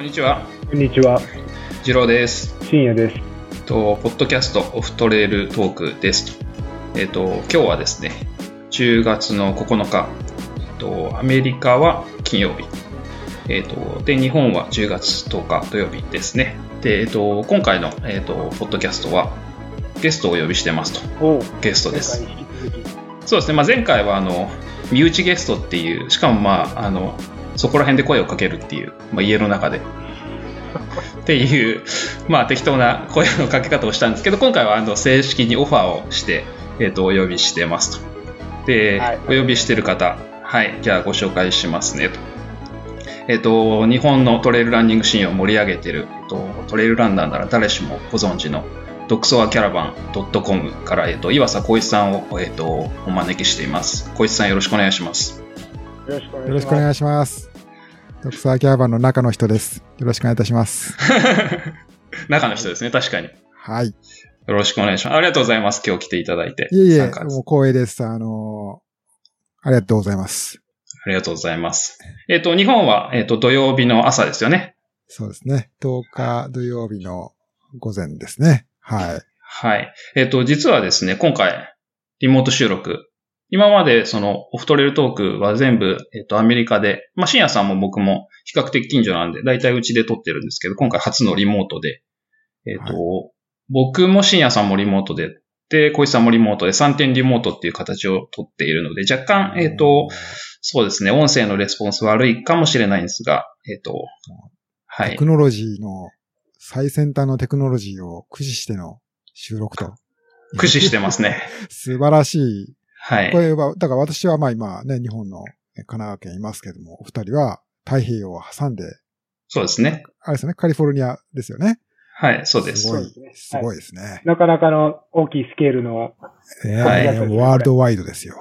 こんにちは。こんにちは。次郎です。深夜です。と、ポッドキャストオフトレイルトークですと。えっ、と、今日はですね、10月の9日、えっ、と、アメリカは金曜日。えっ、と、で、日本は10月10日土曜日ですね。で、えっ、と、今回の、えっ、と、ポッドキャストは、ゲストをお呼びしてますと。ゲストです。そうですね、まあ、前回はあの身内ゲストっていう、しかもまあ、あのそこら辺で声をかけるっていう、まあ、家の中で。っていう、まあ、適当な声のかけ方をしたんですけど、今回はあの正式にオファーをして、えっとお呼びしてますと。で、はいお呼びしてる方、はい、じゃあご紹介しますねと。えっと、日本のトレイルランニングシーンを盛り上げてる、えっと、トレイルランナーなら誰しもご存知の独ソアキャラバン .com から、えっと、岩佐光一さんを、えっと、お招きしています。光一さんよろしくお願いします。よろしくお願いします。ドクサーキャーバンの中の人です。よろしくお願いいたします。中の人ですね、確かに。よはい。いろしくお願いします。ありがとうございます。今日来ていただいて。えいえ、参加もう光栄です。あのーありがとうございます。ありがとうございます。えっと、日本は、えっと、土曜日の朝ですよね。そうですね。10日土曜日の午前ですね。はい。はい。えっと、実はですね、今回、リモート収録。今まで、その、オフトレルトークは全部、えっと、アメリカで、まあ、深夜さんも僕も比較的近所なんで、だいたいうちで撮ってるんですけど、今回初のリモートで、えっと、は僕も深夜さんもリモートで、で、小石さんもリモートで3点リモートっていう形をとっているので、若干、えっと、そうですね、音声のレスポンス悪いかもしれないんですが、えっと、はいテク。ノロジーの、最先端のテクノロジーを駆使しての収録と。駆使してますね。素晴らしい。はいこ。れは、だから私はまあ今ね、日本のえ神奈川県いますけども、お二人は太平洋を挟んで、そうですね。あれですよね、カリフォルニアですよね。はい、そうですす。ごいすごいですね。なかなかの大きいスケールの、ねはいワールドワイドですよ。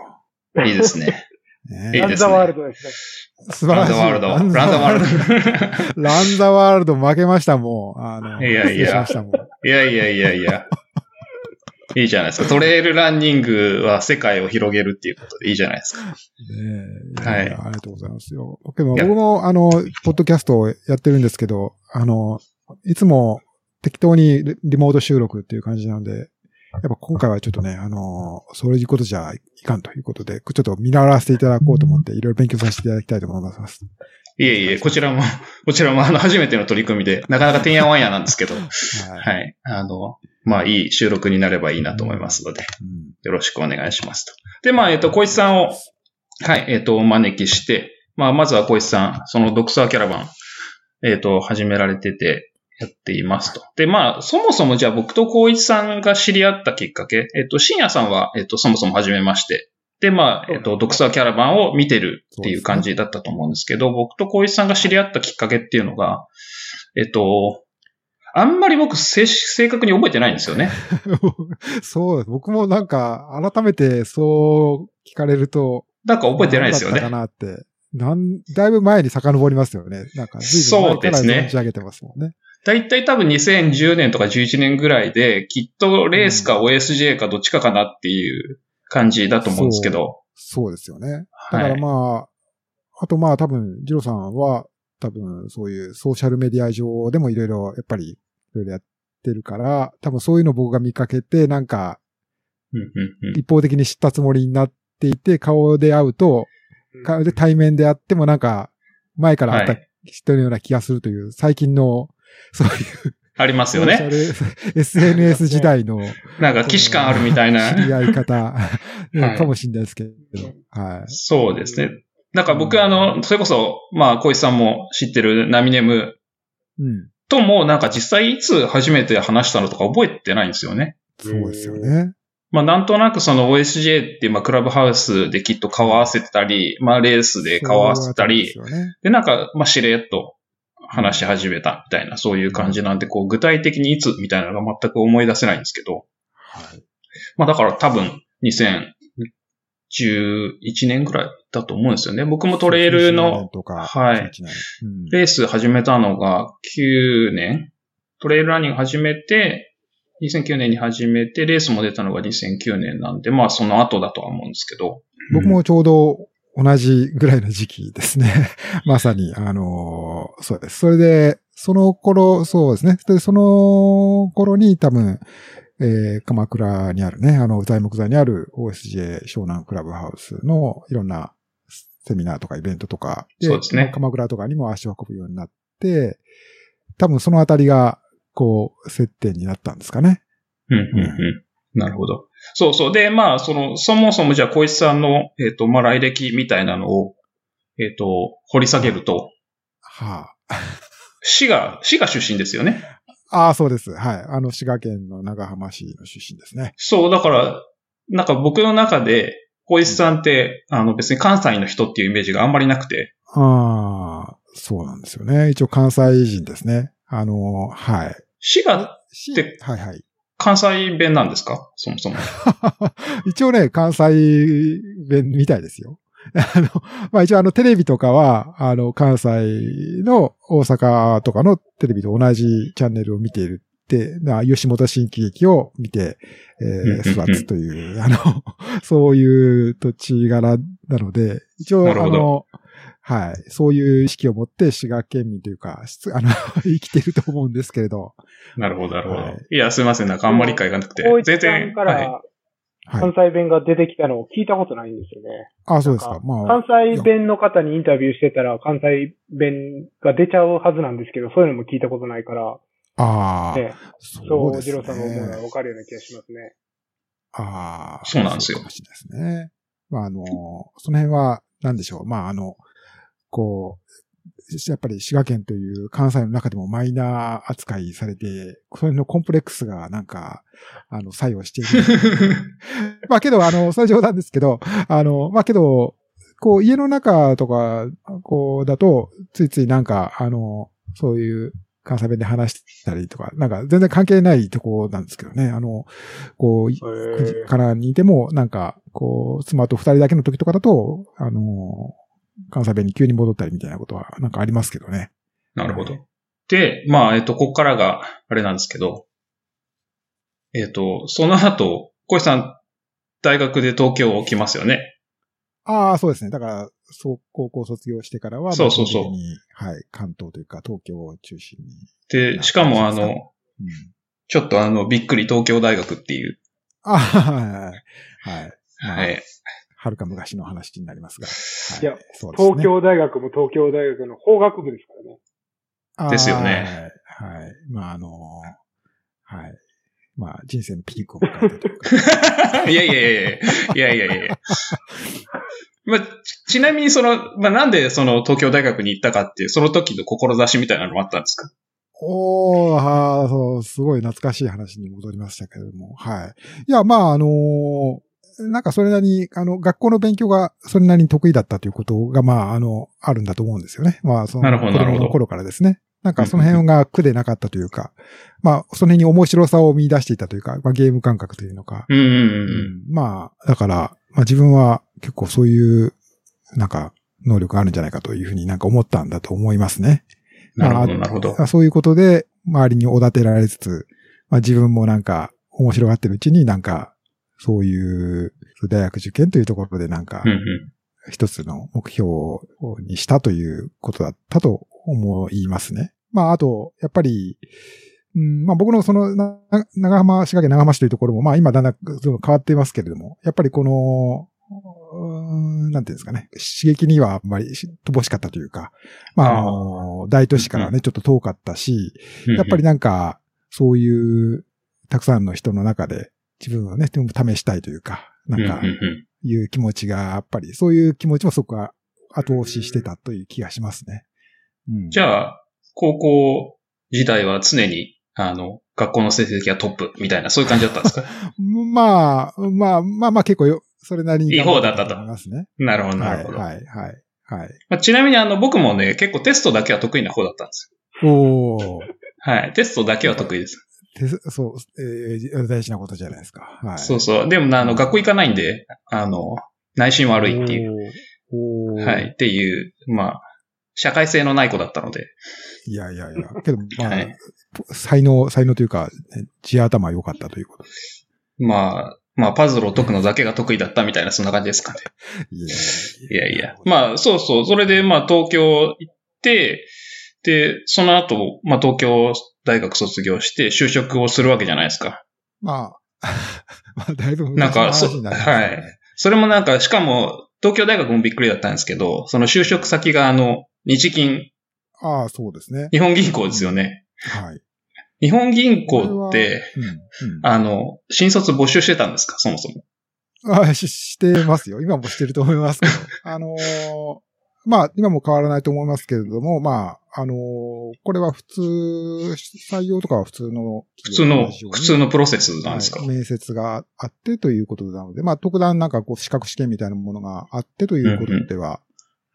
いいですね。ねランザワールドですね。素晴らしい。ランザワールド。ランザワールド。ランザワールド負けましたもん。あの、いやいや失礼しましたもん。いやいやいやいや。いいじゃないですか。トレイルランニングは世界を広げるっていうことでいいじゃないですか。ねえはいありがとうございますよ。僕も、あの、ポッドキャストをやってるんですけど、あの、いつも適当にリリモート収録っていう感じなので、やっぱ今回はちょっとね、あの、そういうことじゃいかんということで、ちょっと見習わせていただこうと思って、いろいろ勉強させていただきたいと思います。いえいえ、こちらも、こちらもあの、初めての取り組みで、なかなかてんやわんやなんですけど、はい。はい。あの、まあ、いい収録になればいいなと思いますので、うんよろしくお願いしますと。で、まあ、えっと、小石さんを、はい、えっと、お招きして、まあ、まずは小石さん、そのドクサーキャラバン、えっと、始められてて、やっていますと。で、まあ、そもそもじゃあ僕と光一さんが知り合ったきっかけ、えっと、深夜さんは、えっと、そもそも初めまして。で、まあ、えっと、ドクサーキャラバンを見てるっていう感じだったと思うんですけど、僕と光一さんが知り合ったきっかけっていうのが、えっと、あんまり僕、せ正確に覚えてないんですよね。そうです。僕もなんか、改めてそう聞かれると、なんか覚えてないですよね。かなって。なん、だいぶ前に遡りますよね。なんか、随分前からそうですね存じ上げてますもんね。だいたい多分2010年とか11年ぐらいで、きっとレースか OSJ かどっちかかなっていう感じだと思うんですけど。そうですよね。だからはい。まあ、あとまあ多分、ジロさんは多分そういうソーシャルメディア上でもいろいろやっぱりいろいろやってるから、多分そういうの僕が見かけて、なんか一方的に知ったつもりになっていて、顔で会うと、顔で対面であってもなんか前から会ったはい人のような気がするという、最近のそういうありますよね。SNS 時代の なんか既視感あるみたいな。知り合い方 はいかもしれないですけど、はい。そうですね。なんか僕あの、それこそ、まあ、小石さんも知ってるナミネムうん。とも、なんか実際いつ初めて話したのとか覚えてないんですよね。そうですよね。まあなんとなくその OSJ ってまあクラブハウスできっと顔合わせてたり、まあレースで顔合わせてたり。でなんかまあしれっと話し始めたみたいなそういう感じなんで、こう具体的にいつみたいなのが全く思い出せないんですけど、はい。まあだから多分2011年ぐらいだと思うんですよね。僕もトレイル90年のはい。11年。うん。レース始めたのが9年。トレイルランニング始めて、2009年に始めて、レースも出たのが2009年なんで、まあその後だとは思うんですけど。僕もちょうど同じぐらいの時期ですね。まさに、あのーそうです。それで、その頃、そうですね。で、その頃に多分、えー、鎌倉にあるね、あの、材木座にある OSJ 湘南クラブハウスのいろんなセミナーとかイベントとかそうですね鎌倉とかにも足を運ぶようになって、多分そのあたりが、こう、接点になったんですかね。うん、うん、うん。なるほど。そうそう。で、まあ、その、そもそもじゃあ、小石さんの、えっ、と、まあ、来歴みたいなのを、えっ、と、掘り下げると、はあ。滋賀、滋賀出身ですよね。ああ、そうです。はい。あの、滋賀県の長浜市の出身ですね。そう、だから、なんか僕の中で、小石さんって、あの、別に関西の人っていうイメージがあんまりなくて、ああ、そうなんですよね。一応関西人ですね。あの、はい。滋賀、しではいはい。関西弁なんですか？そもそも。一応ね、関西弁みたいですよ。あの、まあ一応あのテレビとかは、あの、関西の大阪とかのテレビと同じチャンネルを見ているって、まあ吉本新喜劇を見て、えー、育つという、あの、そういう土地柄なので、一応、あの、はい。そういう意識を持って滋賀県民というか、し あの、生きてると思うんですけれど。なるほど、なるほど。はいい、や、すいません。なんかあんまり理解がなくて全然。んかはい。らはい関。西弁が出てきたのを聞いたことないんですよね。あ、そうですか。まあ。関西弁の方にインタビューしてたら関西弁が出ちゃうはずなんですけど、そういうのも聞いたことないから、ああ、ね、そそうう、ですね。ジローさんが思うのはわかるような気がしますね。ああ。そうなんですよそうかもしれないですね。まあ、あの、その辺は、なんでしょう。まあ、あの、こう、やっぱり滋賀県という関西の中でもマイナー扱いされて、それのコンプレックスがなんか、あの、作用している。まあけど、あの、それは冗談ですけど、あの、まあけど、こう、家の中とか、こう、だと、ついついなんか、あの、そういう関西弁で話したりとか、なんか全然関係ないとこなんですけどね。あの、こう、へ9時ーからにいても、なんか、こう、妻と二人だけの時とかだと、あの、関西弁に急に戻ったりみたいなことは、なんかありますけどね。なるほど。で、まあ、えっと、ここからが、あれなんですけど、えっと、その後、小石さん、大学で東京来ますよね。ああ、そうですね。だから、そう、高校卒業してからは、そうそうそうはい、関東というか、東京を中心に。で、しかもあの、うん。ちょっとあの、びっくり東京大学っていう、ああ、はいはいはい。はるか昔の話になりますが。はいやそうですね東京大学も東京大学の法学部ですからね。ですよねはい。はい。まあ、あのはい。まあ、人生のピークを迎えたというか。いやいやいやいやいやいやいやまあ、ちちなみにその、まあ、なんでその東京大学に行ったかっていう、その時の志みたいなのもあったんですか？おー、はーそう、すごい懐かしい話に戻りましたけれども、はい。いや、まあ、あのーなんかそれなりに、あの、学校の勉強がそれなりに得意だったということが、まあ、あの、あるんだと思うんですよね。まあ、その、子供の頃からですね。なんかその辺が苦でなかったというか、まあ、その辺に面白さを見出していたというか、まあ、ゲーム感覚というのか、うんうんうん。うんまあ、だから、まあ自分は結構そういう、なんか、能力があるんじゃないかというふうになんか思ったんだと思いますね。なるほど、まあなるほど。あそういうことで、周りにおだてられつつ、まあ自分もなんか、面白がってるうちになんか、そういう、大学受験というところでなんか。一つの目標にしたということだったと思いますね。まあ、あと、やっぱり、うん、まあ僕のその、な長浜、滋賀県長浜市というところも、まあ今だんだんその変わっていますけれども、やっぱりこの、なんていうんですかね、刺激にはあんまりし乏しかったというか、まあ、あの、大都市からね、ちょっと遠かったし、やっぱりなんか、そういう、たくさんの人の中で、自分をね、でも試したいというか、なんかいう気持ちが、やっぱり、そういう気持ちもそこは後押ししてたという気がしますね。うん、じゃあ、高校時代は常に、あの、学校の成績がトップみたいな、そういう感じだったんですか？まあ、まあ、まあまあ結構よ、それなりに。いい方だったと思いますね。なるほど、なはい、るほど。はい、はい。はい。まあ、ちなみにあの、僕もね、結構テストだけは得意な方だったんですおー。よ。はい。テストだけは得意です。てそう、えー大事なことじゃないですか。はい。そうそう。でも、あの、学校行かないんで、あの、内心悪いっていう。はい。っていう、まあ、社会性のない子だったので。いやいやいや。けど、まあ、はい才能、才能というか、ね地頭良かったということ。まあ、まあ、パズルを解くのだけが得意だったみたいな、そんな感じですかね。いやいやいや。まあ、そうそう。それで、まあ、東京行って、で、その後、まあ、東京大学卒業して就職をするわけじゃないですか。まあ、まあ、だいぶなんか、そ、昔の話になりますねはい。それもなんか、しかも、東京大学もびっくりだったんですけど、その就職先があの、日銀、ああ、そうですね。日本銀行ですよね。はい。日本銀行って、うん。うん。あの、新卒募集してたんですか？そもそも。あししてますよ。今もしてると思いますけど。あのーまあ、今も変わらないと思いますけれども、まあ、あのーこれは普通、採用とかは普通の普通の、普通ののプロセスなんですか、はい面接があってということなので、まあ、特段なんかこう、資格試験みたいなものがあってということでは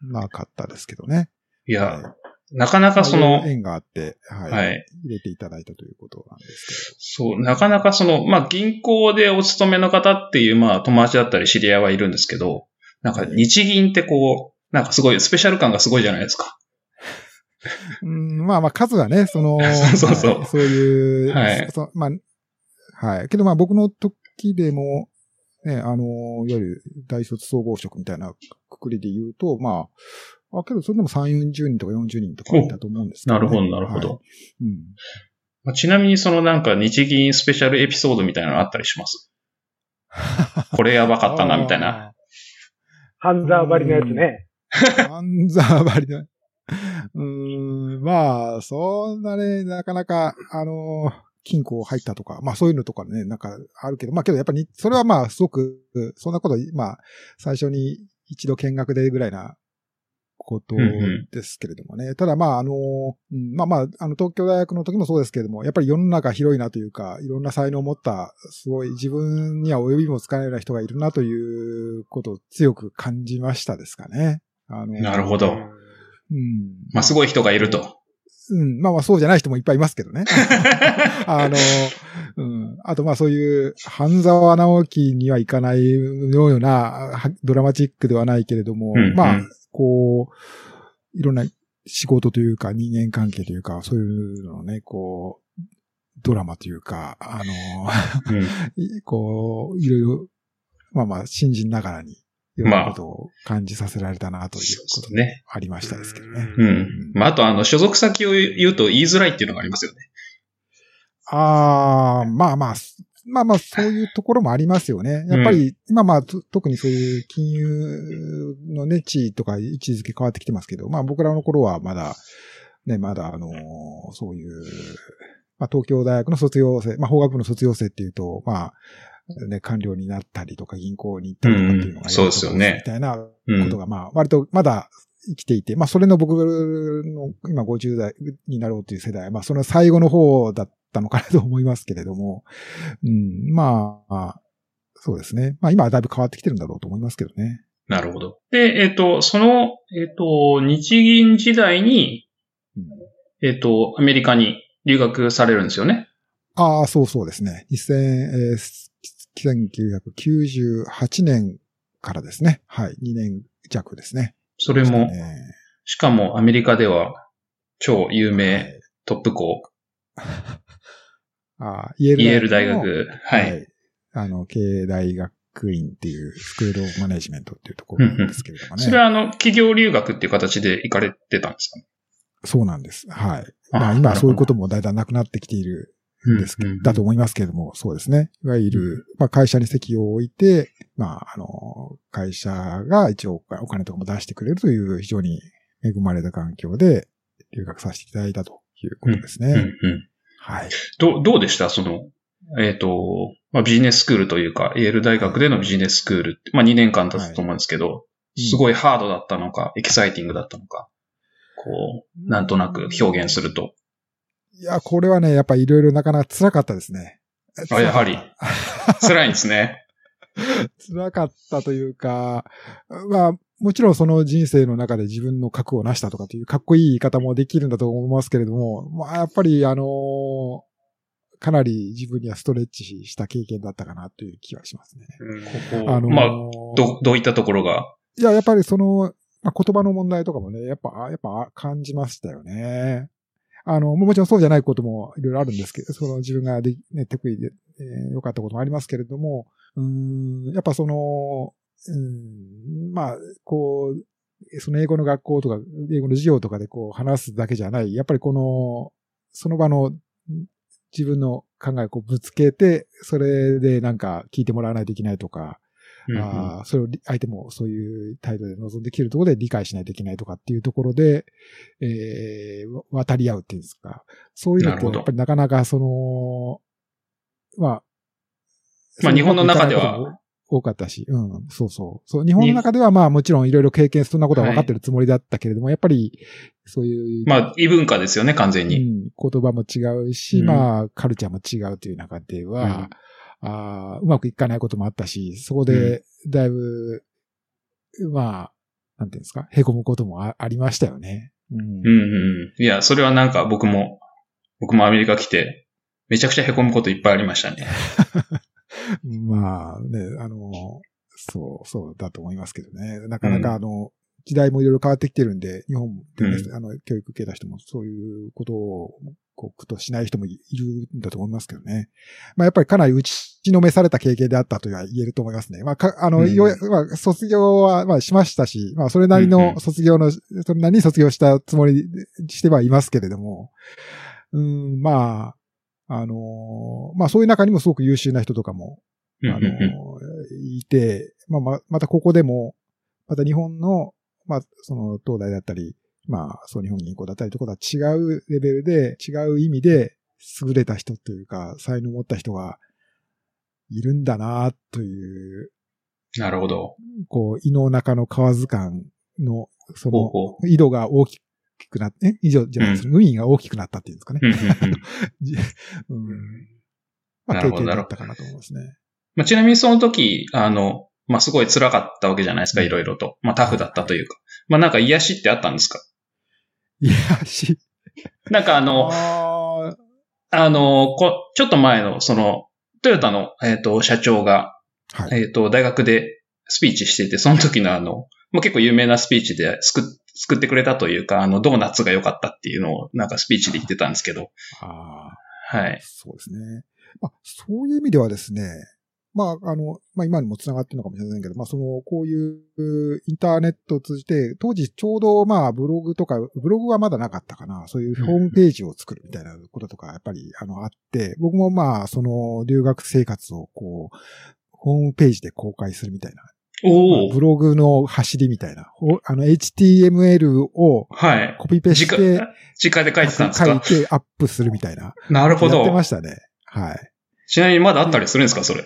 なかったですけどね。いや、はいなかなかその縁があって、はい。はい。入れていただいたということなんですそう、なかなかその、まあ、銀行でお勤めの方っていう、まあ、友達だったり知り合いはいるんですけど、なんか日銀ってこう、なんかすごい、スペシャル感がすごいじゃないですか。うん、まあまあ数はね、その、そうそうはいそういう、はいそまあ、はい。けどまあ僕の時でも、ね、あの、いわゆる大卒総合職みたいなくくりで言うと、まあ、あ、けどそれでも3、40人とか40人とかいたと思うんですけど、ね。なるほど、なるほど。はいうん。まあちなみにそのなんか日銀スペシャルエピソードみたいなのあったりします？これやばかったな、みたいな。半沢張りのやつね。アンザーバリの。うーん、まあ、そんなね、なかなか、あの、金庫入ったとか、まあそういうのとかね、なんかあるけど、まあけどやっぱり、それはまあすごく、そんなこと、まあ、最初に一度見学でぐらいなことうんうんですけれどもね。ただまああの、うんまあまあ、あの東京大学の時もそうですけれども、やっぱり世の中広いなというか、いろんな才能を持った、すごい自分には及びもつかないような人がいるなということを強く感じましたですかね。あのなるほど。うん。まあ、すごい人がいると。うん。まあまあそうじゃない人もいっぱいいますけどね。あの、うん。あとまあそういう、半沢直樹にはいかないような、はドラマチックではないけれども、うんうんまあ、こう、いろんな仕事というか人間関係というか、そういうのをね、こう、ドラマというか、あの、うん いこう、いろいろ、まあまあ、信じながらに、いろんなことを感じさせられたなということね。ありましたですけどね。うん。まあ、あとあの、所属先を言うと言いづらいっていうのがありますよね。ああ、まあまあ、すまあまあ、そういうところもありますよね。やっぱり、今まあ、と特にそういう金融のね、地位とか位置づけ変わってきてますけど、まあ僕らの頃はまだ、ね、まだあのーそういう、まあ東京大学の卒業生、まあ法学部の卒業生っていうと、まあ、ね、官僚になったりとか銀行に行ったりとかっていうのが、うんそうですよねみたいなうんことが、まあ、割とまだ生きていて、まあ、それの僕の今50代になろうという世代、まあ、その最後の方だったのかなと思いますけれども、うん、まあ、そうですね。まあ、今はだいぶ変わってきてるんだろうと思いますけどね。なるほど。で、えっ、と、その、えっ、と、日銀時代に、うんえっ、と、アメリカに留学されるんですよね。ああ、そうそうですね。2000えー1998年からですね。はい。2年弱ですね。それも、ねしかもアメリカでは超有は名いトップ校、あーイェイェール大の学。はい。あの、経営大学院っていうスクールオブマネジメントっていうところなんですけれどもね。それはあの、企業留学っていう形で行かれてたんですかね？そうなんです。はい。あまあ今はそういうこともだいたいなくなってきているんですけど、うんうんだと思いますけれども、そうですね。いわゆる、まあ会社に席を置いて、まああの、会社が一応お金とかも出してくれるという非常に恵まれた環境で留学させていただいたということですね。うんうんはい。どうどうでした？その、えっ、と、まあ、ビジネススクールというか、イェール大学でのビジネススクールって、まあ、2年間経つと思うんですけど、すいごいハードだったのか、エキサイティングだったのか、こう、なんとなく表現すると。いや、これはね、やっぱいろいろなかなか辛かったですね。あやはり 辛いんですね。辛かったというか、まあ、もちろんその人生の中で自分の核を成したとかというかっこいい言い方もできるんだと思いますけれども、まあ、やっぱりあのかなり自分にはストレッチした経験だったかなという気はしますね。ここあのまあ、ど、どういったところが、いや、やっぱりその、まあ、言葉の問題とかもね、やっぱ、やっぱ感じましたよね。あの、もちろんそうじゃないこともいろいろあるんですけど、その自分がで、ね、得意で、えー良かったこともありますけれども、うん、やっぱその、うん、まあ、こう、その英語の学校とか、英語の授業とかでこう話すだけじゃない、やっぱりこの、その場の自分の考えをこうぶつけて、それでなんか聞いてもらわないといけないとか、うんうん。あーそれをり相手もそういう態度で望んできるところで理解しないといけないとかっていうところで、えーわ渡り合うっていうんですか。そういうのってやっぱりなかなかその、まあ、まあ日本の中では。多かったし、うん、そうそう。そう、日本の中ではまあもちろんいろいろ経験、そんなことは分かってるつもりだったけれども、やっぱり、そういう、まあ、異文化ですよね、完全に。うん、言葉も違うし、うん。まあ、カルチャーも違うという中では、あーうまくいかないこともあったし、そこで、だいぶ、まあ、なんていうんですか、凹むこともあありましたよね。うんうんうんうん。いや、それはなんか僕も、僕もアメリカ来て、めちゃくちゃ凹むこといっぱいありましたね。まあね、あの、そう、そうだと思いますけどね。なかなうんかあの、時代もいろいろ変わってきてるんで、日本でね、うあの、教育受けた人もそういうことを、こう、苦としない人もいいるんだと思いますけどね。まあやっぱりかなり打ちのめされた経験であったとは言えると思いますね。まあか、あの、うんまあ、卒業は、まあしましたし、まあそれなりうんうんの卒業の、それなりに卒業したつもりしてはいますけれども、うん、まあ、あの、まあそういう中にもすごく優秀な人とかもあのうんうんうん、いて、まあ、ま、またここでも、また日本の、まあ、その、東大だったり、まあ、そう日本銀行だったりとかとは違うレベルで、違う意味で、優れた人というか、才能を持った人がいるんだな、という、なるほど。こう、胃の中の河図感の、その、井戸が大きくなって、え井戸じゃないです、海が大きくなったっていうんですかね。うん。まあ、経験だったかなと思いますね。まあ、ちなみにその時、あの、まあ、すごい辛かったわけじゃないですか、いろいろと。まあ、タフだったというか。まあ、なんか癒しってあったんですかいや、し、なんかあの、あーあの、こちょっと前の、その、トヨタの、えっ、と、社長が、はい。えっ、と、大学でスピーチしていて、その時のあの、まあ、結構有名なスピーチで救っ救ってくれたというか、あの、ドーナツが良かったっていうのを、なんかスピーチで言ってたんですけど、あはい。そうですね。まあ、そういう意味ではですね、まあ、あの、まあ今にも繋がってるのかもしれませんけど、まあその、こういうインターネットを通じて、当時ちょうどまあブログとか、ブログはまだなかったかな、そういうホームページを作るみたいなこととか、やっぱりあのあって、僕もまあその留学生活をこう、ホームページで公開するみたいな、おおブログの走りみたいな、ほあの HTML をはい。コピペし直て、直で書いてたんですか？書いてアップするみたいな。なるほどやってま。したね。はい。ちなみにまだあったりするんですか、それ？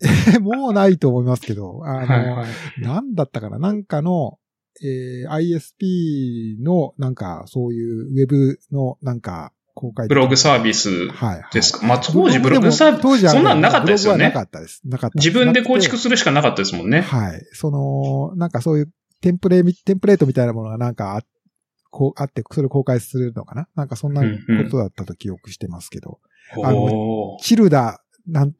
もうないと思いますけど、あの、はいはい。なんだったかな？なんかの、えー ISP の、なんか、そういうウェブの、なんか、公開ブログサービスはい、はい。ですか？まあ、当時ブログサービス、当時はそんなんなかったですよねなかったです。なかったです。自分で構築すするしかなかったですもんね。はい。その、なんかそういうテンプレみ、テンプレートみたいなものがなんかあ、こう、あって、それを公開するのかな？なんかそんなことだったと記憶してますけど。あのおーチルダなん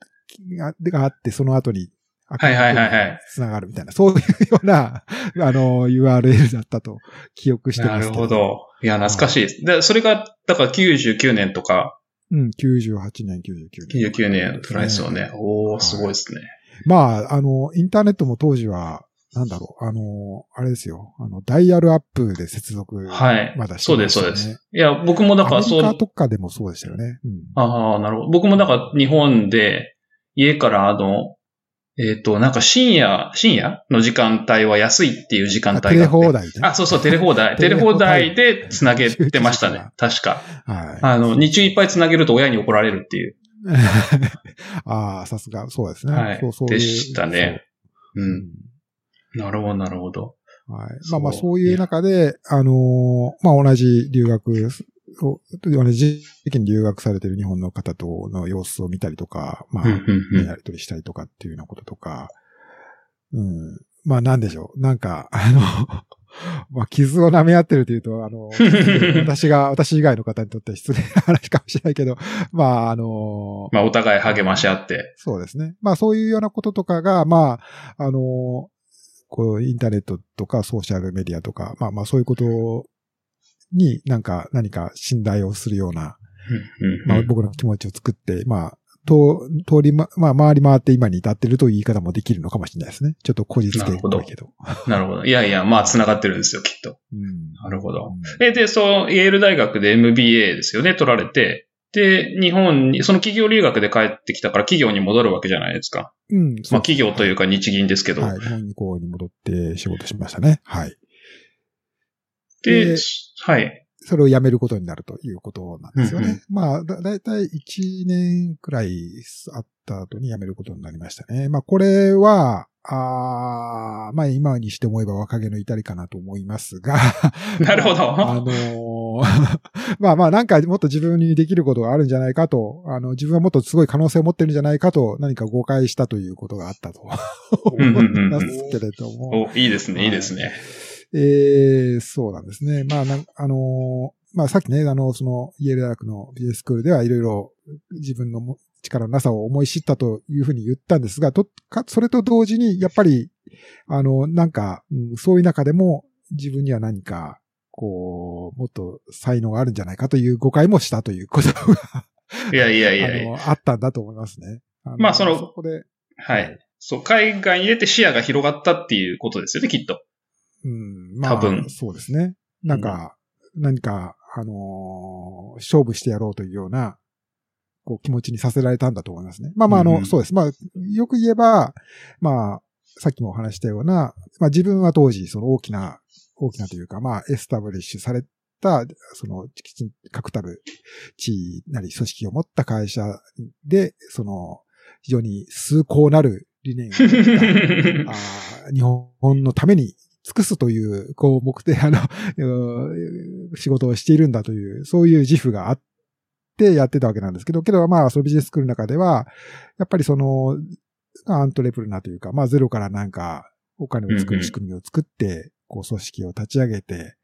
ががあって、その後に、はいはいはいはい。つながるみたいな、そういうような、あの、URL だったと記憶してなるますけど。ほど。いや、懐かしいです。で、それが、だから99年とか、うん、98年、99年。99年くらいですよね。おー、すごいですね。まあ、あの、インターネットも当時は、なんだろう、あの、あれですよ、あの、ダイヤルアップで接続。はいまだしてそうです、そうです。いや、僕もだからそうアメリ、カとかでもそうでしたよね。うん。ああ、なるほど。僕もだから日本で、家からあの、えっ、と、なんか深夜、深夜の時間帯は安いっていう時間帯があって。テレ放題で。あ、そうそう、テレ放題。テレ放題題で繋げてましたね。確か。はい。あの、日中いっぱい繋げると親に怒られるっていう。ああ、さすが、そうですね。はいそうそうでしたね。う。そう。うんんなるほど、なるほど。はい。まあまあ、そういう中で、あのーまあ同じ留学を、同じ時期に留学されている日本の方との様子を見たりとか、まうんあ、やり取りしたりとかっていうようなこととか、うん。まあなんでしょう。なんか、あの、まあ傷を舐め合ってるというと、あの、私が、私以外の方にとっては失礼な話かもしれないけど、まああの、まあ、お互い励まし合って。そうですね。まあそういうようなこととかが、まあ、あの、こう、インターネットとかソーシャルメディアとか、まあまあそういうことになんか何か信頼をするような、まあ僕の気持ちを作って、まあ、と、通りま、まあ、回り回って今に至ってるという言い方もできるのかもしれないですね。ちょっとこじつけっぽいけど。なるほど。いやいや、まあ、繋がってるんですよ、きっと。うん。なるほど。うんえ、で、そう、イェール大学で MBA ですよね、取られて。で、日本に、その企業留学で帰ってきたから企業に戻るわけじゃないですか。うん。まあ、企業というか日銀ですけど。はい。日本に戻って仕事しましたね。はい。でで、はい。それを辞めることになるということなんですよね。うんうんまあ、だ、だいたい1年くらいあった後に辞めることになりましたね。まあ、これは、あーまあ、今にして思えば若気の至りかなと思いますが、なるほど。あのー まあまあなんかもっと自分にできることがあるんじゃないかと、あの、自分はもっとすごい可能性を持ってるんじゃないかと何か誤解したということがあったとうんうんうん思いますけれども。お、いいですね、いいですね。えー、そうなんですね。まあなん、あのーまあさっきね、あの、その、イェール大学のビジネススクールではいろいろ自分のも力のなさを思い知ったというふうに言ったんですが、と、か、それと同時に、やっぱり、あの、なんか、うんそういう中でも自分には何か、こう、もっと才能があるんじゃないかという誤解もしたということが、いやいやいやいや。あの、あったんだと思いますね。あまあそのそこで、はい。そう、海外に出て視野が広がったっていうことですよね、きっと。うん、まあ、多分そうですね。なんか、何か、あのー勝負してやろうというような、こう気持ちにさせられたんだと思いますね。まあまあ、あの、うんうんそうです。まあ、よく言えば、まあ、さっきもお話ししたような、まあ自分は当時、その大きな、大きなというか、まあ、エスタブリッシュされた、その、きちん確たる地位なり組織を持った会社で、その、非常に崇高なる理念を あー日本のために尽くすという、こう、目的、あの、仕事をしているんだという、そういう自負があってやってたわけなんですけど、けど、まあ、そのビジネススクールの中では、やっぱりその、アントレプルナーというか、まあ、ゼロからなんか、お金を作る仕組みを作って、こう、組織を立ち上げて、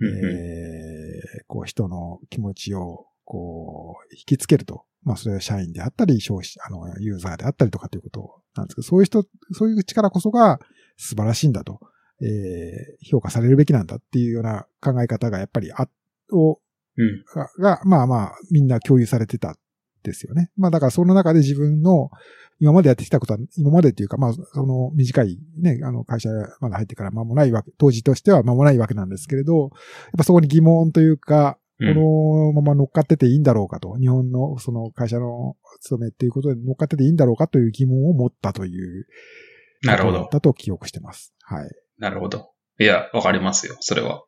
えーこう、人の気持ちを、こう、引きつけると。まあ、それは社員であったり、消費者、あの、ユーザーであったりとかということなんですけど、そういう人、そういう力こそが素晴らしいんだと、えー評価されるべきなんだっていうような考え方がやっぱりあ、を、うん。が、がまあまあ、みんな共有されてたんですよね。まあだからその中で自分の今までやってきたことは、今までっていうか、まあ、その短いね、あの会社まだ入ってから間もないわけ、当時としては間もないわけなんですけれど、やっぱそこに疑問というか、こうんのまま乗っかってていいんだろうかと、日本のその会社の勤めっていうことで乗っかってていいんだろうかという疑問を持ったという、なるほど。だと記憶してます。はい。なるほど。いや、わかりますよ、それは。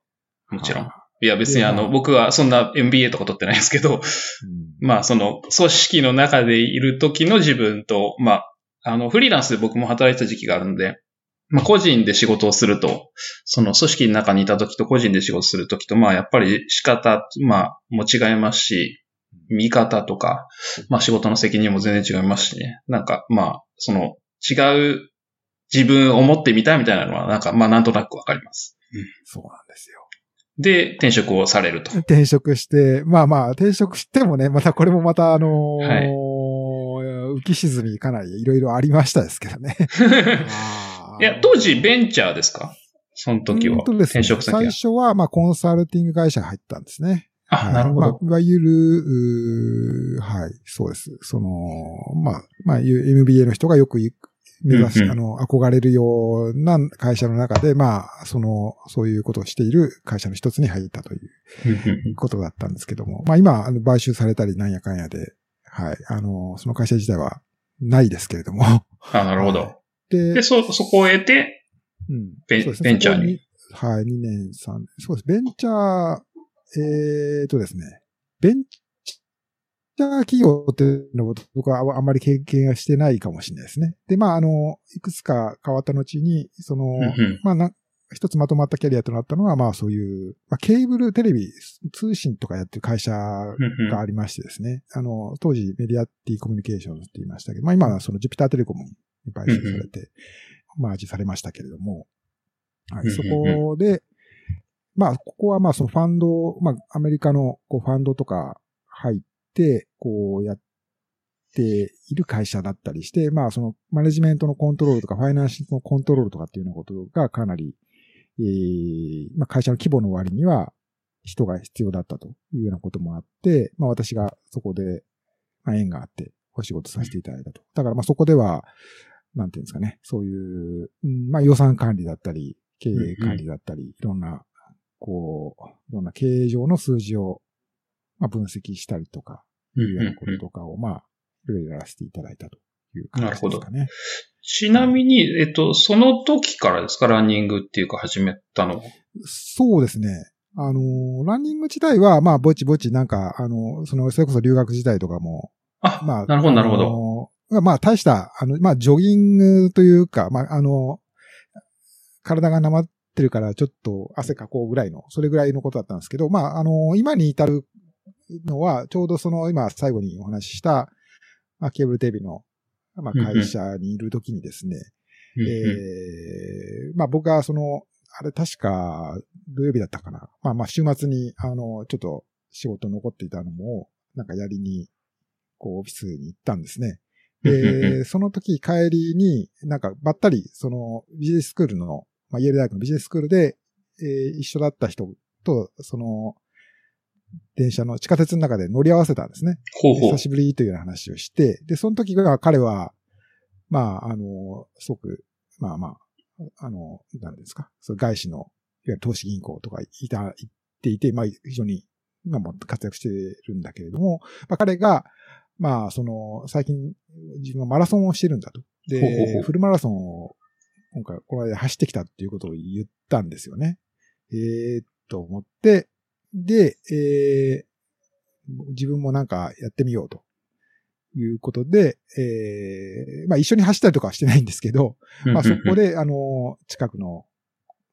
もちろん。はいや、別にあの、僕はそんな MBA とか取ってないですけど、い。うんまあ、その、組織の中でいる時の自分と、まあ、あの、フリーランスで僕も働いてた時期があるんで、まあ、個人で仕事をすると、その組織の中にいた時と個人で仕事する時と、まあ、やっぱり仕方、まあ、も違いますし、見方とか、まあ、仕事の責任も全然違いますしね。なんか、まあ、その、違う自分を持ってみたいみたいなのは、なんか、まあ、なんとなくわかります。そうなんですよ。で、転職をされると。転職して、まあまあ、転職してもね、またこれもまたあのーはい浮き沈みかなりいろいろありましたですけどね。いや、当時ベンチャーですか？その時は。ね転職先は。最初は、まあ、コンサルティング会社に入ったんですね。あ、はいなるほど。まあ、いわゆる、はい、そうです。その、まあ、まあ、MBA の人がよく行く目指し、うんうん。あの、憧れるような会社の中で、まあ、その、そういうことをしている会社の一つに入ったということだったんですけども、まあ今、買収されたりなんやかんやで、はい、あの、その会社自体はないですけれども。あ、なるほど。でで、そ、そこを得て、うん。ベンね。ベンチャーに。はい、2年、3年。そうです。ベンチャー、えーとですね、ベンチャー企業っていうのを僕はああんまり経験はしてないかもしれないですね。で、まあ、あの、いくつか変わった後に、その、うんうん。まあな、一つまとまったキャリアとなったのは、まあそういう、まあ、ケーブルテレビ、通信とかやってる会社がありましてですね。あの、当時メディアティコミュニケーションズって言いましたけど、まあ今はそのジュピターテレコムに買収されて、マージされましたけれども、はい、そこで、まあ、ここはまあそのファンド、まあアメリカのこうファンドとか入って、こうやっている会社だったりして、まあそのマネジメントのコントロールとかファイナンシングのコントロールとかっていうようなことがかなり、えーまあ会社の規模の割には人が必要だったというようなこともあって、まあ私がそこで、まあ、縁があって、お仕事させていただいたと。だからまあそこでは、なんていうんですかね、そういう、うんまあ予算管理だったり、経営管理だったり、いろんな、こう、いろんな経営上の数字を、まあ分析したりとか、いうようなこととかを、まあ、いろいろやらせていただいたという感じですかね。ちなみに、えっと、その時からですか？ランニングっていうか始めたのは？そうですね。あの、ランニング自体は、まあ、ぼちぼちなんか、あの、その、それこそ留学時代とかも、あ、まあ、なるほど、なるほど。ど。まあ、大した、あの、まあ、ジョギングというか、まあ、あの、体がなまってるからちょっと汗かこうぐらいの、それぐらいのことだったんですけど、まあ、あの、今に至るのは、ちょうどその、今最後にお話しした、まあ、ケーブルテレビの、まあ、会社にいるときにですね、えー、まあ、僕はその、あれ確か土曜日だったかな。まあまあ週末に、あの、ちょっと仕事残っていたのも、なんかやりに、こうオフィスに行ったんですね。で、その時帰りに、なんかばったり、そのビジネススクールの、まあ、イェール大学のビジネススクールで、えー、一緒だった人と、その、電車の地下鉄の中で乗り合わせたんですね。ほうほう久しぶりというような話をして、で、その時が彼は、まあ、あの、すごく、まあまあ、あの、なんですか、そう外資の、いわゆる投資銀行とかいた、行っていて、まあ、非常に、今も活躍してるんだけれども、まあ、彼が、まあ、その、最近、自分はマラソンをしてるんだと。で、ほうほうほうフルマラソンを、今回、この間走ってきたっていうことを言ったんですよね。えー、と思って、で、えー、自分もなんかやってみようと。いうことで、えー、まあ一緒に走ったりとかはしてないんですけど、まあそこで、あの、近くの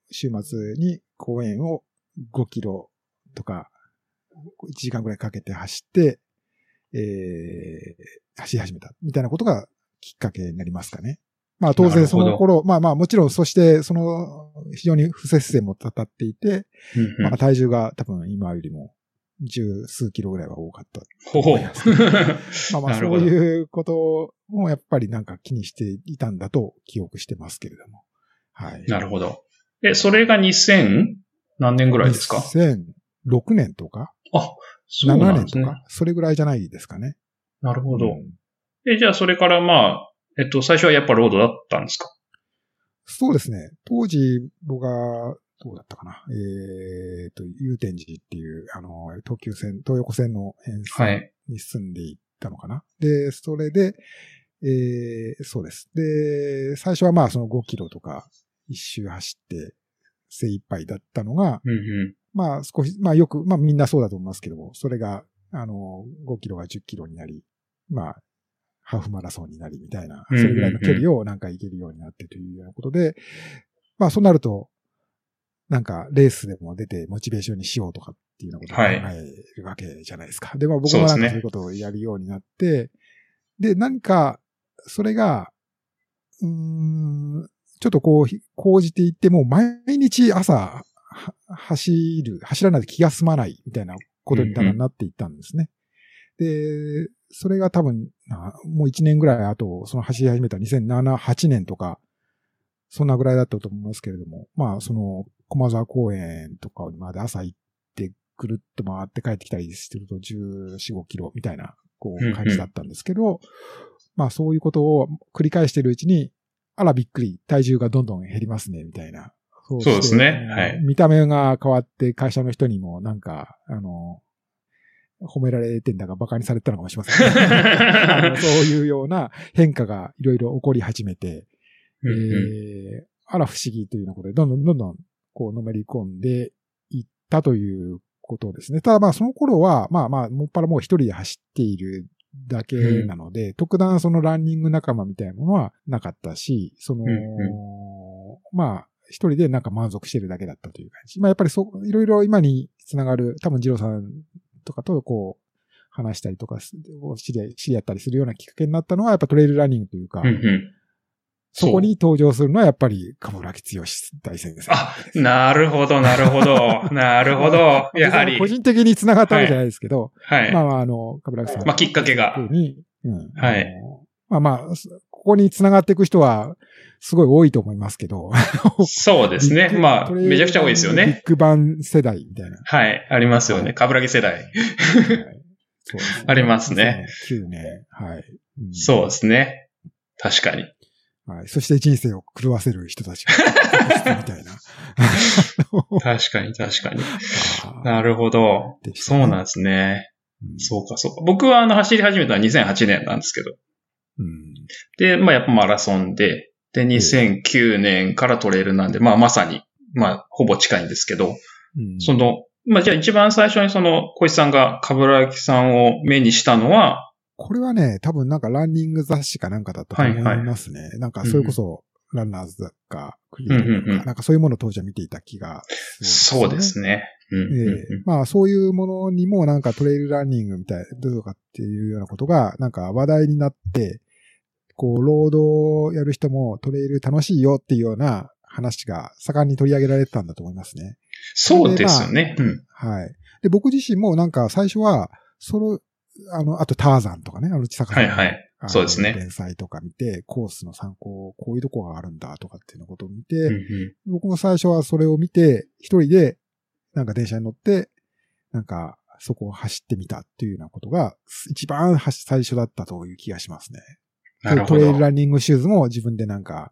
週末に公園を5キロとか、1時間ぐらいかけて走って、えー、走り始めた、みたいなことがきっかけになりますかね。まあ当然その頃、まあまあもちろんそしてその非常に不節制もたたっていて、うんうんまあ体重が多分今よりも十数キロぐらいは多かった。ほうほう。まあまあそういうこともやっぱりなんか気にしていたんだと記憶してますけれども。はい。なるほど。え、それが2000何年ぐらいですか ?2006 年とか？あ、そうな7年んですね。とか？それぐらいじゃないですかね。なるほど。うんえ、じゃあそれからまあ、えっと、最初はやっぱロードだったんですか？そうですね。当時僕がどうだったかな。えっ、と、祐天寺っていう、あの、東急線、東横線の沿線はい。に住んでいったのかな。で、それで、えーそうです。で、最初はまあその5キロとか一周走って精一杯だったのが、うんうん。まあ少し、まあよく、まあみんなそうだと思いますけども、それが、あの、5キロが10キロになり、まあ、ハーフマラソンになりみたいな、それぐらいの距離をなんか行けるようになってというようなことで、まあそうなると、なんかレースでも出てモチベーションにしようとかっていうようなことを考はいえるわけじゃないですか。で、まあ僕もなんかそういうことをやるようになって、で、何か、それが、うーん、ちょっとこう、講じていっても、毎日朝、は走る、走らないと気が済まないみたいなことになっていったんですね。で、それが多分、なもう1年ぐらい後、その走り始めた2007、8年とか、そんなぐらいだったと思いますけれども、まあ、その、駒沢公園とかまで朝行って、ぐるっと回って帰ってきたりすると14、5キロみたいな、こう、感じだったんですけど、まあ、そういうことを繰り返しているうちに、あらびっくり、体重がどんどん減りますね、みたいな。そそうですねはい見た目が変わって、会社の人にもなんか、あの、褒められてんだが馬鹿にされたのかもしれません、ね。そういうような変化がいろいろ起こり始めて、うんうんえーあら不思議というようなことで、どんどんどんどん、こう、のめり込んでいったということですね。ただまあ、その頃は、まあまあ、もっぱらもう一人で走っているだけなので、特段そのランニング仲間みたいなものはなかったし、その、うんまあ、一人でなんか満足してるだけだったという感じ。まあ、やっぱりそう、いろいろ今につながる、多分二郎さんとかとこう、話したりとかす、知り合い、知り合ったりするようなきっかけになったのは、やっぱトレイルランニングというか、うんうん。そこに登場するのはやっぱり、カムラキ剛大先生。あ、なるほど、なるほど。なるほど。やはり。個人的に繋がったわけじゃないですけど、はい。まあまあ、あの、カムラキさん。まあ、きっかけが。に、うん。はい。まあまあ、すここに繋がっていく人は、すごい多いと思いますけど。そうですねまあ、めちゃくちゃ多いですよビッね。グバン世代みたいな。はい。ありますよね。かぶらぎ世代。はいねありますね。9年。はい。うんそうですね。確かに。はい。そして人生を狂わせる人たちが、みたいな。確かに、確かに。なるほど。ねそうなんですね。うんそうか、そうか。僕はあの、走り始めたのは2008年なんですけど。うん。で、まあ、やっぱマラソンで、で、2009年からトレイルなんで、まあ、まさに、まあ、ほぼ近いんですけど、うん。その、まあ、じゃあ一番最初にその、小石さんが、かぶらきさんを目にしたのは、これはね、多分なんかランニング雑誌かなんかだったと思いますね。なんかそれこそ、ランナーズだか、クリエイティブうんうんうん。か、なんかそういうものを当時は見ていた気がそうですね。まあそういうものにもなんかトレイルランニングみたい、どうとかっていうようなことがなんか話題になって、こう、労働やる人もトレイル楽しいよっていうような話が盛んに取り上げられてたんだと思いますね。そうですよね。うん。はい。で、僕自身もなんか最初は、その、あの、あとターザンとかね、あの、ちさかさんのはいはい。そうですね連載とか見て、コースの参考、こういうとこがあるんだとかっていうのことを見て、うんうん僕も最初はそれを見て、一人で、なんか電車に乗って、なんか、そこを走ってみたっていうようなことが、一番はし最初だったという気がしますね。トレイル。ランニングシューズも自分でなんか、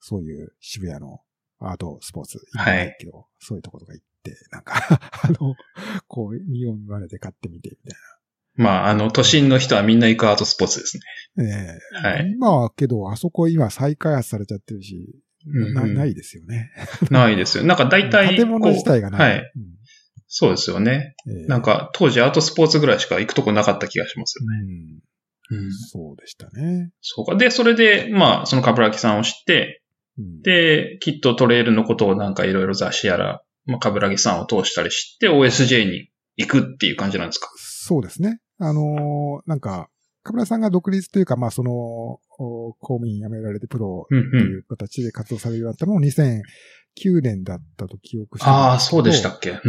そういう渋谷のアートスポーツ行ってないけど、そういうところとか行って、なんか、あの、こう、見よう見まねで買ってみて、みたいまあ、あの、都心の人はみんな行くアートスポーツですね。な。ええはい。今はけど、あそこ今再開発されちゃってるし、うんうんなないですよね。ないですよ。なんか大体。建物自体がない。はい。そうですよね。うんええなんか、当時アートスポーツぐらいしか行くとこなかった気がしますよね。うん、うん。そうでしたね。そうか。で、それで、まあ、そのカブラキさんを知って、うん、で、きっとトレイルのことをなんかいろいろ雑誌やら、まあ、カブラギさんを通したりして、OSJ に行くっていう感じなんですか？そうですね。あのーなんか、カブラさんが独立というか、まあ、その、お公務員辞められてプロうんという形で活動されるようになったのも2009年だったと記憶してああ、そうでしたっけ？はい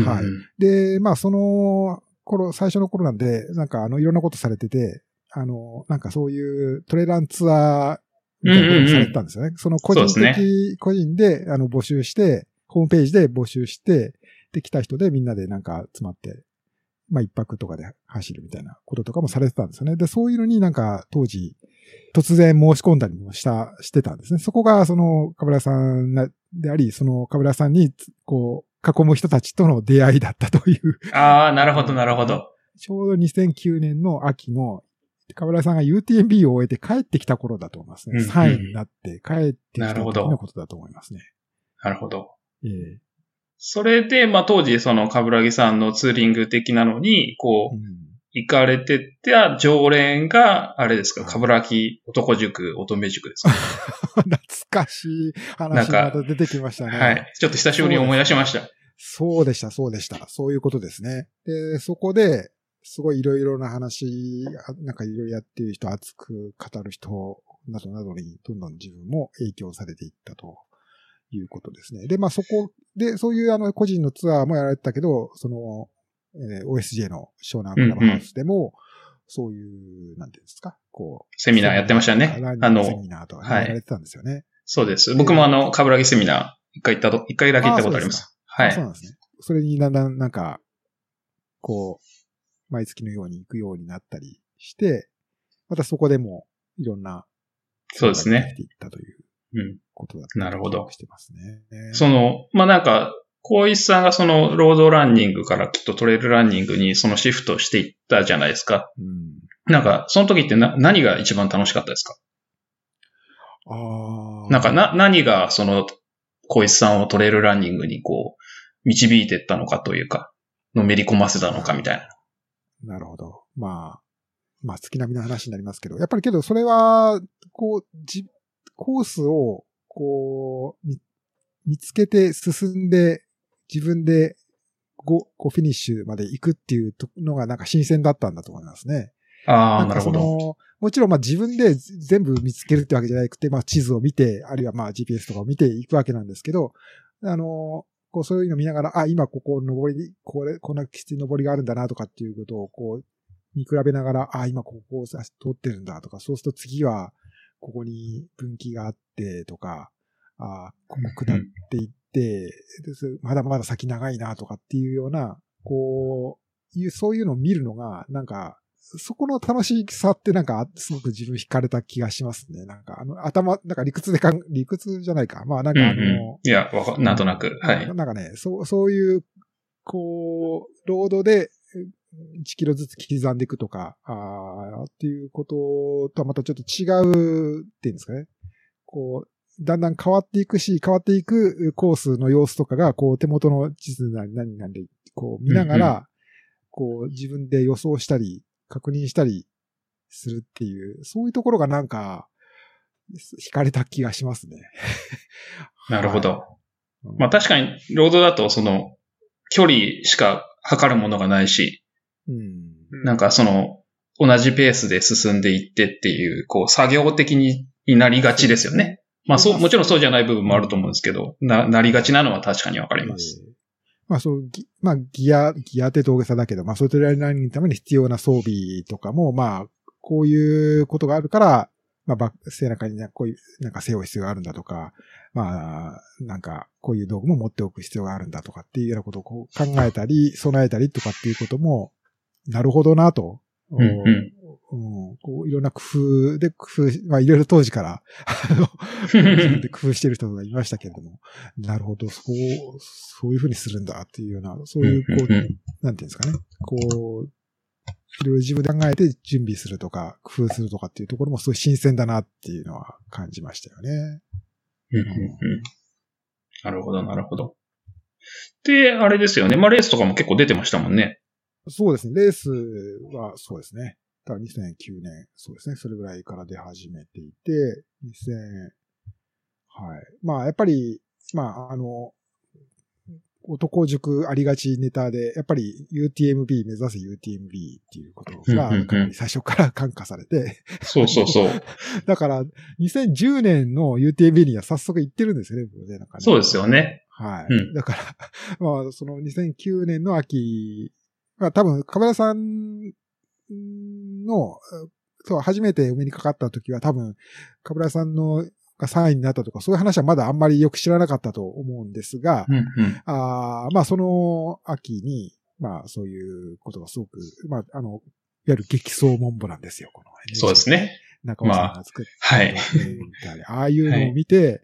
で、まあ、その頃、最初の頃なんで、なんか、あの、いろんなことされてて、あの、なんかそういうトレランツアーみたいなこともされてたんですよね。その個人そうで的、個人で、あの、募集して、ホームページで募集して、で、来た人でみんなでなんか集まって、まあ、一泊とかで走るみたいなこととかもされてたんですよね。で、そういうのになんか当時、突然申し込んだりもした、してたんですね。そこが、その、かぶらさんなであり、その、かぶらさんに、こう、囲む人たちとの出会いだったという、ああ、なるほど、なるほど。ちょうど2009年の秋の、かぶらさんが UTMB を終えて帰ってきた頃だと思いますね。うんうん3位になって帰ってきたなるほど時のことだと思いますね。なるほど。ええそれで、まあ当時、その、カブラギさんのツーリング的なのに、こう、うん行かれてた常連が、あれですか、はいカブラギ男塾、乙女塾ですか、懐かしい話かがまた出てきましたね。はい。ちょっと久しぶりに思い出しました。そうでした、そうでした。そういうことですね。で、そこで、すごいいろいろな話、あなんかいろいろやってる人、熱く語る人などなどに、どんどん自分も影響されていったということですね。で、まあそこで、そういうあの個人のツアーもやられてたけど、その、えー OSJ の湘南クラブハウスでも、そういう、なんていうんですか、こう。セミナーやってましたねあのセミナーとかね、はいやられてたんですよね。そうです。僕もあの、カブラギセミナー、一回行ったと、一回だけ行ったことあります。はい。そうなんですね。それにだんだんなんか、こう、毎月のように行くようになったりして、またそこでもいろんな、そうですねていったといううん。ことだったなるほどしてますね。その、まあ、なんか、小石さんがその、ロードランニングからきっとトレイルランニングにそのシフトしていったじゃないですか。うん。なんか、その時ってな、何が一番楽しかったですか？ああ。なんか、な、何がその、小石さんをトレイルランニングにこう、導いていったのかというか、のめり込ませたのかみたいな。なるほど。まあ、まあ、月並みの話になりますけど、やっぱりけど、それは、こう、じ、コースを、こう、見見つけて進んで、自分で、ご、こう、フィニッシュまで行くっていうのがなんか新鮮だったんだと思いますね。ああ、なるほど。もちろんまあ自分で全部見つけるってわけじゃなくて、まあ地図を見て、あるいはまあ GPS とかを見ていくわけなんですけど、あの、こうそういうの見ながら、あ、今ここ登り、これ、こんなきつい登りがあるんだなとかっていうことをこう、見比べながら、あ、今ここを通ってるんだとか、そうすると次は、ここに分岐があってとか、あ、ここ下っていって、ですまだまだ先長いなとかっていうような、こう、いう、そういうのを見るのが、なんか、そこの楽しさってなんか、すごく自分惹かれた気がしますね。なんか、あの、頭、なんか理屈でかん、理屈じゃないか。まあなんかあの、うんうんいや、わかなんとなく。はい。なんかね、そう、そういう、こう、ロードで1キロずつ刻んでいくとか、あーっていうこととはまたちょっと違うっていうんですかね。こう、だんだん変わっていくし、変わっていくコースの様子とかが、こう手元の地図なり何なんで、こう見ながら、こう自分で予想したり、確認したりするっていう、そういうところがなんか、惹かれた気がしますね。なるほど。うんまあ確かに、ロードだとその、距離しか測るものがないし、うん。なんかその、同じペースで進んでいってっていう、こう、作業的になりがちですよね。まあそう、もちろんそうじゃない部分もあると思うんですけど、な、なりがちなのは確かにわかります。えーまあそう、まあギア、ギアって大げさだけど、まあそういうトレーのために必要な装備とかも、まあ、こういうことがあるから、まあバック、背中にこういう、なんか背負う必要があるんだとか、まあ、なんか、こういう道具も持っておく必要があるんだとかっていうようなことをこう考えたり、備えたりとかっていうことも、なるほどなと。うん。うんこういろんな工夫で工夫し、まあいろいろ当時から、あの、自分で工夫してる人がいましたけれども、なるほど、そう、そういうふうにするんだっていうような、そういう、こう、なんていうんですかね、こう、いろいろ自分で考えて準備するとか、工夫するとかっていうところもすごい新鮮だなっていうのは感じましたよね。うんうんうんなるほど、なるほど。で、あれですよね。まあレースとかも結構出てましたもんね。そうですね、レースはそうですね。だから2009年、そうですね、それぐらいから出始めていて、2000、はい。まあ、やっぱり、まあ、あの、男塾ありがちネタで、やっぱり UTMB 目指せ UTMB っていうことが、最初から感化されて、そうそうそう。だから、2010年の UTMB には早速行ってるんですよね、僕ね。なんかねそうですよね。はい。うんだから、まあ、その2009年の秋、まあ多分、カメラさんの、そう、初めてお目にかかった時は多分、カブラさんのが3位になったとか、そういう話はまだあんまりよく知らなかったと思うんですが、うんうん。あーまあその秋に、まあそういうことがすごく、まああの、いわゆる激走モンブランですよ、この、そうです。ね。中尾さんが作って、はい。えーみたいなああいうのを見て、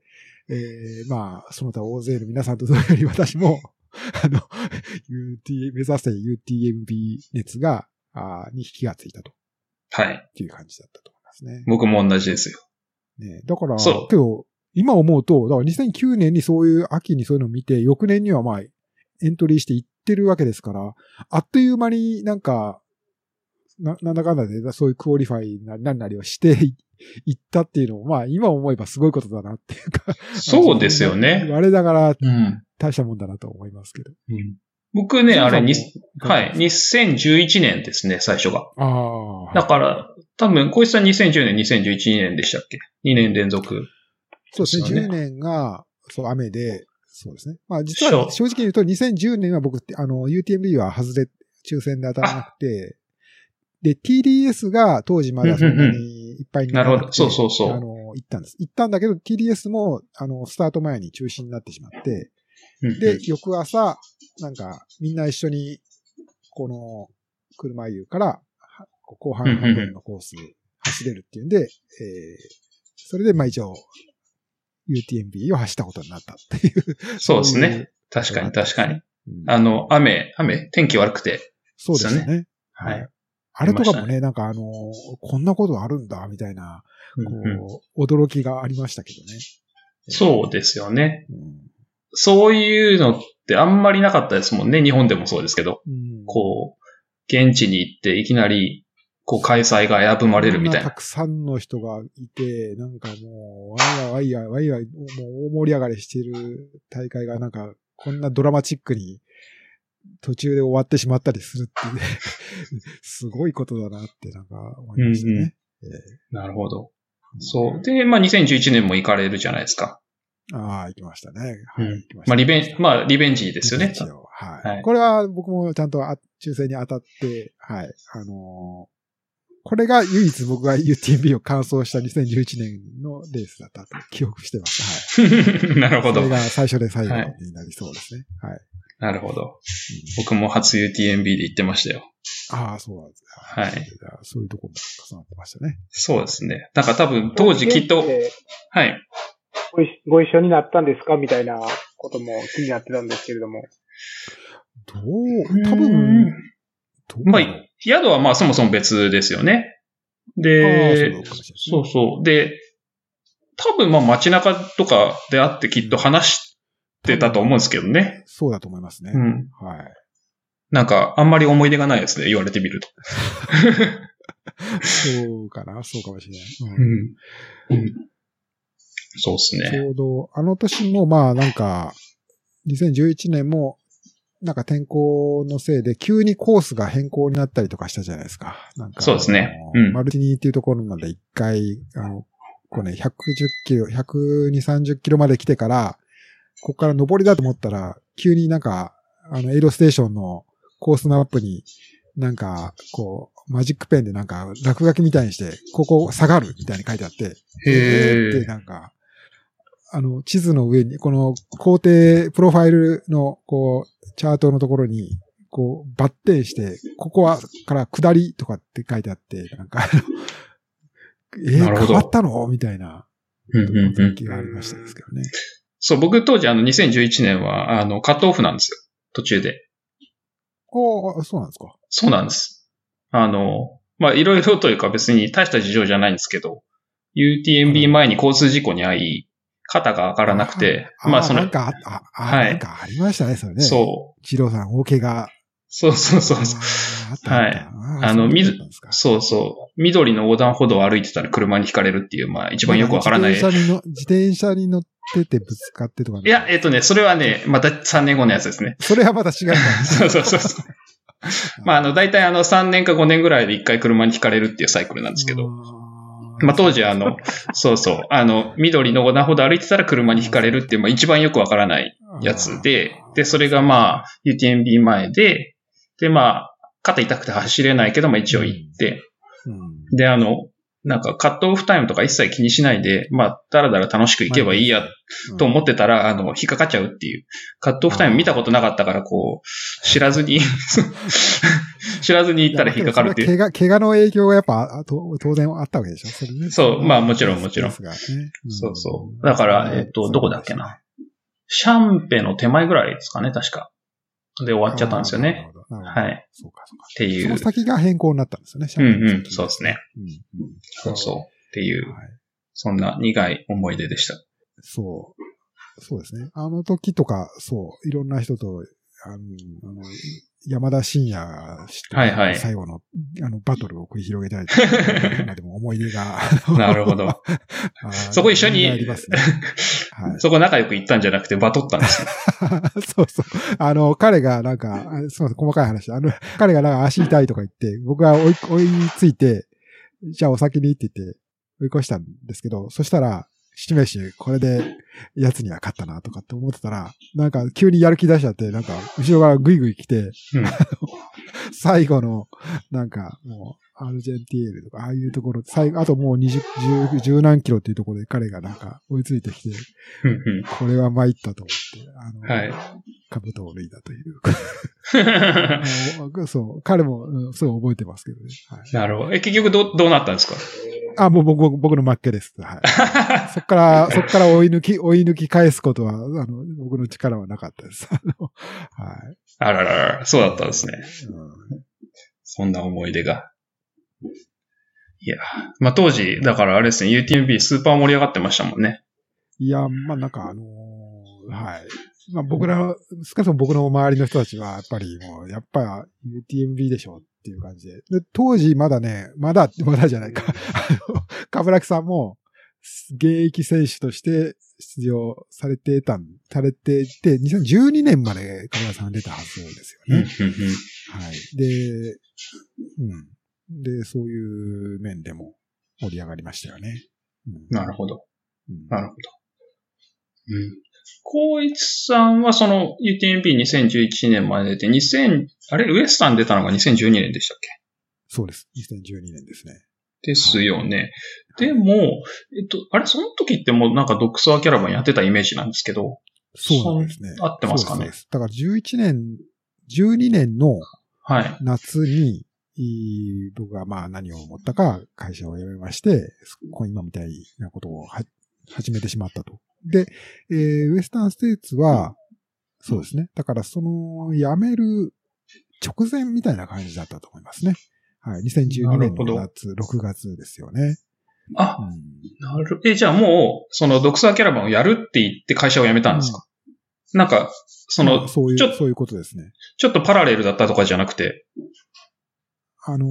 えーまあ、その他大勢の皆さんと同様に私も、あの、UT、目指せ UTMB 熱が、あーに火がついたとはい。っていう感じだったと思いますね。僕も同じですよ。ねだから、そうけど、今思うと、だから2009年にそういう秋にそういうのを見て、翌年にはまあ、エントリーしていってるわけですから、あっという間になんか、な、なんだかんだで、そういう qualify なりなんなりをしてい いったっていうのも、まあ今思えばすごいことだなっていうか。そうですよね。我ながらうん。大したもんだなと思いますけど。うん僕ね、あれ、にははい。2011年ですね、最初が。ああ。だから、多分、小石さん2010年、2011年でしたっけ ?2 年連続。そうですね。そうね10年が、そう、雨で、そうですね。まあ実は正直に言うと2010年は僕って、あの、UTMB は外れ、抽選で当たらなくて、で、TDS が当時まだそんなにいっぱいになるほどそうそうそうあの、行ったんです。行ったんだけど、TDS も、あの、スタート前に中止になってしまって、うんで、翌朝、なんか、みんな一緒に、この、車湯から、は後半半分のコース走れるっていうんで、えー、それで、まあ一応、UTMB を走ったことになったっていう。そうですね。確かに確かに。うんあの、雨、雨、天気悪くて。そうですね。はいはい。あれとかもありね、なんかあの、こんなことあるんだ、みたいな、うんうんこう、驚きがありましたけどね。そうですよね。うん。そういうのってあんまりなかったですもんね。日本でもそうですけど。うんこう、現地に行っていきなり、こう、開催が危ぶまれるみたいな。こんたくさんの人がいて、なんかもう、ワイワイワイワイワイ、もう大盛り上がりしている大会がなんか、こんなドラマチックに途中で終わってしまったりするっていうね、すごいことだなってなんか思いましたね。えなるほど。えそう。で、まあ、2011年も行かれるじゃないですか。ああ、行きましたね。はい、ました。まあ、リベン、まあ、リベンジですよね。はい。はいこれは僕もちゃんとあ抽選に当たって、はい。あのーこれが唯一僕が UTMB を完走した2011年のレースだったと記憶してます。はい。なるほどそれ。が最初で最後はいになりそうですね。はい。なるほど。僕も初 UTMB で行ってましたよ。ああ、そうなんですね。はいそういうところも重なってましたね。そうですね。だから多分当時きっと、ではい。ご一ご一緒になったんですか？みたいなことも気になってたんですけれども。どう、多分、どうまあ、宿はまあそもそも別ですよね。でそうそう。で、多分まあ街中とかで会ってきっと話してたと思うんですけどね。そうだと思いますね。うん。はい。なんか、あんまり思い出がないですね、言われてみると。そうかな、そうかもしれない。うん。うん。そうですちね。ょうど、あの年もまあなんか、2011年も、なんか天候のせいで急にコースが変更になったりとかしたじゃないですか。なんかそうですねうんマルティニーっていうところまで一回、あの、こうね、110キロ、120、30キロまで来てから、ここから上りだと思ったら、急になんか、あの、エイドステーションのコースマップに、なんか、こう、マジックペンでなんか、落書きみたいにして、ここ下がるみたいに書いてあって、へーってなんか、あの、地図の上に、この高低、プロファイルの、こう、チャートのところに、こう、バッテンして、ここは、から下りとかって書いてあって、なんか、えー、変わったの？みたいな、うんうんうん時がありましたですけどね。そう、僕当時あの2011年は、あの、カットオフなんですよ。途中で。ああ、そうなんですか。そうなんです。あの、まあ、いろいろというか別に大した事情じゃないんですけど、UTMB 前に交通事故に遭い、肩が上がらなくて、あまあ、そのなん、かあ、あ、あはいなんかありましたね、それね。う。そう、二郎さん、大怪我。そうそうそうそう。あのそうだ水ったんですかそうそう。緑の横断歩道を歩いてたら車にひかれるっていう、まあ一番よくわからない。自転車にの、自転車に乗っててぶつかってとか、いや、えっ、とね、それはね、また3年後のやつですね。それはまた違ったんですそうそうそう そう。まあ、あの、大体あの、3年か5年ぐらいで1回車にひかれるっていうサイクルなんですけど。まあ、当時あの、そうそう、あの、緑の横断歩道歩いてたら車にひかれるっていう、まあ、一番よくわからないやつで、で、それがまあ、UTMB 前で、で、まあ、肩痛くて走れないけど、まあ一応行って、うん、で、あの、なんかカットオフタイムとか一切気にしないで、まあ、だらだら楽しく行けばいいやと思ってたら、あの、引っかかっちゃうっていう。カットオフタイム見たことなかったから、こう、知らずに、知らずに行ったら引っかかるっていう。怪我、怪我の影響がやっぱ、当然あったわけでしょ？それね。そうまあもちろんもちろんそうそう。だから、えっと、どこだっけな。シャンペの手前ぐらいですかね、確か。で終わっちゃったんですよね。。は。はいそうか、そうか。ていう。その先が変更になったんですよね。うんうん、そうですね。うんうんそうそう。っていう、はい。そんな苦い思い出でした。そう。そうですね。あの時とか、そう、いろんな人と、あの、あの山田信也氏とはいはい最後の、あの、バトルを繰り広げたりとか、今でも思い出が。なるほど。そこ一緒にありますね。はい。そこ仲良く行ったんじゃなくてバトったんですよ。そうそう。あの、彼がなんか、あすみません、細かい話。あの、彼がなんか足痛いとか言って、僕が追い、追いついて、じゃあお先にって言って追い越したんですけど、そしたら、七名氏、これで、奴には勝ったなとかって思ってたら、なんか急にやる気出しちゃって、なんか、後ろからグイグイ来て、うん。最後の、なんか、もう、アルジェンティールとか、ああいうところ、最後、あともう二十、十、十何キロっていうところで彼がなんか追いついてきて、これは参ったと思って、あの、はい兜を脱いだという。そう、彼も、うん、そう覚えてますけどね。はい、なるほど。え、結局どう、どうなったんですか？あ、もう僕、僕僕の負けです。はい。そっから、そっから追い抜き、追い抜き返すことは、あの、僕の力はなかったです。あのはい。あららら、そうだったんですね。うんそんな思い出が。いや、まあ当時、だからあれですね、UTMB スーパー盛り上がってましたもんね。いや、まあなんかあのーはい。まあ僕ら、少なくとも僕の周りの人たちは、やっぱりもう、やっぱ UTMB でしょっていう感じで。で、当時まだね、まだ、まだじゃないか。あの、かぶらきさんも、現役選手として出場されてたん、されていて、2012年までかぶらきさん出たはずですよね。はい。で、うん。で、そういう面でも盛り上がりましたよね。うんなるほど。うんなるほど。うん。光一さんはその UTMB2011 年まで出て、2000、あれ？ウエスタン出たのが2012年でしたっけ？そうです。2012年ですね。ですよね。でも、えっと、あれ？その時ってもうなんかドックスワーキャラバンやってたイメージなんですけど、そうなんですね。合ってますかね？だから11年、12年のはい。夏に、いい僕がまあ何を思ったか会社を辞めまして、今みたいなことをは始めてしまったと。で、えーウエスタンステーツは、そうですね。だからその辞める直前みたいな感じだったと思いますね。はい。2012年の夏、6月ですよね。あ、うんなる。え、じゃあもう、そのドクサーキャラバンをやるって言って会社を辞めたんですか、なんか、その、まあそういう、そういうことですね。ちょっとパラレルだったとかじゃなくて、あの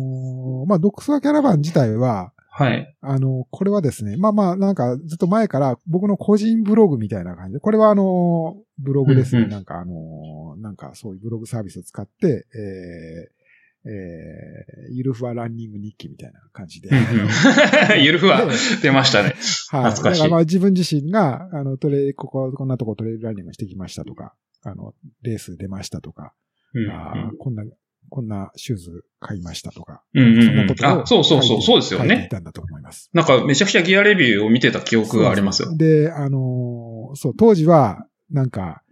ーまあ、ドックスワキャラバン自体は、はい。あの、これはですね、まあまあ、なんかずっと前から僕の個人ブログみたいな感じで、これはあの、ブログですね。うんうんなんかあの、なんかそういうブログサービスを使って、えー、えー、ゆるふわランニング日記みたいな感じで。ゆるふわで出ましたね。はい。懐かしいまあ自分自身が、あの、トレここ、こんなとこトレイルランニングしてきましたとか、あの、レース出ましたとか、うんあーこんな、こんなシューズ買いましたとか、うんうんそんあ、そうそうそう、そうですよ書い。たんだと思います。なんかめちゃくちゃギアレビューを見てた記憶がありますよ。で、あのーそう、当時は、なんか、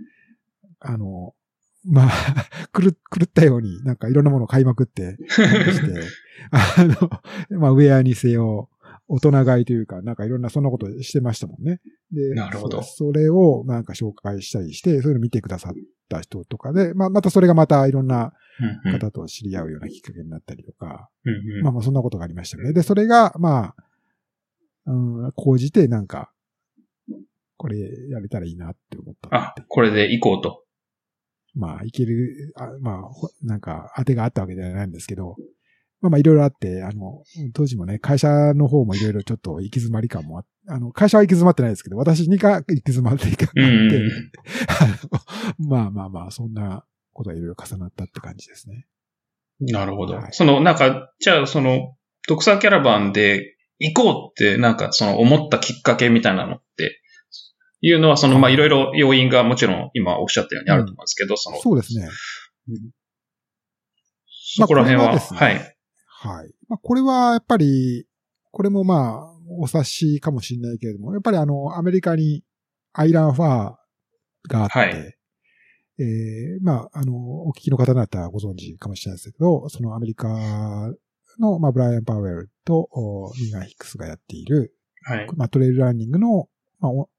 あのまあ、狂狂ったように、なんかいろんなものを買いまくって、して、あの、まあ、ウェアにせよ、大人買いというか、なんかいろんなそんなことしてましたもんね。で、なるほどそれをなんか紹介したりして、そういうの見てくださった人とかで、まあ、またそれがまたいろんな方と知り合うようなきっかけになったりとか、うんうん。まあまあそんなことがありましたよね。で、それが、まあ、うん、講じてなんか、これやれたらいいなって思ったあ、これで行こうと。まあ、いける、あまあ、ほなんか、当てがあったわけではないんですけど、まあまあ、いろいろあって、あの、当時もね、会社の方もいろいろちょっと行き詰まり感もああの、会社は行き詰まってないですけど、私にが行き詰まっていかが あって、まあまあまあ、そんなことがいろいろ重なったって感じですね。なるほどは。いその、なんか、じゃあ、その、ドクサーキャラバンで行こうって、なんか、その、思ったきっかけみたいなのって、いうのは、その、まあ、いろいろ要因がもちろん、今おっしゃったようにあると思うんですけど、その、そうですね。そこら辺は、まあこれはねはい。はい。まあ、これはやっぱり、これもまあ、お察しかもしれないけれども、やっぱりあの、アメリカにアイランファーがあって、はいえーまあ、あの、お聞きの方だったらご存知かもしれないですけど、そのアメリカの、まあ、ブライアン・パウエルと、おミーガン・ヒックスがやっている、はい。まあ、トレイルランニングの、まあ、お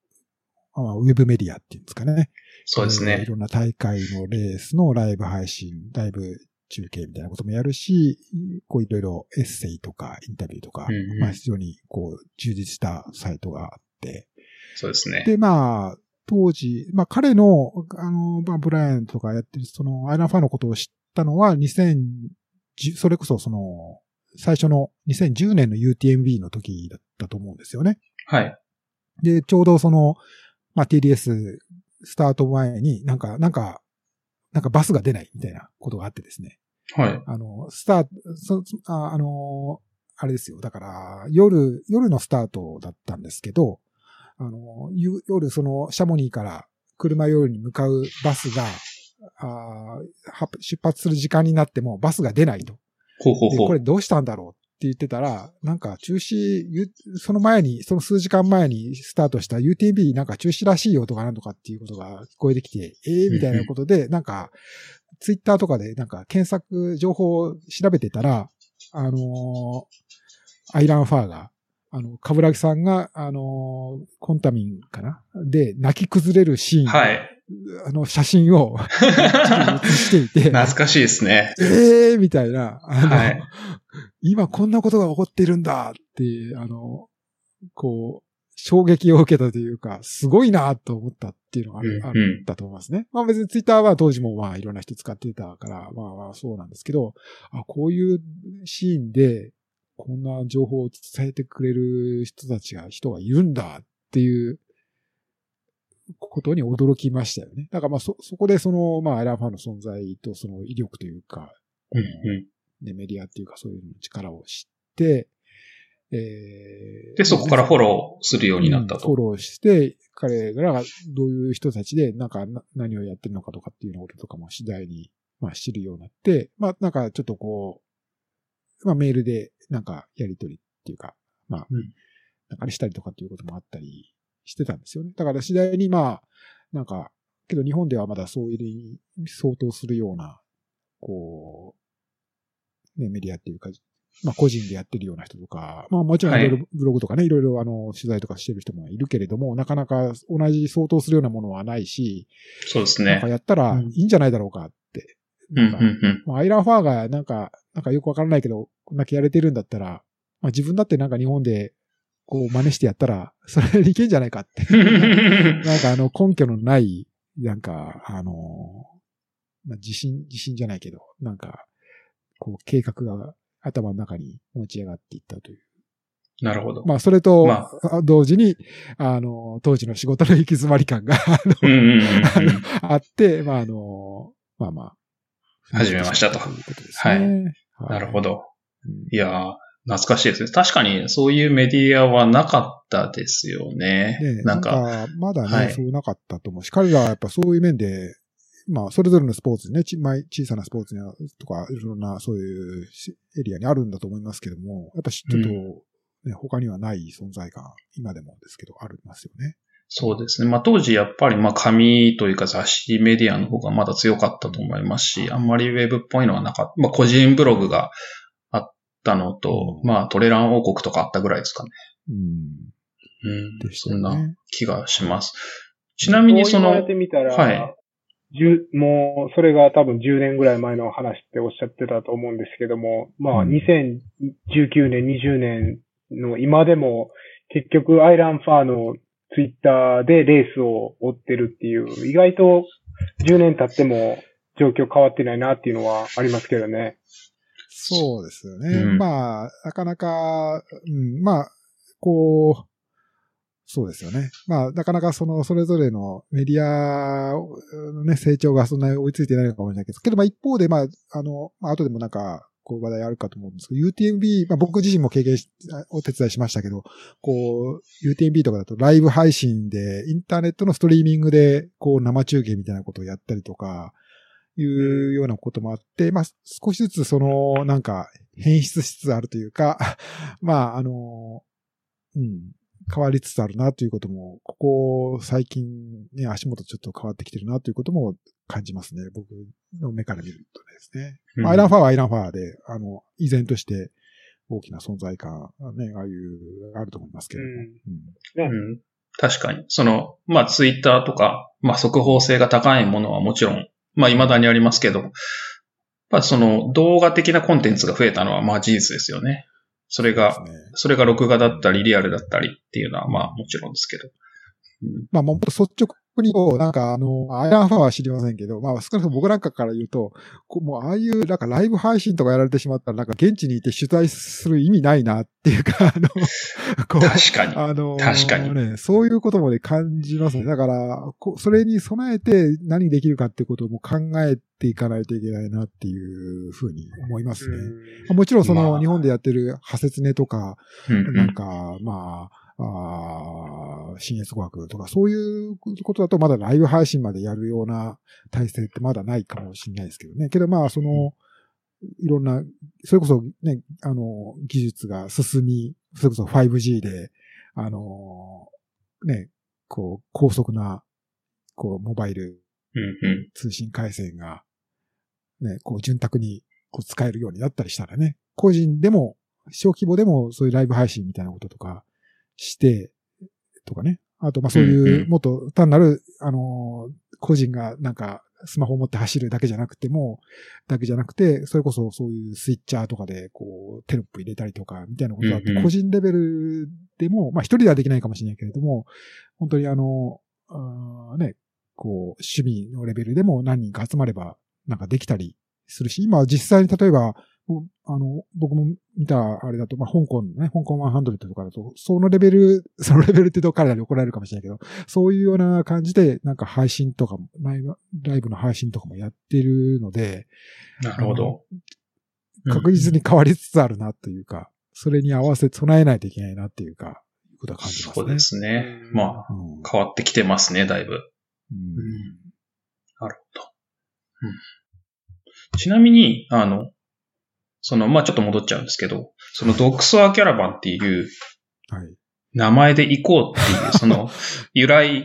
まあウェブメディアっていうんですかね。そうですね。えーいろんな大会のレースのライブ配信、ライブ中継みたいなこともやるし、こういろいろエッセイとかインタビューとか、うんうんまあ非常にこう充実したサイトがあって、そうですね。で、まあ、当時、まあ彼の、あの、まあブライアンとかやってる、そのアイランファンのことを知ったのは2010、それこそその、最初の2010年の UTMB の時だったと思うんですよね。はい。で、ちょうどその、まあ、TDS スタート前になんか、なんか、なんかバスが出ないみたいなことがあってですね。はい。あの、スタート、そああの、あれですよ。だから、夜、夜のスタートだったんですけど、あの、ゆ夜、その、シャモニーから車夜に向かうバスが、あ出発する時間になってもバスが出ないと。で、ほうほうほう。これどうしたんだろうって言ってたら、なんか中止、ゆその前に、その数時間前にスタートした UTB なんか中止らしいよとかなんとかっていうことが聞こえてきて、ええー、みたいなことで、なんか、ツイッターとかでなんか検索情報を調べてたら、あのーアイランファーが、あの、カブラギさんが、あのーコンタミンかな？で、泣き崩れるシーン、はい。あの、写真を 写していて、懐かしいですね。ええー、みたいな、あの、はい今こんなことが起こっているんだっていう、あの、こう、衝撃を受けたというか、すごいなと思ったっていうのがあるったと思いますね。まあ別にツイッターは当時もまあいろんな人使ってたから、まあまあそうなんですけど、あ、こういうシーンで、こんな情報を伝えてくれる人たちが、人がいるんだっていうことに驚きましたよね。だからまあそ、そこでその、まあアイランファンの存在とその威力というか、うんうんね、メディアっていうかそういうの力を知って、えーで、そこからフォローするようになったと。うんフォローして、彼らがどういう人たちで、なんかな何をやってるのかとかっていうのこととかも次第に、まあ知るようになって、まあなんかちょっとこう、まあメールでなんかやりとりっていうか、まあ、うんなんかしたりとかっていうこともあったりしてたんですよね。だから次第にまあ、なんか、けど日本ではまだそういう相当するような、こう、ね、メディアっていうか、まあ個人でやってるような人とか、まあもちろんいろいろブログとかね、いろいろあの、取材とかしてる人もいるけれども、なかなか同じ相当するようなものはないし、そうですねなんか。やったらいいんじゃないだろうかって。うん、うなんかん、うん。まあアイランファーがなんか、なんかよくわからないけど、こんだけやれてるんだったら、まあ自分だってなんか日本で、こう真似してやったら、それでいけんじゃないかって。なんかあの根拠のない、なんか、あの、まあ、自信、自信じゃないけど、なんか、こう計画が頭の中に持ち上がっていったという。なるほど。まあそれと、まあ同時に、あの、当時の仕事の行き詰まり感があって、まああの、まあまあ。始めましたとということですね。はいなるほ。ど。うんいやー、懐かしいですね。確かにそういうメディアはなかったですよね。ねなんか、か、まだね、はいそうなかったと思うし、彼らはやっぱそういう面で、まあ、それぞれのスポーツね、ちまあ小さなスポーツとか、いろんなそういうしエリアにあるんだと思いますけども、やっぱちょっと、ね他にはない存在感、今でもですけど、ありますよね。そうですね。まあ当時やっぱりまあ紙というか雑誌メディアの方がまだ強かったと思いますし、あんまりウェブっぽいのはなかった。まあ個人ブログがあったのと、まあトレラン王国とかあったぐらいですかね。うん。うん。でしたそんな。気がします。ちなみにそのはい10もう、それが多分10年ぐらい前の話っておっしゃってたと思うんですけども、まあ、うん2019年、20年の今でも、結局、アイランファーのツイッターでレースを追ってるっていう、意外と10年経っても状況変わってないなっていうのはありますけどね。そうですよね。うんまあ、なかなか、うん、まあ、こう、そうですよね。まあ、なかなかその、それぞれのメディアのね、成長がそんなに追いついてないのかもしれないけど、けど、まあ一方で、まあ、あの、まあ後でもなんか、こう話題あるかと思うんですけど、UTMB、まあ僕自身も経験し、お手伝いしましたけど、こう、UTMB とかだとライブ配信で、インターネットのストリーミングで、こう生中継みたいなことをやったりとか、いうようなこともあって、まあ少しずつその、なんか、変質しつつあるというか、まあ、あの、うん、変わりつつあるなということも、ここ最近ね、足元ちょっと変わってきてるなということも感じますね。僕の目から見るとですね。うんまあアイランファーはアイランファーで、あの、依然として大きな存在感、ね、ああいう、あると思いますけれども。うんうん、確かに。その、まあツイッターとか、まあ速報性が高いものはもちろん、まあ未だにありますけど、まあその動画的なコンテンツが増えたのはまあ事実ですよね。それが、ねそれが録画だったりリアルだったりっていうのはまあもちろんですけど。うんまあ、もっと率直にこう、なんかあの、アイランファーは知りませんけど、まあ、少なくとも僕なんかから言うと、こうもうああいうなんかライブ配信とかやられてしまったら、なんか現地にいて取材する意味ないなっていうか、あの、こう、確かに。あのー確かにね、そういうこともね、感じますね。だから、こそれに備えて何できるかってことも考えていかないといけないなっていうふうに思いますね。うんもちろんその、まあ日本でやってる派切ねとか、なんか、まあ、あー新越語学とか、そういうことだとまだライブ配信までやるような体制ってまだないかもしれないですけどね。けどまあ、その、いろんな、それこそね、あの、技術が進み、それこそ 5G で、あの、ね、こう、高速な、こう、モバイル通信回線が、ね、こう、潤沢にこう使えるようになったりしたらね、個人でも、小規模でもそういうライブ配信みたいなこととかして、とかね。あと、まあそううんいうう、んもっと単なる、あのー、個人がなんか、スマホを持って走るだけじゃなくても、だけじゃなくて、それこそそういうスイッチャーとかで、こう、テロップ入れたりとか、みたいなことだって個人レベルでも、まあ一人ではできないかもしれないけれども、本当にあの、あーね、こう、趣味のレベルでも何人か集まれば、なんかできたりするし、今実際に例えば、あの、僕も見たあれだと、まあ、香港のね、香港100とかだと、そのレベル、そのレベルって言うと彼らに怒られるかもしれないけど、そういうような感じで、なんか配信とかも、ライブ、ライブの配信とかもやってるので、なるほど。確実に変わりつつあるなというか、それに合わせ備えないといけないなっていうか、いうことは感じますね。そうですね。うんまあ、うん。変わってきてますね、だいぶ。うんなるほど。うんちなみに、あの、その、まあ、ちょっと戻っちゃうんですけど、そのドックスワーキャラバンっていうはい。名前で行こうっていう、その、由来っ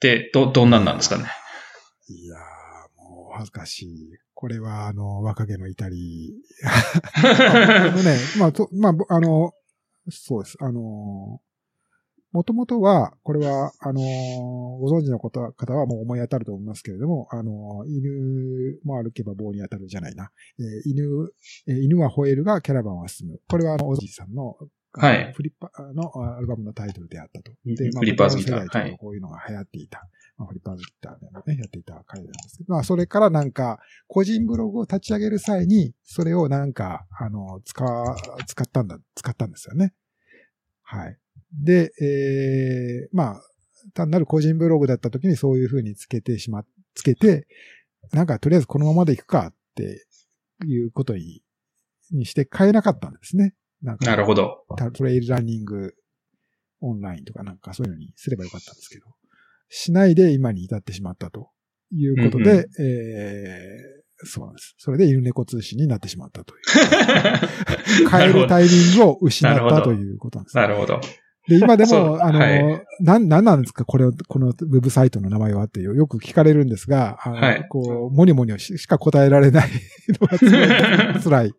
て、ど、どんなんなんですかね？いやー、も恥ずかしい。これは、あの、若気の至り。あのね、まあ、と、まあ、ぼあの、そうです。あの、もともとは、これは、あの、ご存知の方方はもう思い当たると思いますけれども、あの、犬も歩けば棒に当たるじゃないな。えー犬、えー犬は吠えるがキャラバンは進む。これは、あの、おじいさんの、はいフリッパーのあアルバムのタイトルであったと。うんで、まあ、フリッパーズギター僕の世代とかこういうのが流行っていた。まあ、フリッパーズギターでもね、やっていた彼なんですけど、まあ、それからなんか、個人ブログを立ち上げる際に、それをなんか、あの、使、使ったんだ、使ったんですよね。はい。で、えー、まあ、単なる個人ブログだった時にそういう風につけてしま、つけて、なんかとりあえずこのままでいくかっていうことに、にして変えなかったんですね。ななるほど。たトレイルランニングオンラインとかなんかそういうのにすればよかったんですけど、しないで今に至ってしまったということで、うんうえー、そうなんです。それで犬猫通信になってしまったという。変えるタイミングを失ったということなんです。なるほど。で、今でも、あの、はい。なん、なんなんですか？これを、このウェブサイトの名前はっていうよく聞かれるんですが、あのはい。こう、もにもにししか答えられない のが辛い 辛い。こ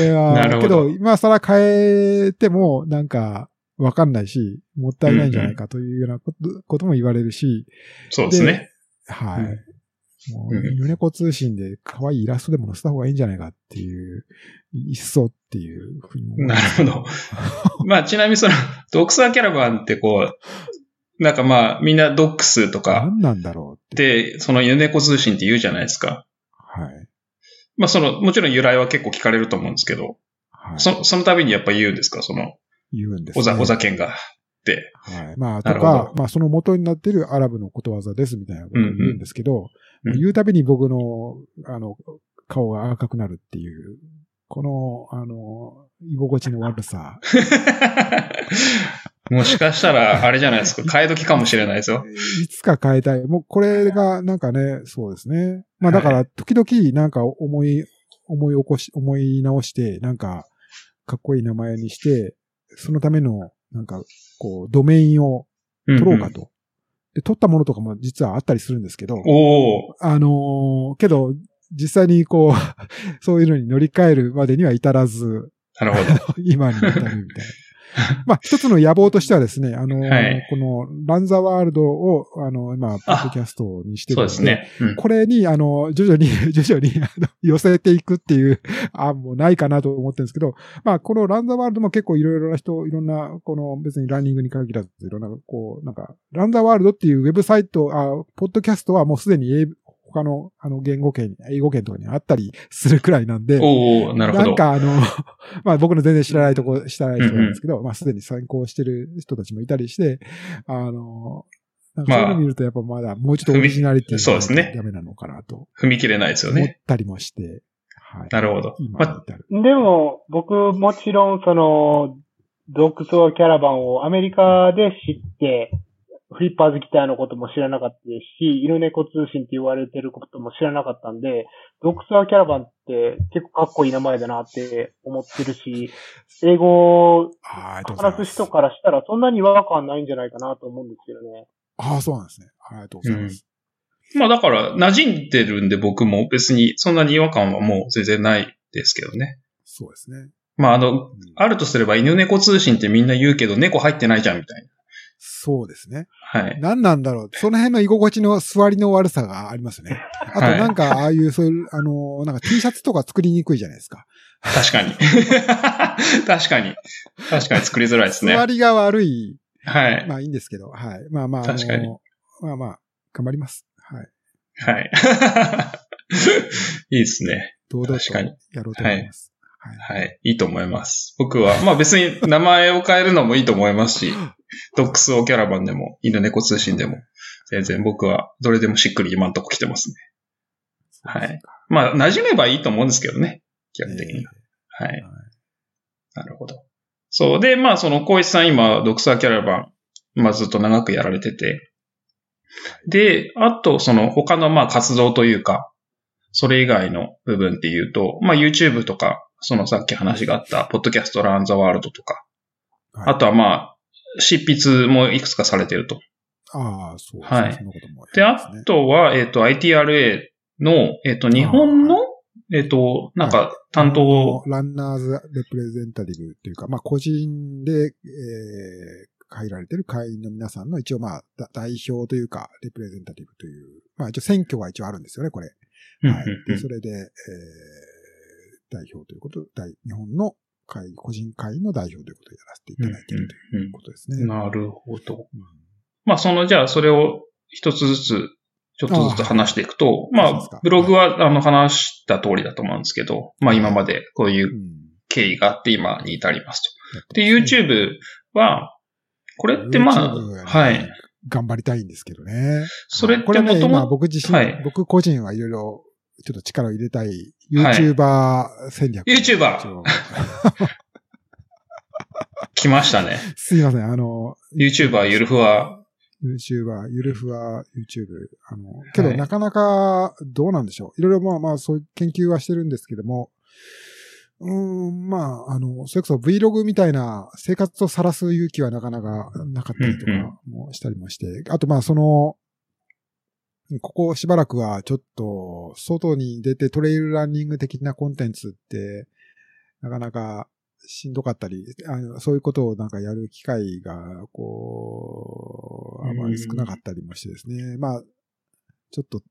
れは、なるほど。けど、今更変えても、なんか、わかんないし、もったいないんじゃないかというようなこと,、も言われるし、そうですね。はい。うん。もう、うん。犬猫通信で可愛いイラストでも載せた方がいいんじゃないかっていう、いっそっていうふうになするほど。まあ、ちなみにその、ドクサーキャラバンってこう、なんかまあ、みんなドックスとか、何なんだろうって。で、その犬猫通信って言うじゃないですか。はい。まあ、その、もちろん由来は結構聞かれると思うんですけど、はい。そその度にやっぱ言うんですか？その、言うんです、おざ、おざけんが。って。はい。まあ、とかど、まあ、その元になっているアラブのことわざですみたいなことを言うんですけど、うんうん言うたびに僕の、あの、顔が赤くなるっていう、この、あの、居心地の悪さ。もしかしたら、あれじゃないですか。替え時かもしれないですよ。いつか変えたい。もうこれがなんかね、そうですね。まあだから、時々なんか思い、思い起こし、思い直して、なんか、かっこいい名前にして、そのための、なんか、こう、ドメインを取ろうかと。で、取ったものとかも実はあったりするんですけど、おおあのーけど、実際にこう、そういうのに乗り換えるまでには至らず、なるほど。今に至るみたいな。まあ、一つの野望としてはですね、あのーはいこの、ランザワールドを、あの、今、ポッドキャストにしてるので、そうですね。うんこれに、あの、徐々に、徐々に、あの、寄せていくっていう案もないかなと思ってるんですけど、まあ、このランザワールドも結構いろいろな人、いろんな、この、別にランニングに限らず、いろんな、こう、なんか、ランザワールドっていうウェブサイト、あ、ポッドキャストはもうすでに英他の、あの、言語圏、英語圏とかにあったりするくらいなんで、おおなるほど。んかあの、まあ僕の全然知らないとこ、知らない人なんですけど、まあすでに参考してる人たちもいたりして、あの、なんかそういうの見るとやっぱまだもうちょっとオリジナリティそうですねダメなのかなと踏み切れないですよ思っね。たりもして、はい。なるほど。今まに至る。でも、僕もちろんその、ドッグソーキャラバンをアメリカで知って、フリッパーズギターのことも知らなかったですし、犬猫通信って言われてることも知らなかったんで、ドッグソーキャラバンって結構かっこいい名前だなって思ってるし、英語を話す人からしたらそんなに違和感ないんじゃないかなと思うんですけどね。ああ、そうなんですね。ありがとうございます。まあだから、馴染んでるんで僕も別にそんなに違和感はもう全然ないですけどね。そうですね。まああの、うんあるとすれば犬猫通信ってみんな言うけど猫入ってないじゃんみたいそうですね。な。はい。何なんだろう。その辺の居心地の座りの悪さがありますね。あとはいなんか、ああいう、そういう、あの、なんか T シャツとか作りにくいじゃないですか。確かに。確かに。確かに作りづらいですね。座りが悪い。はい。まあいいんですけど、はい。まあまあ、あ確かにの、まあまあ、頑張ります。はい。はい。いいですね。堂々とやろうと思います。はい。はい。いいと思います。僕は、まあ別に名前を変えるのもいいと思いますし、ドックスオーキャラバンでも、犬猫通信でも、全然僕はどれでもしっくり今んとこ来てますね。はい。まあ、馴染めばいいと思うんですけどね。基本的に。はい。はいなるほど。そう。で、まあ、その、小石さん今、ドクサーキャラバン、まあ、ずっと長くやられてて。で、あと、その、他の、まあ、活動というか、それ以外の部分っていうと、まあ、YouTube とか、そのさっき話があった、ポッドキャストランザワールドとか、はいあとはまあ、執筆もいくつかされてると。ああ、そうですね。はいで、あ。とは、えっ、と、ITRA の、えっ、と、日本の、えっ、と、なんか、担当、ランナーズレプレゼンタティブっていうか、まあ、個人で、えー、入られてる会員の皆さんの一応まあ、だ代表というか、レプレゼンタティブという、まあ一応選挙は一応あるんですよね、これ。はい。で、それで、えー、代表ということ、大日本の会、個人会の代表ということでやらせていただいているということですね。なるほど。うん、まあその、じゃあそれを一つずつ、ちょっとずつ話していくと、あまあ、ブログは、あの、話した通りだと思うんですけど、まあ今までこういう経緯があって今に至りますと。で、YouTube は、これってまあ、はい。頑張りたいんですけどね。それってもとも僕自身、はい、僕個人はいろいろちょっと力を入れたい YouTuber 戦略、はい。YouTuber! 来ましたね。すいません、あの、YouTuber ゆるふわ。YouTuber、ゆるふわ YouTube。あの、けどなかなかどうなんでしょう。いろいろまあまあそういう研究はしてるんですけども、うん、まあ、あの、それこそ Vlog みたいな生活を晒す勇気はなかなかなかったりとかもしたりもして、うんうん、あとまあその、ここしばらくはちょっと外に出てトレイルランニング的なコンテンツってなかなかしんどかったり、あのそういうことをなんかやる機会が、こう、あまり少なかったりもしてですね。まあ、ちょっと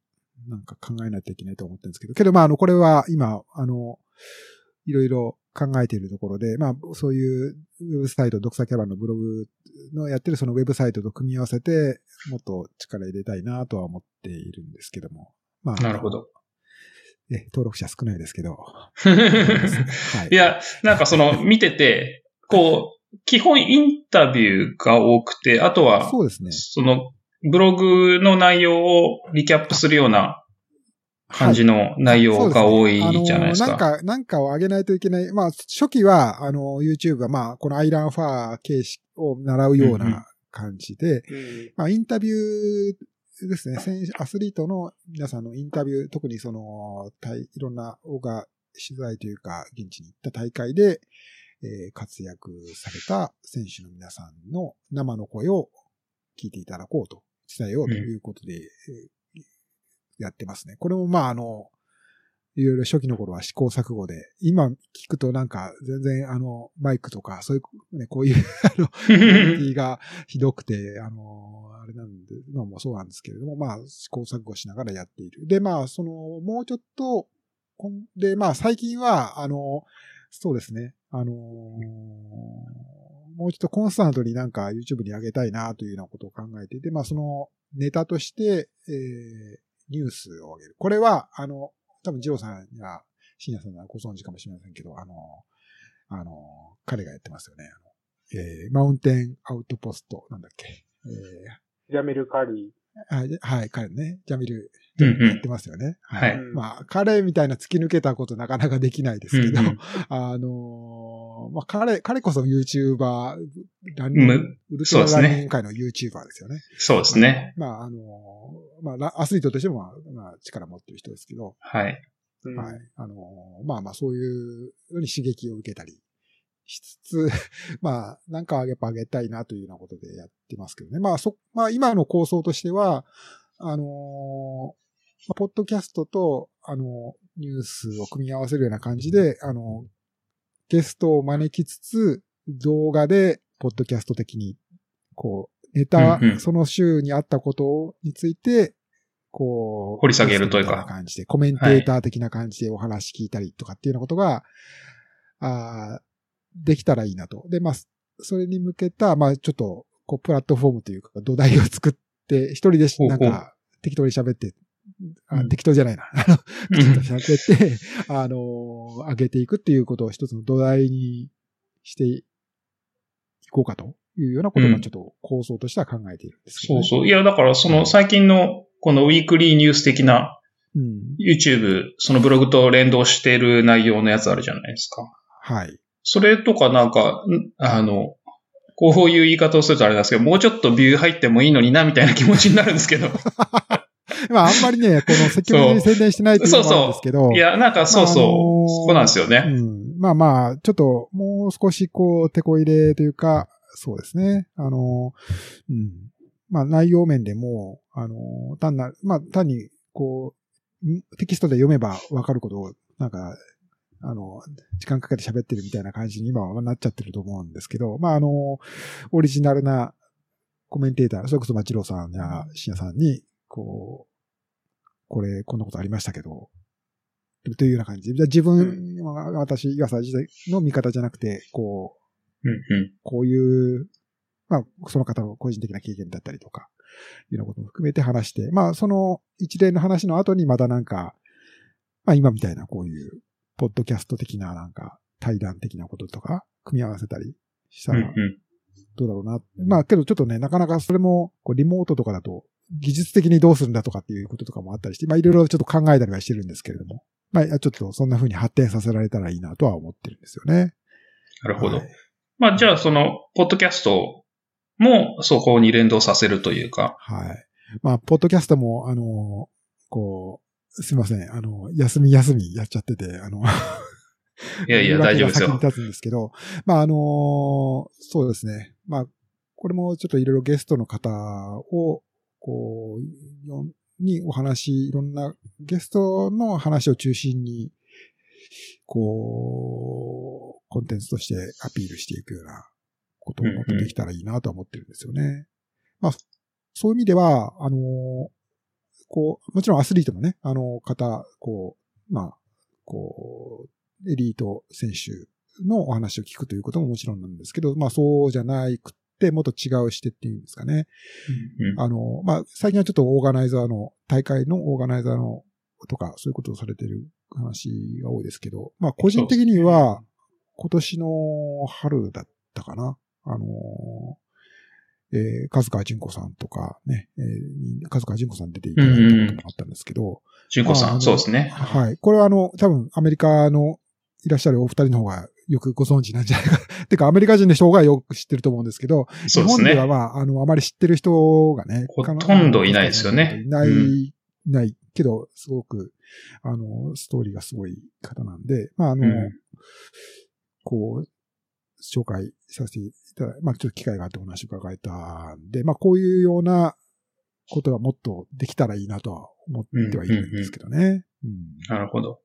なんか考えないといけないと思ってるんですけど、けどまあ、あの、これは今、あの、いろいろ考えているところで、まあ、そういうウェブサイト、ドクサキャラのブログのやってるそのウェブサイトと組み合わせて、もっと力入れたいなとは思っているんですけども。まあ、なるほど。え、登録者少ないですけど。はい、いや、なんかその、見てて、こう、基本インタビューが多くて、あとは、そうですね。その、ブログの内容をリキャップするような感じの内容が多いじゃないですか。はい、なんか、なんかを上げないといけない。まあ、初期は、あの、YouTube は、まあ、このアイランファー形式を習うような感じで、うん。うん、まあ、インタビューですね、アスリートの皆さんのインタビュー、特にその、いろんなオガ取材というか、現地に行った大会で、えー、活躍された選手の皆さんの生の声を聞いていただこうと、伝えようということで、うんやってますね。これもまああの、いろいろ初期の頃は試行錯誤で、今聞くとなんか全然あの、マイクとか、そういう、ね、こういう あの、クオリティがひどくて、あの、あれなんで、今もそうなんですけれども、まあ試行錯誤しながらやっている。で、まあその、もうちょっと、で、まあ最近は、あの、そうですね、あのもうちょっとコンスタントになんか YouTube に上げたいなというようなことを考えていて、まあそのネタとして、えー、ニュースを上げる。これは、あの、多分、ジローさんや、深夜さんはご存知かもしれませんけど、あの、あの、彼がやってますよね。あのえー、マウンテンアウトポスト、なんだっけ。えー、ジャミル・カリー。はい、彼ね。ジャミル、やってますよね。はい。まあ、彼みたいな突き抜けたことなかなかできないですけど、うんうん、あの、まあ、彼、彼こそ YouTuber、ランニング、ウルトラランニング界の YouTuber ですよね。そうですね。まあ、あの、まあ、アスリートとしても、まあ、力持ってる人ですけど。はい。はい。あの、まあまあ、そういうのに刺激を受けたりしつつ、まあ、なんかやっぱ上げたいなというようなことでやってますけどね。まあ、そ、まあ、今の構想としては、あのポッドキャストと、あの、ニュースを組み合わせるような感じで、あの、ゲストを招きつつ、動画で、ポッドキャスト的に、こう、ネタ、うんうん、その週にあったことについて、こう、掘り下げるというか。感じで、コメンテーター的な感じでお話聞いたりとかっていうようなことが、あできたらいいなと。で、まあ、それに向けた、まあ、ちょっと、こう、プラットフォームというか、土台を作って、一人で、なんか、適当に喋って、あ適当じゃないな。あの、喋って、あの、上げていくっていうことを一つの土台にしていこうかというようなことがちょっと構想としては考えているんですけど、ねうん、そうそう。いや、だからその最近のこのウィークリーニュース的な、うん、YouTube、そのブログと連動している内容のやつあるじゃないですか。はい。それとかなんか、あの、こういう言い方をするとあれなんですけど、もうちょっとビュー入ってもいいのにな、みたいな気持ちになるんですけど。まあ、あんまりね、この積極的に宣伝してないっていうのもあるんですけど。そうそういや、なんかそうそう、まああのー、そこなんですよね。うん。まあまあ、ちょっと、もう少しこう、手こ入れというか、そうですね。あの、うん。まあ内容面でも、あの、単な、まあ単に、こう、テキストで読めばわかることを、なんか、あの、時間かけて喋ってるみたいな感じに今はなっちゃってると思うんですけど、まあ、あの、オリジナルなコメンテーター、それこそ町郎さんや深夜さんに、こう、これ、こんなことありましたけど、というような感じで、自分、私、岩佐時代の見方じゃなくて、こうんうん。こういう、まあ、その方の個人的な経験だったりとか、いうようなことも含めて話して、まあ、その一連の話の後にまたなんか、まあ今みたいなこういう、ポッドキャスト的ななんか、対談的なこととか、組み合わせたりしたら、うんうん。どうだろうな。まあ、けどちょっとね、なかなかそれも、こう、リモートとかだと、技術的にどうするんだとかっていうこととかもあったりして、まあ、いろいろちょっと考えたりはしてるんですけれども、まあ、ちょっとそんな風に発展させられたらいいなとは思ってるんですよね。なるほどはい。まあ、じゃあ、その、ポッドキャストもそこに連動させるというか。はい。まあ、ポッドキャストも、あの、こう、すいません、あの、休み休みやっちゃってて、あの、いやいや、大丈夫ですよ。が先に立つんですけど、まあ、あの、そうですね。まあ、これもちょっといろいろゲストの方を、こう、にお話、いろんなゲストの話を中心に、こう、コンテンツとしてアピールしていくようなことをもっとできたらいいなとは思ってるんですよね。まあ、そういう意味では、あの、こう、もちろんアスリートのね、あの方、こう、まあ、こう、エリート選手のお話を聞くということももちろんなんですけど、まあそうじゃなくて、もっと違う視点っていうんですかね。うんあの、まあ最近はちょっとオーガナイザーの、大会のオーガナイザーのとか、そういうことをされてる話が多いですけど、まあ個人的には、今年の春だったかな。あの、えー、数川純子さんとかね、えー、数川純子さん出ていただいたこともあったんですけど、純子さん、まああのそうですね。はい。これはあの、多分アメリカのいらっしゃるお二人の方がよくご存知なんじゃないか。てかアメリカ人の人がよく知ってると思うんですけど、そうです日本ではね。まあ、あの、あまり知ってる人がね、ほとんどいないですよねいない、うんいないけど、すごく、あの、ストーリーがすごい方なんで、まあ、あの、うんこう、紹介させていただいまあ、ちょっと機会があってお話を伺えたんで、まあ、こういうようなことがもっとできたらいいなとは思ってはいるんですけどね。うんなるほど。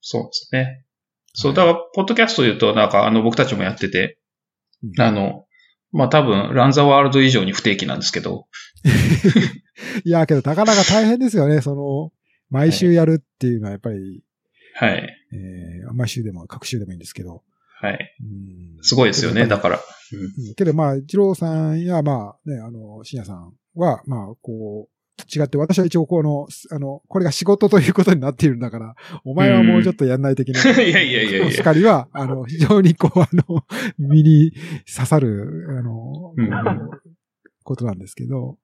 そうですね。そう、だから、ポッドキャストで言うと、なんか、あの、僕たちもやってて、うんあの、まあ、多分、ランザワールド以上に不定期なんですけど、いや、けど、なかなか大変ですよね。その、毎週やるっていうのはやっぱり、はい。えー、毎週でも、各週でもいいんですけど。はい。うんすごいですよね。だら。から。うんけど、まあ、一郎さんや、まあ、ね、あの、深夜さんは、まあ、こう、違って、私は一応この、あの、これが仕事ということになっているんだから、お前はもうちょっとやんないといけない。いやいやいやいやお叱りは、あの、非常にこう、あの、身に刺さる、あの、うんことなんですけど、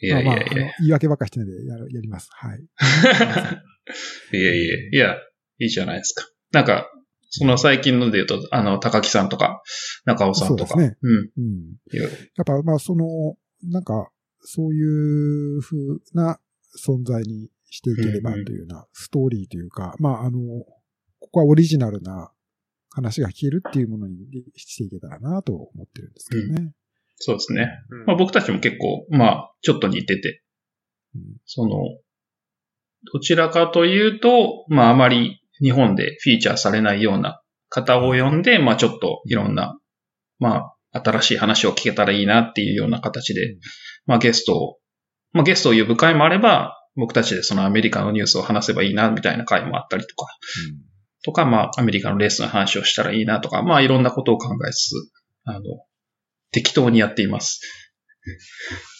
いやいやいまあまあ、あのや。言い訳ばっかしてないでやる、やります。はい。いやいや、いや、いいじゃないですか。なんか、その最近ので言うと、あの、高木さんとか、中尾さんとか。そうですねうん。うん。いややっぱ、まあ、その、なんか、そういう風な存在にしていければうんうんというようなストーリーというか、まあ、あの、ここはオリジナルな話が聞けるっていうものにしていけたらなと思ってるんですけどね。そうですね。まあ僕たちも結構、まあ、ちょっと似てて、うんその、どちらかというと、まああまり日本でフィーチャーされないような方を呼んで、まあちょっといろんな、まあ新しい話を聞けたらいいなっていうような形で、うん。まあゲストを、まあゲストを呼ぶ会もあれば、僕たちでそのアメリカのニュースを話せばいいなみたいな会もあったりとか、とか、まあアメリカのレースの話をしたらいいなとか、まあいろんなことを考えつつ、あの、適当にやっています。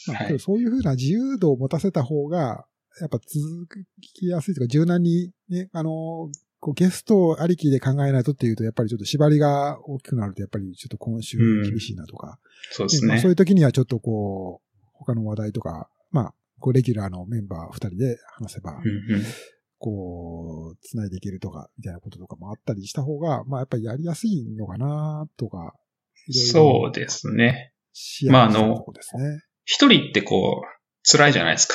ま あはい。そういうふうな自由度を持たせた方が、やっぱ続きやすいとか、柔軟にね、あの、こうゲストありきで考えないとっていうと、やっぱりちょっと縛りが大きくなると、やっぱりちょっと今週厳しいなとか、そうですねねまあそう。いう時にはちょっとこう、他の話題とか、まあ、こうレギュラーのメンバー二人で話せば、うんうんこう、繋いでいけるとか、みたいなこととかもあったりした方が、まあやっぱりやりやすいのかなとか、いろいろそうですね。まああの。一人ってこう、辛いじゃないですか。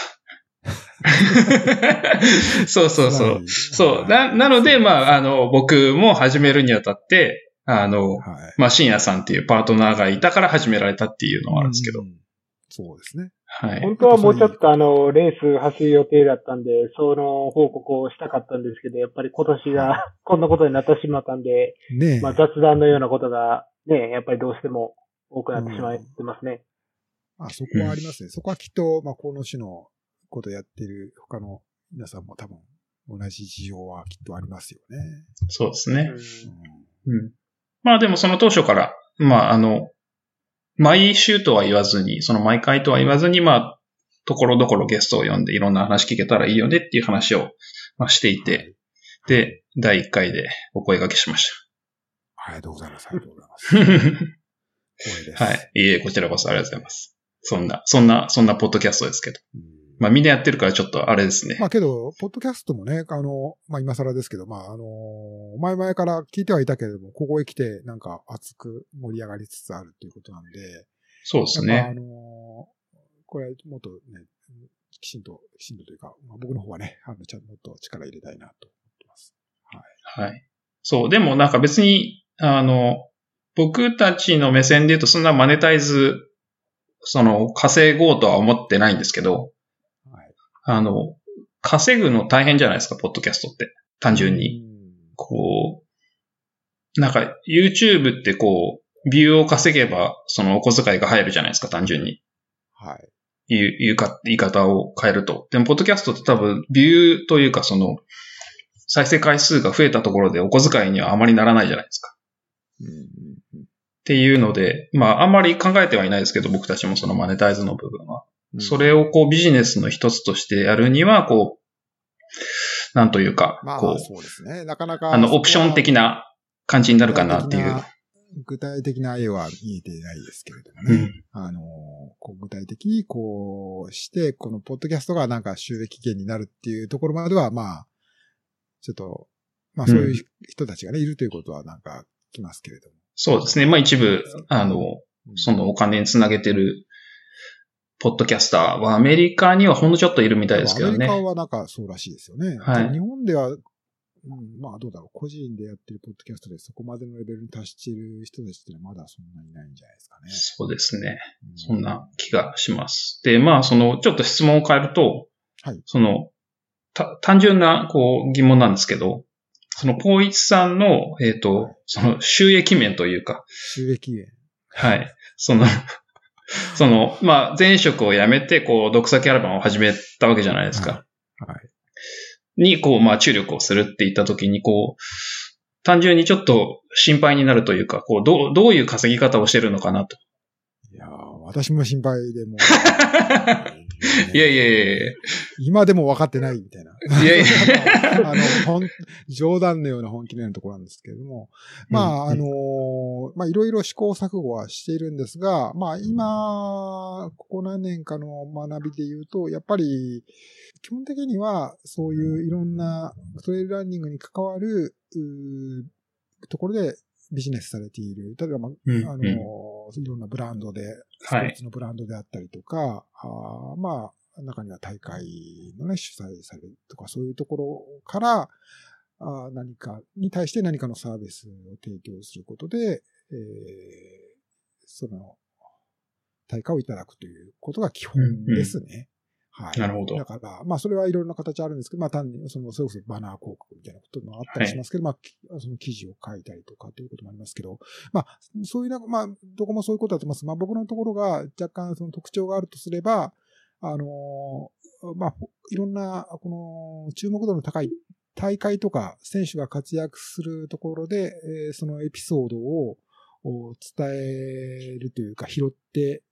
そうそうそう。そう。な、なので、まあ、あの、僕も始めるにあたって、あの、はい。まあ、深夜さんっていうパートナーがいたから始められたっていうのもあるんですけど。うんそうですね。はい。本当はもうちょっとあの、レース走る予定だったんで、その報告をしたかったんですけど、やっぱり今年がこんなことになってしまったんで、ねえ。まあ雑談のようなことがね、やっぱりどうしても多くなってしまってますね。あ、そこはありますね。そこはきっと、まあ、この種のことやってる他の皆さんも多分、同じ事情はきっとありますよね。そうですね。うんうん。まあでもその当初から、まああの、毎週とは言わずに、その毎回とは言わずに、まあ、ところどころゲストを呼んでいろんな話聞けたらいいよねっていう話を、まあ、していて、で、第1回でお声掛けしましありがとうございます。ありがとうございます。た。光栄です。はい。いいえ、こちらこそありがとうございます。そんな、そんな、そんなポッドキャストですけど。うんまあみんなやってるからちょっとあれですね。まあけど、ポッドキャストもね、あの、まあ今更ですけど、まああの、前々から聞いてはいたけれども、ここへ来てなんか熱く盛り上がりつつあるということなんで、そうですね。あの、これもっとね、きちんと、きちんとというか、まあ、僕の方はね、あの、ちゃんともっと力入れたいなと思ってます。はい。そう。でもなんか別に、あの、僕たちの目線で言うとそんなマネタイズ、その、稼ごうとは思ってないんですけど、はい。あの、稼ぐの大変じゃないですか、ポッドキャストって。単純に。うんこう、なんか YouTube ってこう、ビューを稼げば、そのお小遣いが入るじゃないですか、単純に。はい。言う、言うか、言い方を変えると。でも、ポッドキャストって多分、ビューというか、その、再生回数が増えたところでお小遣いにはあまりならないじゃないですか。うんっていうので、まあ、あんまり考えてはいないですけど、僕たちもそのマネタイズの部分は。うんそれをこうビジネスの一つとしてやるには、こう、なんというか、まあ、こう、そうですね。なかなか。あの、オプション的な感じになるかなっていう。具体的な絵は見えてないですけれどもね。うん。あの、こう具体的にこうして、このポッドキャストがなんか収益源になるっていうところまでは、まあ、ちょっと、まあそういう人たちがね、いるということはなんか聞きますけれども。そうですね。まあ一部、あの、うんそのお金につなげてる、ポッドキャスターはアメリカにはほんのちょっといるみたいですけどねアメリカ。はなんかそうらしいですよね。はい日本では、うん、まあどうだろう。個人でやってるポッドキャストでそこまでのレベルに達している人たちってのはまだそんなにいないんじゃないですかね。そうですね。うそんな気がします。で、まあ、その、ちょっと質問を変えると、はいその、た、単純な、こう、疑問なんですけど、その、ポーイチさんの、えっ、と、その、収益面というか、収益源。はい。その、その、まあ、前職を辞めて、こう、独作キャラバンを始めたわけじゃないですか。はい。に、こう、まあ、注力をするって言ったときに、こう、単純にちょっと心配になるというか、こう、どう、どういう稼ぎ方をしてるのかなと。いやー私も心配でもう。いやいやいやいや今でも分かってないみたいな。いやいや あの、ほん、冗談のような本気のようなところなんですけれども。まあ、うんあのーまあ、いろいろ試行錯誤はしているんですが、まあ、今、ここ何年かの学びで言うと、やっぱり、基本的には、そういういろんなトレイルランニングに関わる、ところでビジネスされている。例えば、まあ、うんあのーいろんなブランドで、スポはいーツのブランドであったりとか、あーまあ、中には大会のね、主催されるとか、そういうところから、あー何かに対して何かのサービスを提供することで、えーその、対価をいただくということが基本ですね。はい。なるほどだから、まあ、それはいろんな形あるんですけど、まあ、単に、その、それこそバナー広告みたいなこともあったりしますけど、まあき、その記事を書いたりとかということもありますけど、まあ、そういうな、まあ、どこもそういうことだと思います。まあ、僕のところが若干その特徴があるとすれば、あのーまあ、いろんな、この、注目度の高い大会とか、選手が活躍するところで、えーそのエピソードをお伝えるというか、拾って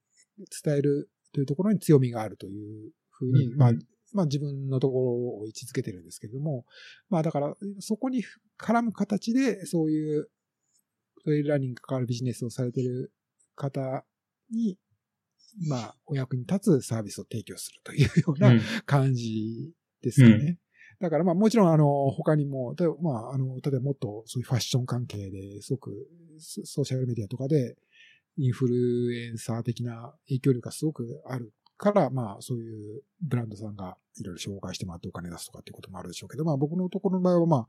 伝えるというところに強みがあるというふうに、うんうん。まあ、まあ自分のところを位置づけてるんですけれども、まあだから、そこに絡む形で、そういうトレイルランニングに関わるビジネスをされている方に、まあ、お役に立つサービスを提供するというようなうん。感じですかね。だからまあもちろんあの他にも、例えばまああの、例えばもっとそういうファッション関係ですごくソソーシャルメディアとかでインフルエンサー的な影響力がすごくあるから、まあそういうブランドさんがいろいろ紹介してもらってお金出すとかっていうこともあるでしょうけど、まあ僕のところの場合はまあ、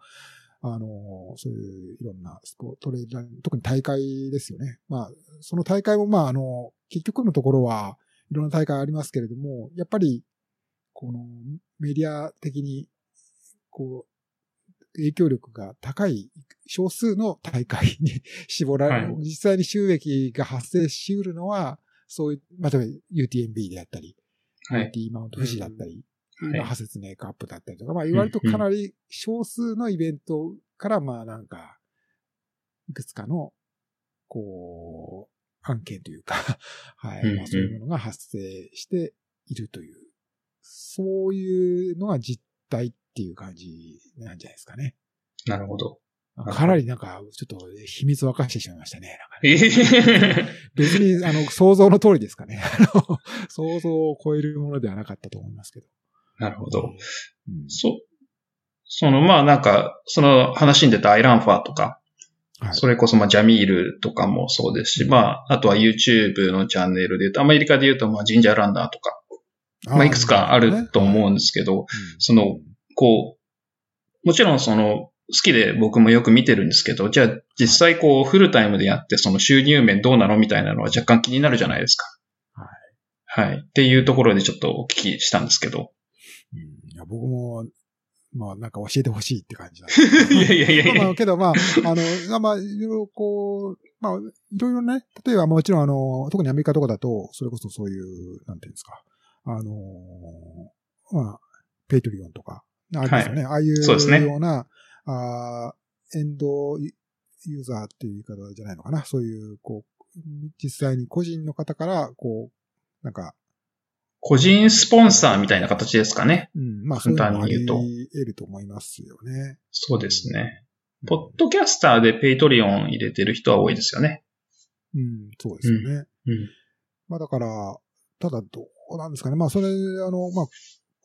あの、そういういろんなスポトレーラー特に大会ですよね。まあ、その大会もまああの、結局のところは、いろんな大会ありますけれども、やっぱり、このメディア的に、こう、影響力が高い少数の大会に 絞られる、はい実際に収益が発生しうるのは、そういう、まあ、例えば UTMB であったり、はい。UT マウント富士だったり、はいまあハセツメイクアップだったりとか、まあ、言われるとかなり少数のイベントから、まあなんか、いくつかの、こう、案件というか、はい、まあそういうものが発生しているという、そういうのが実態っていう感じなんじゃないですかね。なるほど。かなりなんか、ちょっと秘密を明かしてしまいましたね。別に、あの、想像の通りですかね。想像を超えるものではなかったと思いますけど。なるほど。うんそ、その、まあなんか、その話に出たアイランファーとか、はいそれこそまあジャミールとかもそうですし、まあ、あとは YouTube のチャンネルで言うと、アメリカで言うとまあジンジャーランナーとか、まあいくつかあると思うんですけど、その、こう、もちろんその、好きで僕もよく見てるんですけど、じゃあ実際こうフルタイムでやってその収入面どうなのみたいなのは若干気になるじゃないですか。はい。はい。っていうところでちょっとお聞きしたんですけど。うんいや僕も、まあなんか教えてほしいって感じなんです いやいやいやいや。まあ、けどまあ、あの、まあ、いろいろこう、まあ、いろいろね、例えばもちろんあの、特にアメリカとかだと、それこそそういう、なんていうんですか、あの、まあ、 Patreon とか、ありますよね。ああいうそうですねような、あーエンドユーザーっていう言い方じゃないのかな。そういう、こう、実際に個人の方から、こう、なんか、個人スポンサーみたいな形ですかね。うん、まあ、簡単に言うと得ると思いますよね。そうですね。ポッドキャスターで Patreon 入れてる人は多いですよね。うん、そうですよね。うん。まあだから、ただどうなんですかね。まあそれ、あの、まあ、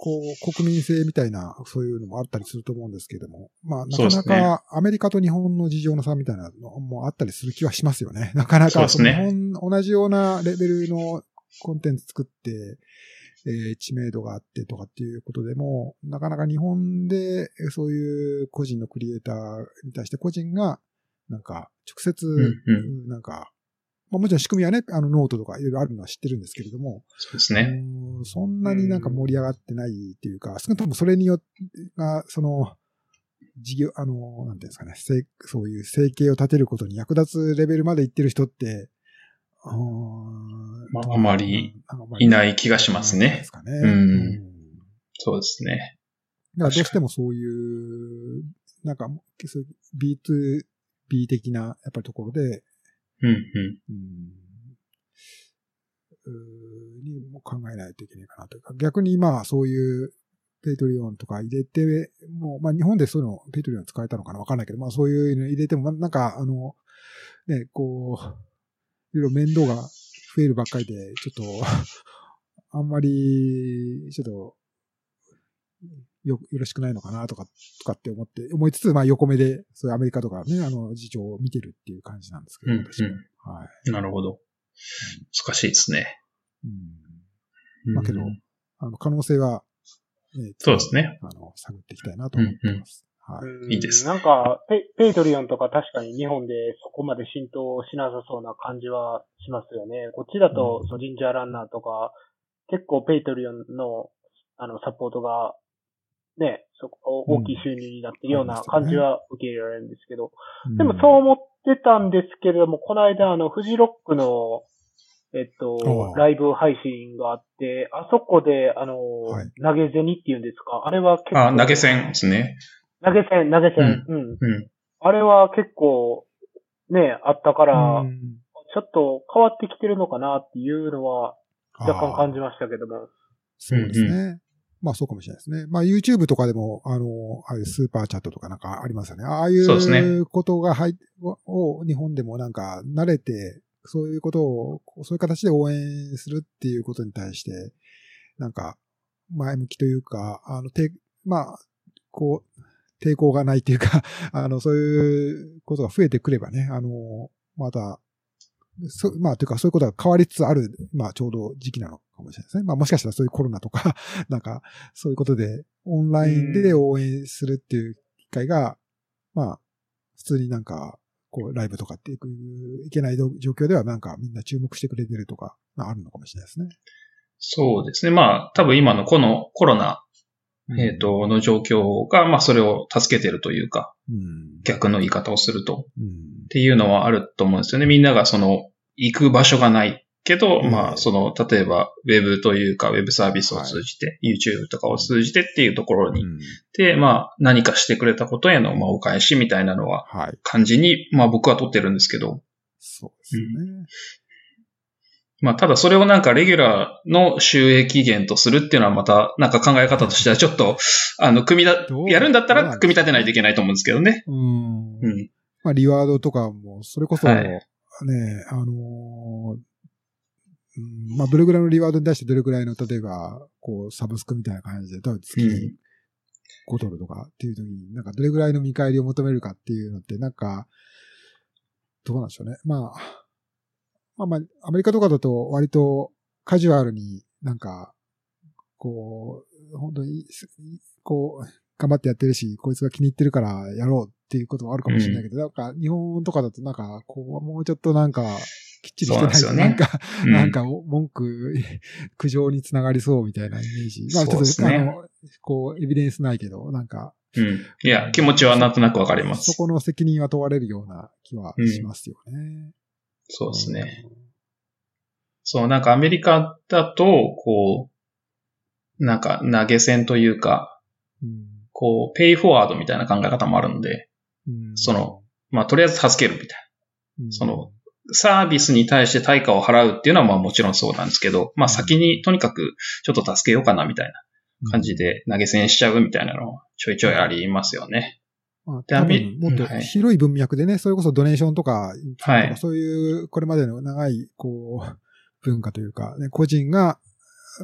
こう、国民性みたいな、そういうのもあったりすると思うんですけども、まあなかなかアメリカと日本の事情の差みたいなのもあったりする気はしますよね。なかなか日本、同じようなレベルのコンテンツ作って、えー知名度があってとかっていうことでも、なかなか日本でそういう個人のクリエイターに対して個人が、なんか、直接、ん。なんか、まあもちろん仕組みはね、あのノートとかいろいろあるのは知ってるんですけれども、そうですね。うんそんなになんか盛り上がってないっていうか、少なくともそれによって、が、その、事業、あの、なんていうんですかね、そういう生計を立てることに役立つレベルまで行ってる人って、まああまりいない気がしますねですかね。うんそうですね。だからどうしてもそういう、なんか、そういう B2B 的な、やっぱりところで、うん、うん。うん。にも考えないといけないかなというか、逆にまあそういう Patreon とか入れて、もう、まあ日本でそういうの、 Patreon 使えたのかなわかん。ないけど、まあそういうの入れても、なん。か、あの、ね、こう、いろいろ面倒が増えるばっかりで、ちょっと、あん。まり、ちょっと、よ、よろしくないのかなとか、とかって思って、思いつつ、まあ横目で、そういうアメリカとかね、あの、事情を見てるっていう感じなんですけど、うんうん私も。はい。なるほど。難しいですね。うん。まあけどうんあの、可能性は、ねそうですね。あの、探っていきたいなと思ってます。はい。うんいいですなんかペ、 Patreon とか確かに日本でそこまで浸透しなさそうな感じはしますよね。こっちだと、うんその Ginger Runner とか、結構 Patreon の、あの、サポートが、ね、そこ、大きい収入になってるような感じは受け入れられるんですけど、でもそう思ってたんですけれども、この間、あの、フジロックの、えっとライブ配信があって、あそこで、あの、はい投げ銭っていうんですか？あれは結構。あ、投げ銭ですね。投げ銭、投げ銭。うん。うん。あれは結構、ね、あったから、うんちょっと変わってきてるのかなっていうのは若干感じましたけども。そうですね。まあそうかもしれないですね。まあ YouTube とかでも、あの、ああいうスーパーチャットとかなんかありますよね。ああいそうことが入っ、を日本でもなんか慣れて、そういうことを、そういう形で応援するっていうことに対して、なんか、前向きというか、あの、て、まあ、こう、抵抗がないっていうか、あの、そういうことが増えてくればね、あの、また、そまあ、というか、そういうことが変わりつつある、まあ、ちょうど時期なのかもしれないですね。まあ、もしかしたらそういうコロナとか、なんか、そういうことで、オンラインで応援するっていう機会が、まあ、普通になんか、こう、ライブとかっていく、いけない状況では、なんか、みんな注目してくれてるとか、まああるのかもしれないですね。そうですね。まあ、多分今のこのコロナ、えっ、と、の状況が、まあ、それを助けてるというか、うん。逆の言い方をすると。うんっていうのはあると思うんですよね。みんながその、行く場所がないけど、うんまあ、その、例えば、ウェブというか、ウェブサービスを通じて、YouTube とかを通じてっていうところに、うんで、まあ、何かしてくれたことへの、まあ、お返しみたいなのは、はい。感じに、まあ、僕は取ってるんですけど、そうですよね。まあ、ただそれをなんかレギュラーの収益源とするっていうのはまた、なんか考え方としてはちょっと、あの、組みだやるんだったら組み立てないといけないと思うんですけどね。うん。うん。まあ、リワードとかも、それこそ、はいね、あのーうんまあ、どれぐらいのリワードに対してどれぐらいの、例えば、こう、サブスクみたいな感じで、多分月うん5ドルとかっていう時に、なんかどれぐらいの見返りを求めるかっていうのって、なんか、どうなんでしょうね。まあ、まあまあ、アメリカとかだと割とカジュアルになんか、こう、本当に、こう、頑張ってやってるし、こいつが気に入ってるからやろうっていうこともあるかもしれないけど、なんか日本とかだとなんか、こう、もうちょっとなんか、きっちりしてないと、そうなねなんんか、う んなんか文句、苦情につながりそうみたいなイメージ。まあちょっと、ねあの、こう、エビデンスないけど、なんか、うん。いや、気持ちはなんとなくわかりまそす。この責任は問われるような気はしますよね。そうですね。そう、なんかアメリカだと、こう、なんか投げ銭というか、うん。こう、ペイフォワードみたいな考え方もあるんで、うんその、まあ、とりあえず助けるみたいうん。その、サービスに対して対価を払うっていうのはまあもちろんそうなんですけど、まあ先にとにかくちょっと助けようかなみたいな感じで投げ銭しちゃうみたいなのはちょいちょいありますよね。まあ、で多分もっと広い文脈でね、それこそドネーションとか、はい。そういう、これまでの長い、こう、文化というか、ね、個人が、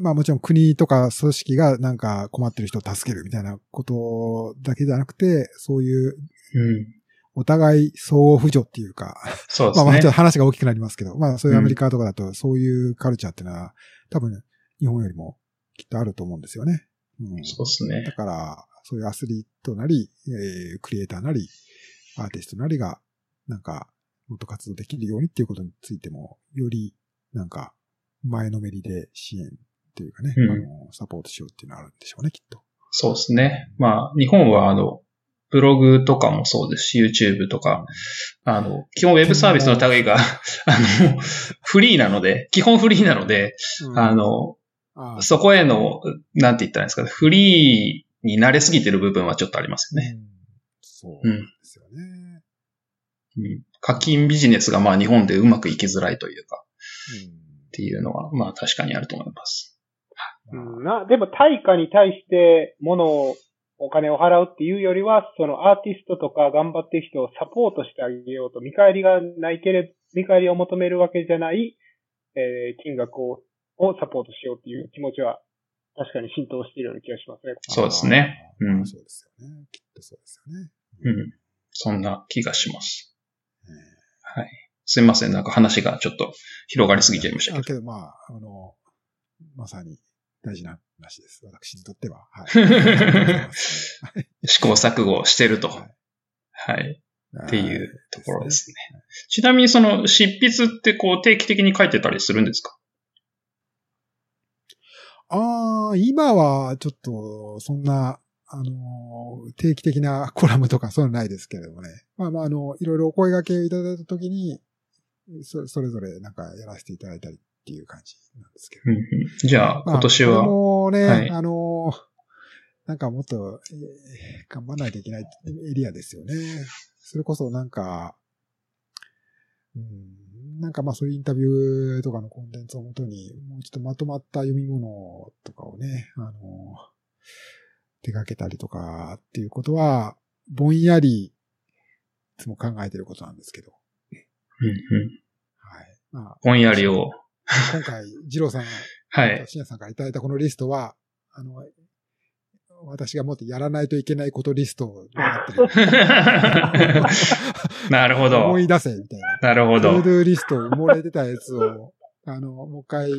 まあもちろん国とか組織がなんか困ってる人を助けるみたいなことだけじゃなくて、そういううん。お互い相互扶助っていうか、そうでますあまあちょっとね。話が大きくなりますけど、まあそういうアメリカとかだとそういうカルチャーっていうのは多分日本よりもきっとあると思うんですよね。うん、そうですだね。から、そういうアスリートなり、えークリエイターなり、アーティストなりが、なんか、もっと活動できるようにっていうことについても、より、なんか、前のめりで支援っていうかね、うんあの、サポートしようっていうのはあるんでしょうね、きっと。そうですね。まあ日本はあの、ブログとかもそうですし、YouTube とか、あの、基本ウェブサービスの類が、あの、フリーなので、基本フリーなので、あの、そこへの、なんて言ったらいいんですかね、フリーに慣れすぎてる部分はちょっとありますよね。うん。そうですよね。うん。課金ビジネスがまあ日本でうまくいきづらいというか、うん。っていうのはまあ確かにあると思います。うん、な、でも対価に対して物を、お金を払うっていうよりは、そのアーティストとか頑張ってる人をサポートしてあげようと、見返りがないけれ見返りを求めるわけじゃない、えー金額を、をサポートしようっていう気持ちは、確かに浸透しているような気がしますね。そうですねうんそうですよね。きっとそうですよね。うん。そんな気がします。えーはい。すいません。なんか話がちょっと広がりすぎちゃいましたあけど。けど、まあ、あの、まさに大事な話です。私にとっては。はい。試行錯誤してると。はいはい。っっていうところですね。ちなみにその執筆ってこう定期的に書いてたりするんですか？ああ、今はちょっと、そんな、あの、定期的なコラムとかそういうのないですけれどもね。まあまあ、あの、いろいろお声掛けをいただいたときに、そそれぞれなんかやらせていただいたりっていう感じなんですけど。うんうんじゃあまあ今年は、これもね、はいあの、なんかもっと、えー頑張らないといけないエリアですよね。それこそなんか、うん、なんかまあそういうインタビューとかのコンテンツをもとに、もうちょっとまとまった読み物とかをね、あの、手掛けたりとかっていうことは、ぼんやり、いつも考えてることなんですけど。うんうんはい。まあ、ぼんやりを、今回、二郎さんはい。深夜さんからいただいたこのリストは、あの、私がもっとやらないといけないことリストになってる。なるほど思。い出せ、みたいな。なるほど To Do リスト埋もれてたやつを、あの、もう一回、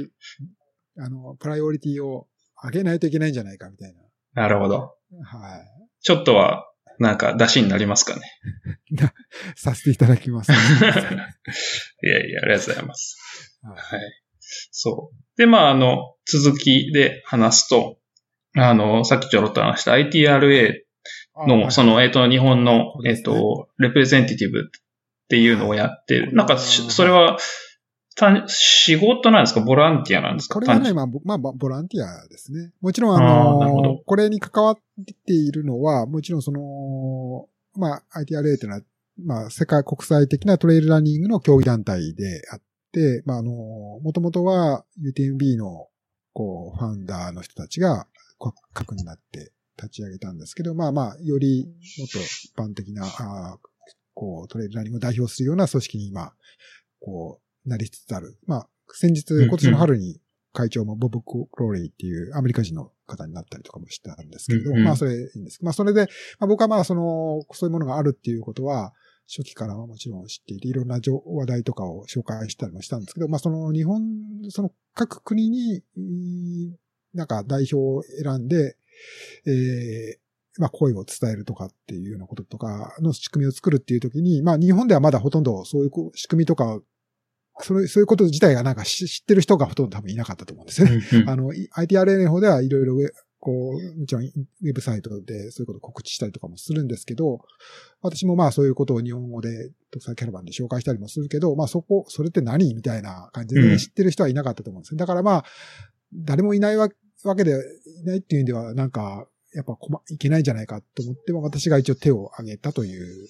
あの、プライオリティを上げないといけないんじゃないか、みたいなるほど。な。はい。ちょっとは、なんか、出しになりますかね。させていただきます。いやいや、ありがとうございます。ははい。そう。で、まあ、あの、続きで話すと、あの、さっきちょろっと話した ITRA の、その、えっ、と、日本の、えっ、と、レプレゼンティティブっていうのをやってる。なんか、それは、た仕事なんですか？ボランティアなんですか？これはね、まあ、まあ、ボランティアですね。もちろん、あの、これに関わっているのは、もちろんその、まあ、ITRA っていうのは、まあ、世界国際的なトレイルランニングの競技団体であって、まあ、あの、もともとは UTMB の、こう、ファウンダーの人たちが、核になって立ち上げたんですけど、まあまあ、よりもっと一般的な、あこう、トレイルランニングを代表するような組織に今、こう、なりつつある。まあ、先日、今年の春に会長もボブ・クローレイっていうアメリカ人の方になったりとかもしたんですけど、うんうん、まあそれいいんです。まあそれで、まあ僕はまあその、そういうものがあるっていうことは、初期からはもちろん知っていて、いろんな話題とかを紹介したりもしたんですけど、まあその日本、その各国に、なんか代表を選んで、えー、まあ声を伝えるとかっていうようなこととかの仕組みを作るっていうときに、まあ日本ではまだほとんどそういう仕組みとかそれ、そういうこと自体がなんか知ってる人がほとんど多分いなかったと思うんですよね。あの、ITRA の方ではいろいろこう、もちろんウェブサイトでそういうことを告知したりとかもするんですけど、私もまあそういうことを日本語で特産キャラバンで紹介したりもするけど、まあそこ、それって何みたいな感じで、知ってる人はいなかったと思うんですよ。だからまあ、誰もいないわけで、いないっていう意味では、なんか、やっぱ困、いけないんじゃないかと思って、私が一応手を挙げたという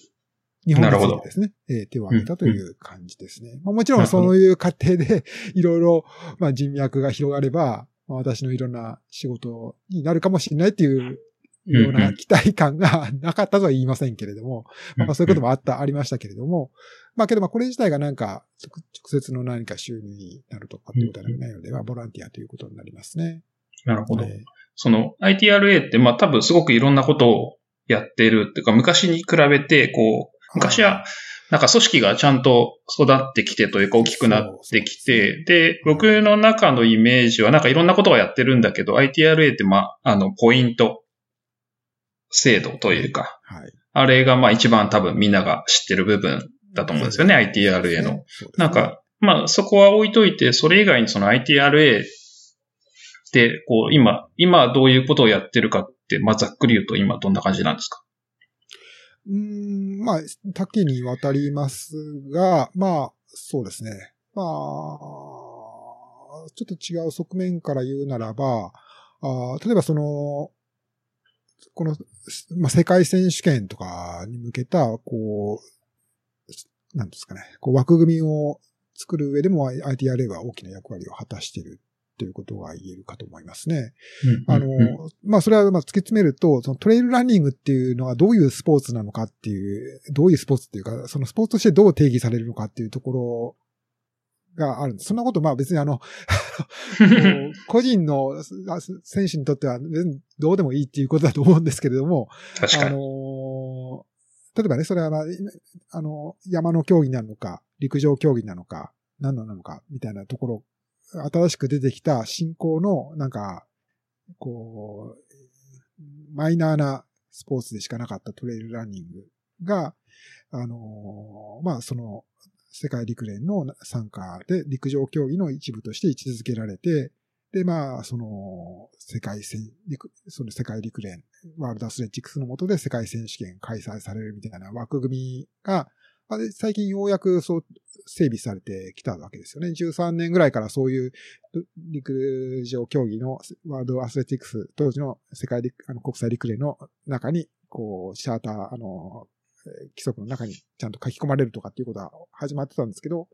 日本につですね、えー、手を挙げたという感じですね。まあ、もちろんそういう過程でいろいろ、まあ、人脈が広がれば、まあ、私のいろんな仕事になるかもしれないっていうような期待感が なかったとは言いませんけれども、まあ、そういうこともあった、ありましたけれども、まあけどまあこれ自体がなんか直接の何か収入になるとかってことはないので、まあボランティアということになりますね。なるほど。その ITRA ってまあ多分すごくいろんなことをやってるっていうか昔に比べてこう昔は、なんか組織がちゃんと育ってきてというか大きくなってきて、で、僕の中のイメージはなんかいろんなことをやってるんだけど、ITRA ってまあ、あの、ポイント制度というか、はい、あれがまあ一番多分みんなが知ってる部分だと思うんですよね、ITRA の。なんか、まあそこは置いといて、それ以外にその ITRA って、こう今、今どういうことをやってるかって、まあざっくり言うと今どんな感じなんですか？うん、まあ、多岐にわたりますが、まあ、そうですね。まあ、ちょっと違う側面から言うならば、あ例えばその、この、まあ、世界選手権とかに向けた、こう、なんですかね、こう枠組みを作る上でも ITRA は大きな役割を果たしているということが言えるかと思いますね。あの、まあ、それはま突き詰めると、そのトレイルランニングっていうのはどういうスポーツなのかっていう、どういうスポーツっていうか、そのスポーツとしてどう定義されるのかっていうところがあるんです。そんなこと、まあ別にあの 個人の選手にとってはどうでもいいっていうことだと思うんですけれども。あの例えばね、それは、まあ、あの、山の競技なのか、陸上競技なのか、何なのか、みたいなところ新しく出てきた新興の、なんか、こう、マイナーなスポーツでしかなかったトレイルランニングが、あのまあ、その、世界陸連の参加で陸上競技の一部として位置づけられて、で、まあ、その、世界戦、その世界陸連、ワールドアスレチックスの下で世界選手権開催されるみたいな枠組みが、最近ようやくそう整備されてきたわけですよね。13年ぐらいからそういう陸上競技のワールドアスレティクス、当時の世界陸、あの国際陸連の中に、こう、チャーター、あの、規則の中にちゃんと書き込まれるとかっていうことは始まってたんですけど、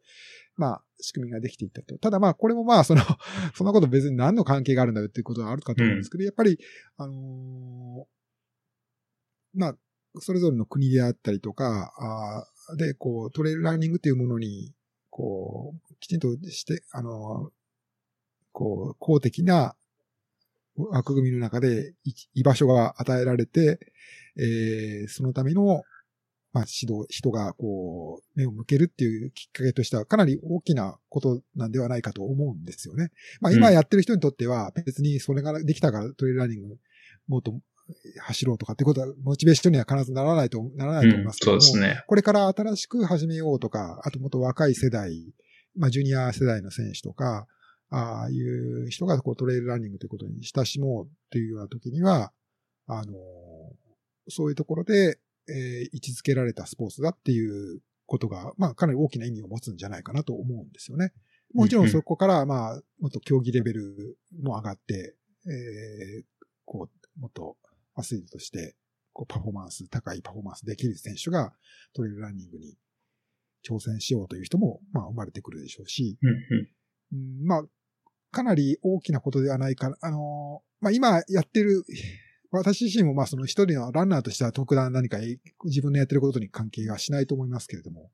まあ、仕組みができていったと。ただまあ、これもまあ、その、そんなこと別に何の関係があるんだよっていうことはあるかと思うんですけど、うん、やっぱり、あのー、まあ、それぞれの国であったりとか、あで、こう、トレイルランニングっていうものに、こう、きちんとして、あの、こう、公的な枠組みの中で居場所が与えられて、えー、そのための、まあ、指導、人がこう、目を向けるっていうきっかけとしてはかなり大きなことなんではないかと思うんですよね。まあ今やってる人にとっては別にそれができたからトレイルランニングもっと走ろうとかってことは、モチベーションには必ずならないと、ならないと思いますけども、うん、そうですね。これから新しく始めようとか、あともっと若い世代、まあ、ジュニア世代の選手とか、ああいう人がこうトレイルランニングということに親しもうというような時には、あの、そういうところで、えー位置づけられたスポーツだっていうことが、まあかなり大きな意味を持つんじゃないかなと思うんですよね。もちろんそこから、まあ、もっと競技レベルも上がって、えーこう、もっとアスリートとして、こう、パフォーマンス、高いパフォーマンスできる選手がトレイルランニングに挑戦しようという人も、まあ、生まれてくるでしょうし、うんまあ、かなり大きなことではないかな。あのーまあ今やってる、私自身もまあその一人のランナーとしては特段何か自分のやってることに関係はしないと思いますけれども、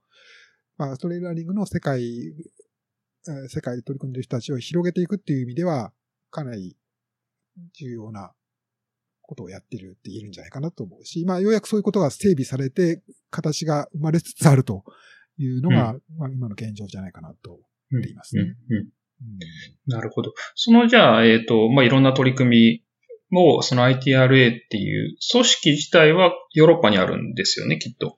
まあトレイルランニングの世界、えー世界で取り組んでいる人たちを広げていくっていう意味では、かなり重要なことをやってるって言えるんじゃないかなと思うし、まあようやくそういうことが整備されて、形が生まれつつあるというのが、まあ今の現状じゃないかなとうんっていますねうんうんうんなるほど。そのじゃあ、えっ、と、まあ、いろんな取り組みも、その ITRA っていう組織自体はヨーロッパにあるんですよね、きっと。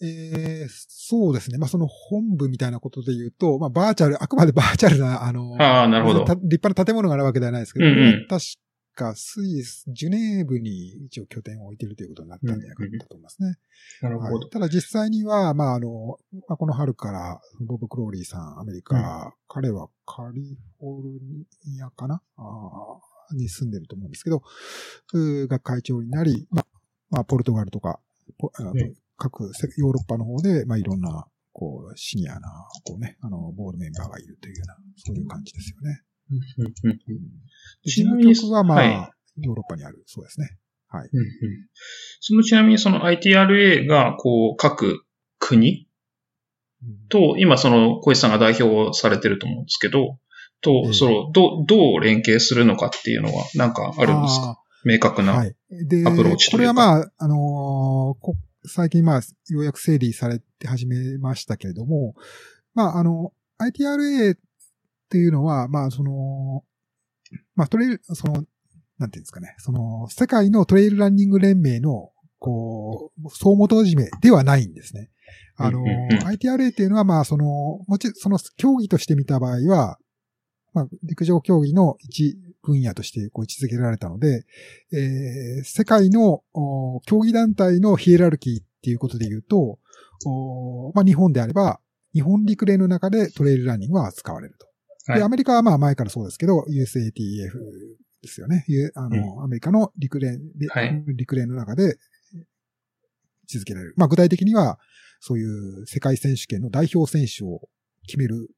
えーそうですね。まあ、その本部みたいなことで言うと、まあ、バーチャル、あくまでバーチャルな、あの、ああなるほどた立派な建物があるわけではないですけど、うんうん確かスイス、ジュネーブに一応拠点を置いているということになったんじゃないかなと思いますね。なるほど。はい、ただ実際には、まあ、あの、まあ、この春から、ボブ・クローリーさん、アメリカ、彼はカリフォルニアかな？あーに住んでると思うんですけど、が会長になり、まあ、まあ、ポルトガルとか、ポあのうん各せヨーロッパの方で、まあ、いろんな、こう、シニアな、こうね、あの、ボードメンバーがいるというような、そういう感じですよね。ちなみに局は、まあ、はい。ヨーロッパにある、そうですね。はい。うんうん。そのちなみにその ITRA が、こう、各国うん。と、今その小石さんが代表されてると思うんですけど、えと、えその、どう、どう連携するのかっていうのは、なんかあるんですか？明確な。アプローチとこいうか。れはまあ、あのーこ最近まあ、ようやく整理されて始めましたけれども、まあ、あの、ITRA っていうのは、まあ、その、まあ、トレイル、その、なんていうんですかね、その、世界のトレイルランニング連盟の、こう、総元締めではないんですね。あの ITRA っていうのは、まあ、その、もちろん、その競技として見た場合は、まあ、陸上競技の一分野としてこう位置づけられたので、えー世界のお競技団体のヒエラルキーっていうことで言うと、おまあ、日本であれば、日本陸連の中でトレイルランニングは扱われると。はいで、アメリカはまあ前からそうですけど、USATF ですよね。ゆあの、アメリカの陸連で、はい陸連の中で位置づけられる。まあ具体的には、そういう世界選手権の代表選手を決める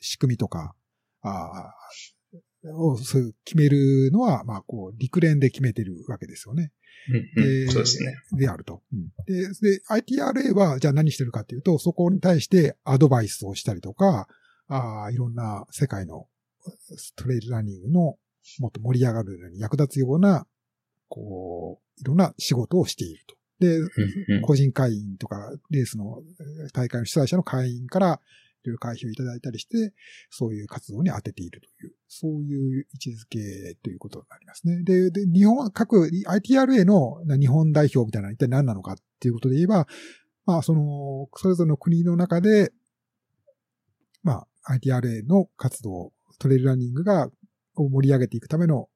仕組みとか、あーをそういう決めるのは、まあこう、陸連で決めてるわけですよね。うんうんでそうですね。であると。うんで、で、ITRA は、じゃあ何してるかっていうと、そこに対してアドバイスをしたりとか、あーいろんな世界のトレイルランニングのもっと盛り上がるのに役立つような、こう、いろんな仕事をしていると。で、個人会員とか、レースのえー大会の主催者の会員から、いろいろ会費をいただいたりして、そういう活動に当てているという、そういう位置づけということになりますね。で、で、日本、各 ITRA の日本代表みたいなのは一体何なのかっていうことで言えば、まあ、その、それぞれの国の中で、まあ、ITRA の活動、トレイルランニングが、を盛り上げていくための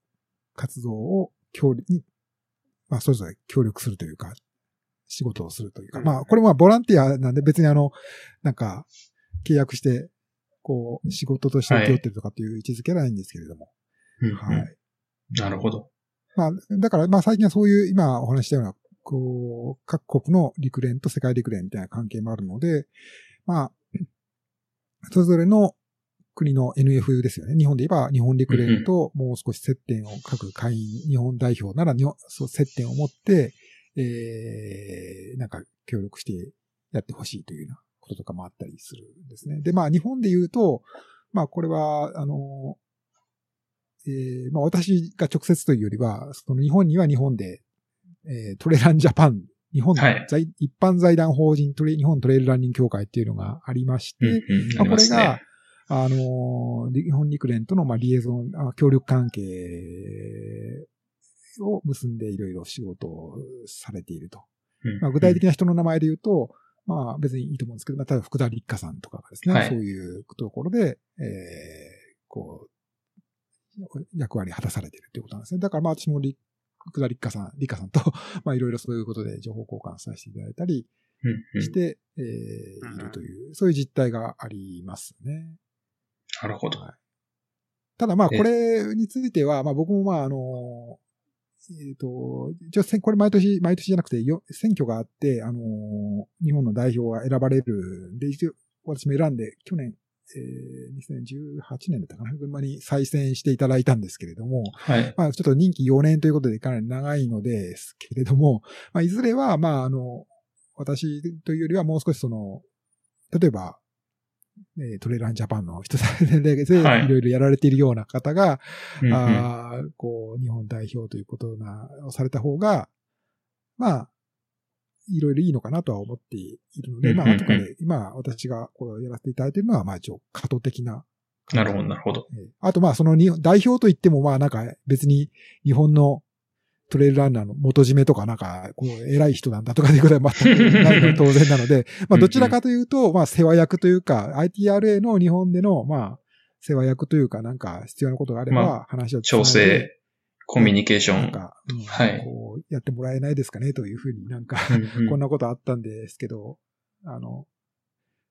活動を協力に、まあ、それぞれ協力するというか、仕事をするというか、うんまあ、これはボランティアなんで別にあの、なんか、契約して、こう、仕事として請け負ってるとかっていう位置づけはないんですけれども。はい。なるほど。まあ、だから、まあ最近はそういう、今お話ししたような、こう、各国の陸連と世界陸連みたいな関係もあるので、まあ、それぞれの国の NF ですよね。日本で言えば日本陸連ともう少し接点を各会員、日本代表なら日本そう接点を持って、えー、なんか協力してやってほしいというようなこととかもあったりするんですね。で、まあ日本で言うと、まあこれは、あの、えーまあ私が直接というよりは、その日本には日本で、えートレランジャパン、日本はい。財、一般財団法人トレ、日本トレイルランニング協会っていうのがありまして、うんうんまあ、これがあ、あのー、日本陸連との、まあ、リエゾン、あ協力関係を結んでいろいろ仕事をされていると。りまあ、具体的な人の名前で言うと、まあ別にいいと思うんですけど、まあ、例えば福田立花さんとかがですね、はい。そういうところで、えー、こう、役割果たされてるっていうことなんですね。だからまあ私もリ福田立花さん、立花さんと、まあいろいろそういうことで情報交換させていただいたりうんうんして、えーいるという、そういう実態がありますね。なるほど。はいただまあえこれについては、まあ僕もまああの、えっ、と、一応これ毎年、毎年じゃなくてよ選挙があって、あの、日本の代表が選ばれるんで、一応私も選んで、去年、えー、2018年だったかな、群馬に再選していただいたんですけれども、はい。まあちょっと任期4年ということでかなり長いのですけれども、まあいずれは、まああの、私というよりはもう少しその、例えば、えートレーランジャパンの人で、はいいろいろやられているような方が、うんうんあーこう、日本代表ということな、をされた方が、まあ、いろいろいいのかなとは思っているので、まあ、うんうんうん後から、今、私がこうやらせていただいているのは、まあ、一応、過渡的な。なるほど、なるほど。えーあと、まあ、その日本代表といっても、まあ、なんか、別に、日本のトレイルランナーの元締めとか、なんか、こう、偉い人なんだとかっていうことは全くないのが当然なので、まあ、どちらかというと、まあ、世話役というか、ITRA の日本での、まあ、世話役というか、なんか、必要なことがあれまば、話をつないで調整、コミュニケーション。はいやってもらえないですかねというふうになんか、こんなことあったんですけど、あの、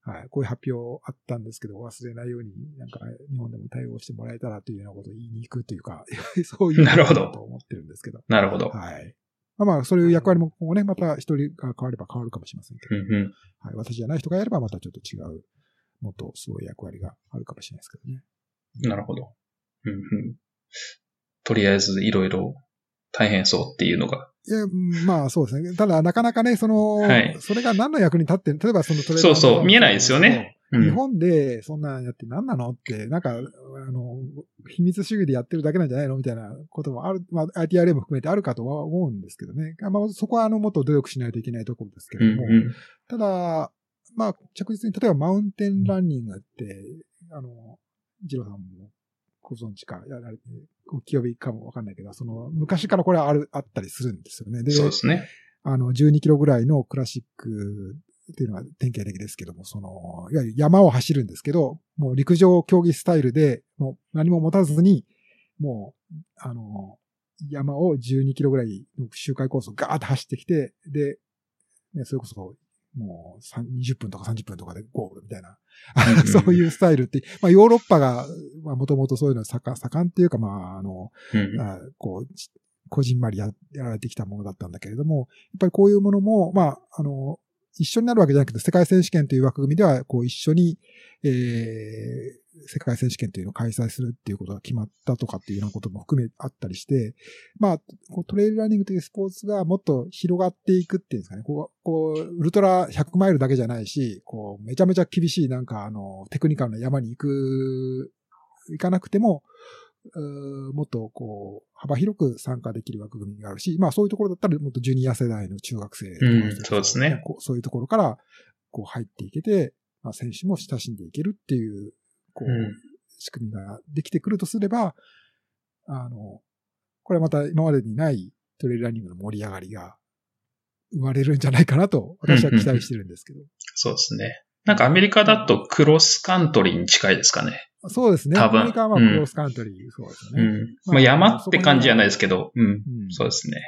はい、こういう発表あったんですけど、忘れないように、なんか、日本でも対応してもらえたらというようなことを言いに行くというか、そういうなるほどことだと思ってるんですけど。なるほど。はい。まあまあ、そういう役割も今後ね、また一人が変われば変わるかもしれませんけど、うんうんはい、私じゃない人がやればまたちょっと違う、もっとすごい役割があるかもしれないですけどね。なるほど。うんうんとりあえず、いろいろ大変そうっていうのが。いや、うんまあそうですね。ただ、なかなかね、その、はいそれが何の役に立ってん例えばそのトレーそうそう見えないですよね。うん日本でそんなんやって何なのって、なんか、あの、秘密主義でやってるだけなんじゃないのみたいなこともある、まあ ITRA も含めてあるかとは思うんですけどね。まあそこはあの、もっと努力しないといけないところですけれども、うんうんただ、まあ着実に、例えばマウンテンランニングって、あの、ジローさんもご存知か、やられて、お記憶かもわかんないけど、その、昔からこれはある、あったりするんですよね。で、そうですね。あの、12キロぐらいのクラシックっていうのが典型的ですけども、その、いわゆる山を走るんですけど、もう陸上競技スタイルで、もう何も持たずに、もう、あの、山を12キロぐらいの周回コースをガーッと走ってきて、で、ね、それこそ、もう3 20分とか30分とかでゴールみたいな、そういうスタイルって、まあヨーロッパが、まあもともとそういうのは盛ん盛んっていうか、まああの、うんあこう、ちこじんまりややられてきたものだったんだけれども、やっぱりこういうものも、まあ、あの、一緒になるわけじゃなくて、世界選手権という枠組みでは、こう一緒に、えー、世界選手権というのを開催するっていうことが決まったとかっていうようなことも含めあったりして、まあ、トレイルランニングというスポーツがもっと広がっていくっていうんですかね、こう、こう、ウルトラ100マイルだけじゃないし、こう、めちゃめちゃ厳しいなんか、あの、テクニカルな山に行く、行かなくても、もっとこう、幅広く参加できる枠組みがあるし、まあそういうところだったらもっとジュニア世代の中学生とかうんそうですね。こうそういうところからこう入っていけて、まあ選手も親しんでいけるっていう、こう、うん仕組みができてくるとすれば、あの、これはまた今までにないトレイルランニングの盛り上がりが生まれるんじゃないかなと私は期待してるんですけど。そうですね。なんかアメリカだとクロスカントリーに近いですかね。そうですね。多分アメリカはまあうんクロスカントリー、そうですよね。うん。まあ山って感じじゃないですけど、うん。うんそうですね。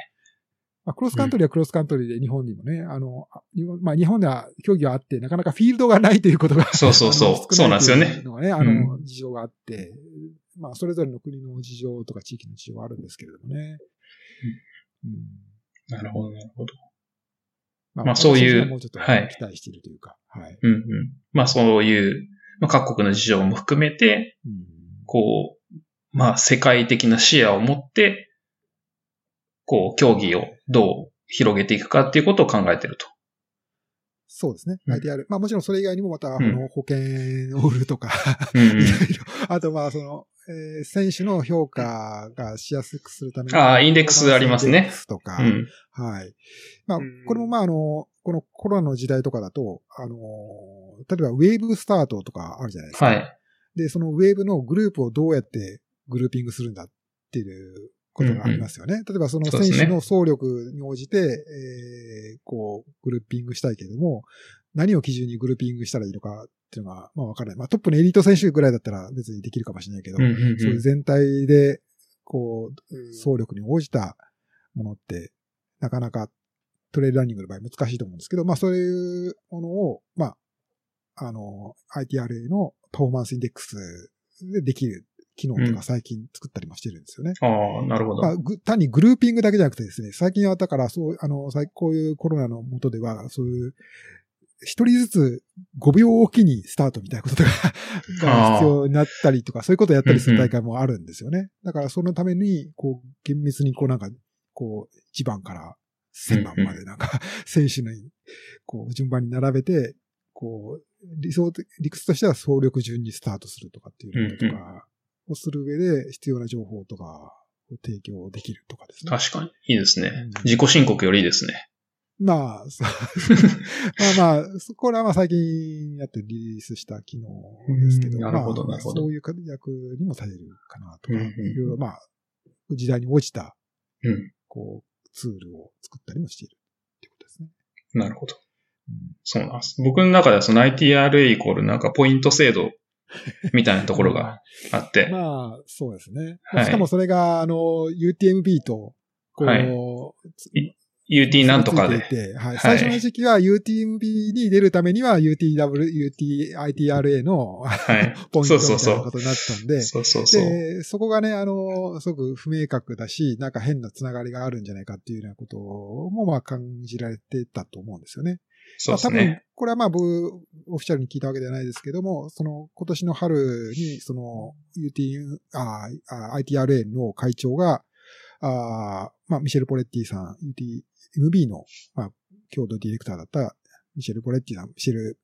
まあ、クロスカントリーはクロスカントリーで日本にもね、あの、あ日本まあ日本では競技があって、なかなかフィールドがないということが、そうそうそ うそうなんですよねのがね、あの、事情があって、まあそれぞれの国の事情とか地域の事情はあるんですけれどもね。うん。なるほど、なるほど。ままあそういうもうちょっとはい期待しているというか、はい。うんうん。まあそういう、まあ、各国の事情も含めて、うんこう、まあ世界的な視野を持って、こう、競技をどう広げていくかっていうことを考えてると。そうですね。うん ITR。まあもちろんそれ以外にもまた、あうんの、保険を売るとか、いろいろ。あとまあその、えー選手の評価がしやすくするために。ああインデックスありますねインデックスとか、うん。はい。まあうん、これもまあ、あの、このコロナの時代とかだと、あの、例えばウェーブスタートとかあるじゃないですか。はい。で、そのウェーブのグループをどうやってグルーピングするんだっていうことがありますよね。例えばその選手の総力に応じて、えーこう、グルーピングしたいけれども、何を基準にグルーピングしたらいいのかっっていうのが、まあわからない。まあトップのエリート選手ぐらいだったら別にできるかもしれないけど、うんうんうんそういう全体で、こう、総力に応じたものって、なかなかトレイルランニングの場合難しいと思うんですけど、まあそういうものを、まあ、あの、ITRA のパフォーマンスインデックスでできる機能とか最近作ったりもしてるんですよね。ああ、なるほど。まあ、ぐ単にグルーピングだけじゃなくてですね、最近はだから、そう、あの、最こういうコロナの下では、そういう、一人ずつ5秒おきにスタートみたいなことが が必要になったりとか、そういうことをやったりする大会もあるんですよね。だからそのために、こう、厳密にこうなんか、こう、1番から1000番までなんか、選手の、こう、順番に並べて、こう、理想的、理屈としては総力順にスタートするとかっていうこととかをする上で必要な情報とかを提供できるとかですね。確かに。いいですねうん。自己申告よりいいですね。まあ、まあまあ、そこらはまあ最近やってリリースした機能ですけど、うんなるほどまあなるほどそういう役にもされるかなとか、まあ、時代に応じた、うん。こう、ツールを作ったりもしているってことですね。なるほど。うんそうなんです。僕の中ではその ITRA イコールなんかポイント制度 みたいなところがあって。まあ、そうですね。はいしかもそれが、あの、UTMB と、こう、はいつ UT なんとかで。ていて、はい。最初の時期は UTMB に出るためには UTW、UT、ITRA のはい。ポイントみたいなことになったんで、そうそうそう。で、そこがね、あの、すごく不明確だし、なんか変なつながりがあるんじゃないかっていうようなことも、まあ感じられてたと思うんですよね。そうですまあ多分ね。、これはまあ僕、オフィシャルに聞いたわけではないですけども、その今年の春に、その UT、ああ ITRA の会長が、あまあミシェル・ポレッティさん、UTMB の、まあ、共同ディレクターだったミシェル・ポレッティさん、ミシェル、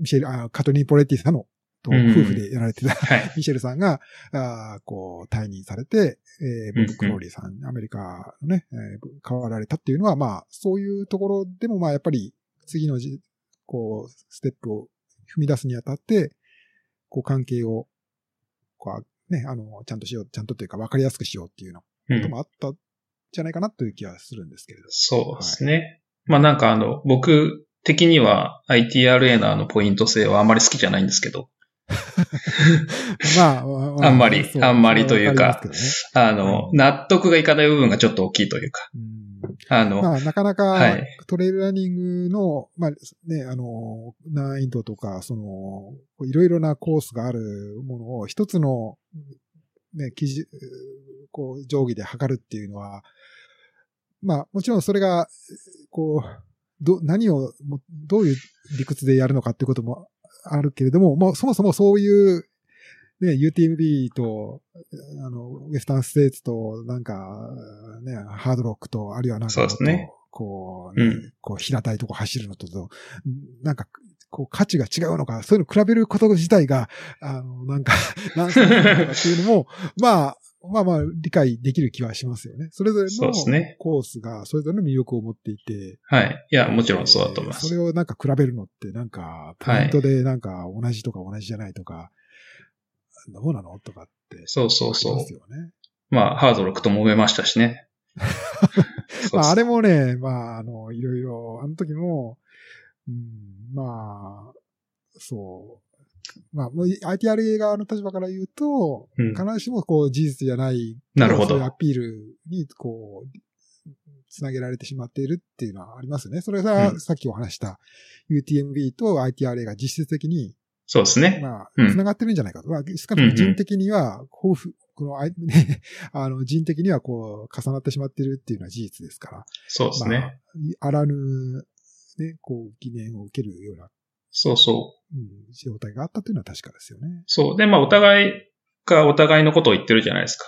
ミシェル、あカトリー・ポレッティさんの、とうん夫婦でやられてた、はい。ミシェルさんが、あーこう、退任されて、えー、ボブ・クローリーさん、アメリカのね、えー変わられたっていうのは、まあ、そういうところでも、まあ、やっぱり、次のじ、こう、ステップを踏み出すにあたって、こう、関係を、こう、ね、あの、ちゃんとしよう、ちゃんとというか、わかりやすくしようっていうのうん。こともあったんじゃないかなという気はするんですけれど。そうですね。まあなんかあの、僕的には ITRA のあのポイント制はあんまり好きじゃないんですけど、まあ、まああんまりあんまりというかわりますけどねあの、納得がいかない部分がちょっと大きいというか、うんあの、まあ、なかなはかい、トレイルランニングの、まあ、ね、あの、難易度とか、その、いろいろなコースがあるものを一つの、ね、記事、こう、定規で測るっていうのは、まあ、もちろんそれが、こう、ど、何を、もどういう理屈でやるのかってこともあるけれども、もうそもそもそういう、ね、UTMB と、あの、ウェスタンステーツと、なんか、ね、ハードロックと、あるいはなんか、そうですねこう、ねうんこう、平たいとこ走るのとと、なんか、こう、価値が違うのか、そういうの比べること自体が、あの、なんか、なんすかとかっていうのも、まあ、まあまあ、理解できる気はしますよね。それぞれのコースが、それぞれの魅力を持っていて、はい。いや、もちろんそうだと思います。それをなんか比べるのって、なんか、ポイントでなんか同じとか同じじゃないとか、どうなの？とかって。そうそうそうまあ、ハードロックと揉めましたしね。まあ、あれもね、まあ、あの、いろいろ、あの時も、うん、まあ、そう。まあ、もう ITRA 側の立場から言うと、うん必ずしもこう事実じゃない、なるほどアピールに、こう、つなげられてしまっているっていうのはありますね。それが、うんさっきお話した UTMB と ITRA が実質的に、そうですね。まあ、うんつながってるんじゃないかと。まあ、少なくとも人的には、豊富、この、ね、あの、人的にはこう、重なってしまってるっていうのは事実ですから。そうですね。まあ、あらぬ、ね、こう、疑念を受けるような、そうそう。うん、状態があったというのは確かですよね。そう。で、まあ、お互いがお互いのことを言ってるじゃないですか。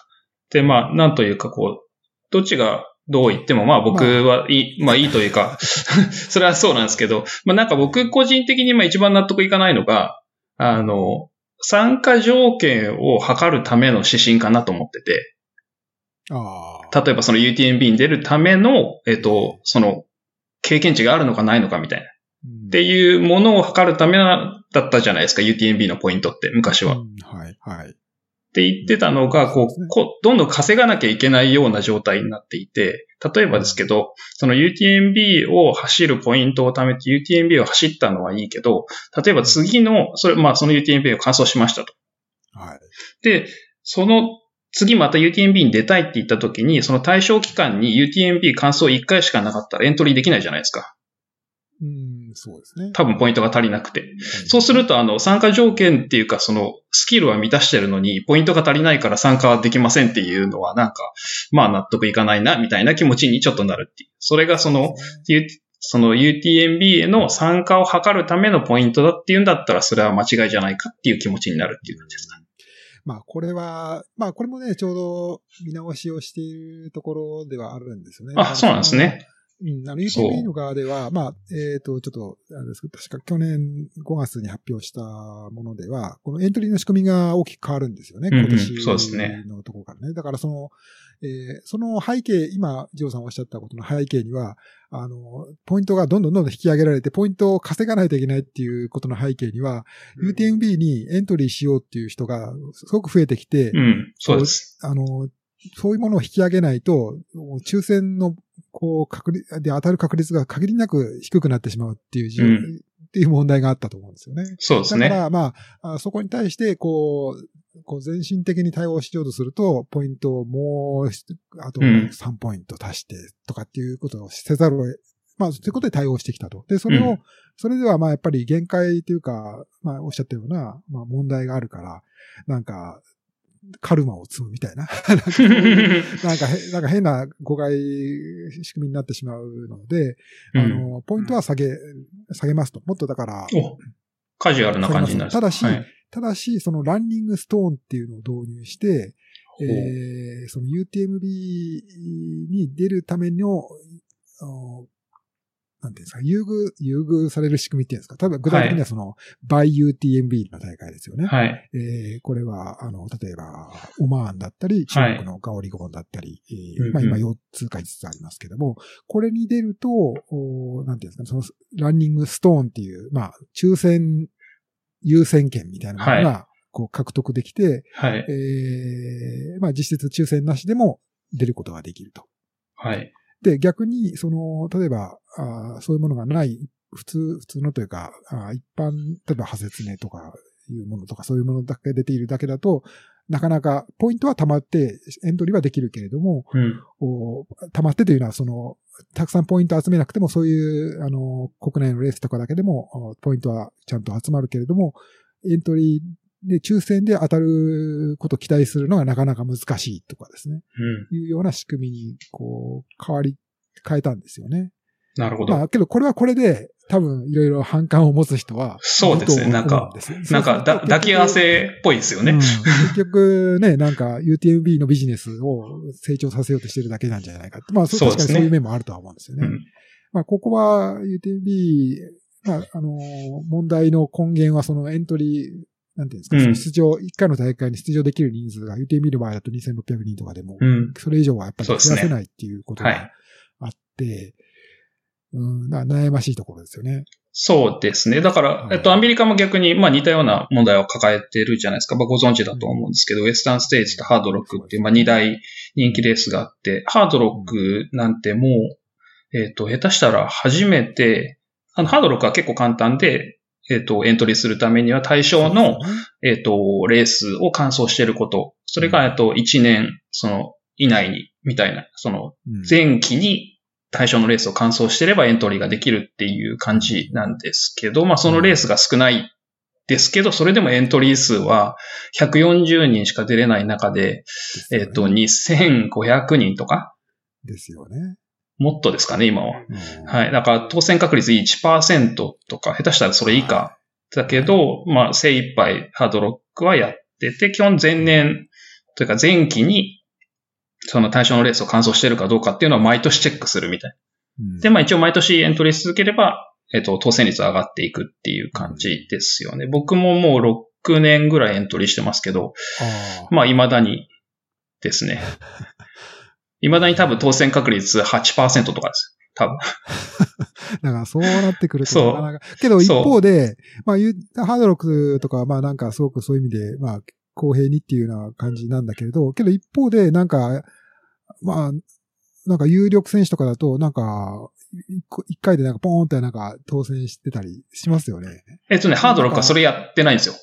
で、まあ、なんというか、こう、どっちがどう言っても、まあ僕はいい、まあいいというか、それはそうなんですけど、まあなんか僕個人的にまあ一番納得いかないのが、あの、参加条件を測るための指針かなと思ってて、ああ。例えばその UTMB に出るための、えっと、その、経験値があるのかないのかみたいな。うんっていうものを測るためなだったじゃないですか、UTMB のポイントって、昔は。うんはい、はい。っって言ってたのが、こう、こどんどん稼がなきゃいけないような状態になっていて、例えばですけど、その UTMB を走るポイントを貯めて UTMB を走ったのはいいけど、例えば次の、それ、まあその UTMB を完走しましたと。はい。で、その次また UTMB に出たいって言った時に、その対象期間に UTMB 完走1回しかなかったらエントリーできないじゃないですか。うん、そうですね。多分ポイントが足りなくて。そうすると、あの、参加条件っていうか、その、スキルは満たしてるのに、ポイントが足りないから参加はできませんっていうのは、なんか、まあ納得いかないな、みたいな気持ちにちょっとなるっていう。それがその、その UTMB への参加を図るためのポイントだっていうんだったら、それは間違いじゃないかっていう気持ちになるっていう感じですか。まあ、これは、まあ、これもね、ちょうど見直しをしているところではあるんですよね。あ、そうなんですね。うん、あの、そう UTB の側では、まあ、えっ、と、ちょっと、あれですけど、確か去年5月に発表したものでは、このエントリーの仕組みが大きく変わるんですよね、うんうん今年そうですねのところからね。だからその、えーその背景、今、ジョーさんおっしゃったことの背景には、あの、ポイントがどんどんどんどん引き上げられて、ポイントを稼がないといけないっていうことの背景には、UTMB にエントリーしようっていう人がすごく増えてきて、うん、そうです。あの、そういうものを引き上げないと、抽選の、こう、確率、で当たる確率が限りなく低くなってしまうっていうじ、うんっていう問題があったと思うんですよね。そうですね。だから、まあ、あそこに対して、こう、こう全身的に対応しようとすると、ポイントをもう、あとうん3ポイント足してとかっていうことをせざるを得、まあ、そういうことで対応してきたと。で、それを、うんそれではまあやっぱり限界というか、まあおっしゃったような、まあ問題があるから、なんか、カルマを積むみたいな。なんかなんか変な誤解仕組みになってしまうので、うんあの、ポイントは下げ、下げますと。もっとだから、おカジュアルな感じになる。ただしはいただし、そのランニングストーンっていうのを導入して、えーその UTMB に出るためのなんていうんですか、優遇、優遇される仕組みっていうんですか。例えば具体的にはその、by UTMB の大会ですよね。はい。えーこれは、あの、例えば、オマーンだったり、中国のガオリゴンだったり、えーまあ今4つか5つありますけども、これに出ると、おなんていうんですかね、そのランニングストーンっていう、まあ、抽選優先権みたいなものが、こう獲得できて、はい。えーまあ実質抽選なしでも出ることができると。はい。で、逆に、その、例えば、あーそういうものがない、普通、普通のというか、あー一般、例えば、派説明とかいうものとか、そういうものだけ出ているだけだと、なかなか、ポイントは溜まって、エントリーはできるけれども、うん。お溜まってというのは、その、たくさんポイント集めなくても、そういう、あの、国内のレースとかだけでも、おポイントはちゃんと集まるけれども、エントリーで抽選で当たることを期待するのがなかなか難しいとかですね。うん。いうような仕組みに、こう、変わり、変えたんですよね。なるほど。まあ、けどこれはこれで、多分いろいろ反感を持つ人は、そうですねなんかなんか、だ、抱き合わせっぽいですよね。うん結局ね、なんか UTMB のビジネスを成長させようとしてるだけなんじゃないか。まあ、そうそうですね確かにそういう面もあるとは思うんですよね。うんまあ、ここは UTMB、まあ、あの、問題の根源はそのエントリー、なんていうんですか、うん出場、1回の大会に出場できる人数が UTMB の場合だと2600人とかでも、うん。それ以上はやっぱり増やせないっていうことはいがあって、うん、だから悩ましいところですよね。そうですね。だからは、いえっと、アメリカも逆に、まあ似たような問題を抱えてるじゃないですか。まあご存知だと思うんですけど、ウェスタンステージとハードロックっていう、まあ二大人気レースがあって、ハードロックなんてもう、えっと、下手したら初めて、あの、ハードロックは結構簡単で、えっと、エントリーするためには対象の、えっと、レースを完走していること。それが、えっと、1年、その、以内に、みたいな、その、うん。前期に対象のレースを完走してればエントリーができるっていう感じなんですけど、まあそのレースが少ないですけど、それでもエントリー数は140人しか出れない中で、でね。えっと、2500人とか、ですよね。もっとですかね、今は。うんはい。だから当選確率1%とか、下手したらそれ以下。だけど、まあ精一杯ハードロックはやってて、基本前年というか前期にその対象のレースを完走してるかどうかっていうのを毎年チェックするみたい。で、まあ一応毎年エントリーし続ければ、えっと、当選率は上がっていくっていう感じですよね。僕ももう6年ぐらいエントリーしてますけど、あまあ未だにですね。未だに多分当選確率8%とかです。多分。あ。だからそうなってくるそうとなかなか。けど一方で、まあ、ゆハードロックとかはまあなんかすごくそういう意味で、まあ、公平にっていうような感じなんだけれど、けど一方で、なんか、まあ、なんか有力選手とかだと、なんか、一回でなんかポーンってなんか当選してたりしますよね。えっとね、ハードロックはそれやってないんですよ。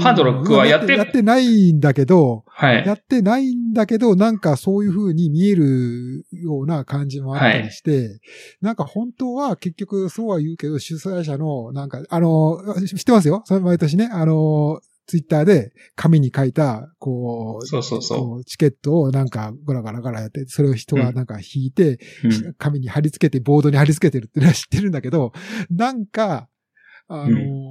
ハードロックはやってやってないんだけど、はい。やってないんだけど、なんかそういう風に見えるような感じもあったりして、なんか本当は結局そうは言うけど、主催者の、なんか、あの、知ってますよ？それ毎年ね、あの、ツイッターで紙に書いた、こう、そうそうそう。こチケットをなんかゴラゴラゴラやって、それを人がなんか引いて、うん。紙に貼り付けて、ボードに貼り付けてるってのは知ってるんだけど、なんか、あのー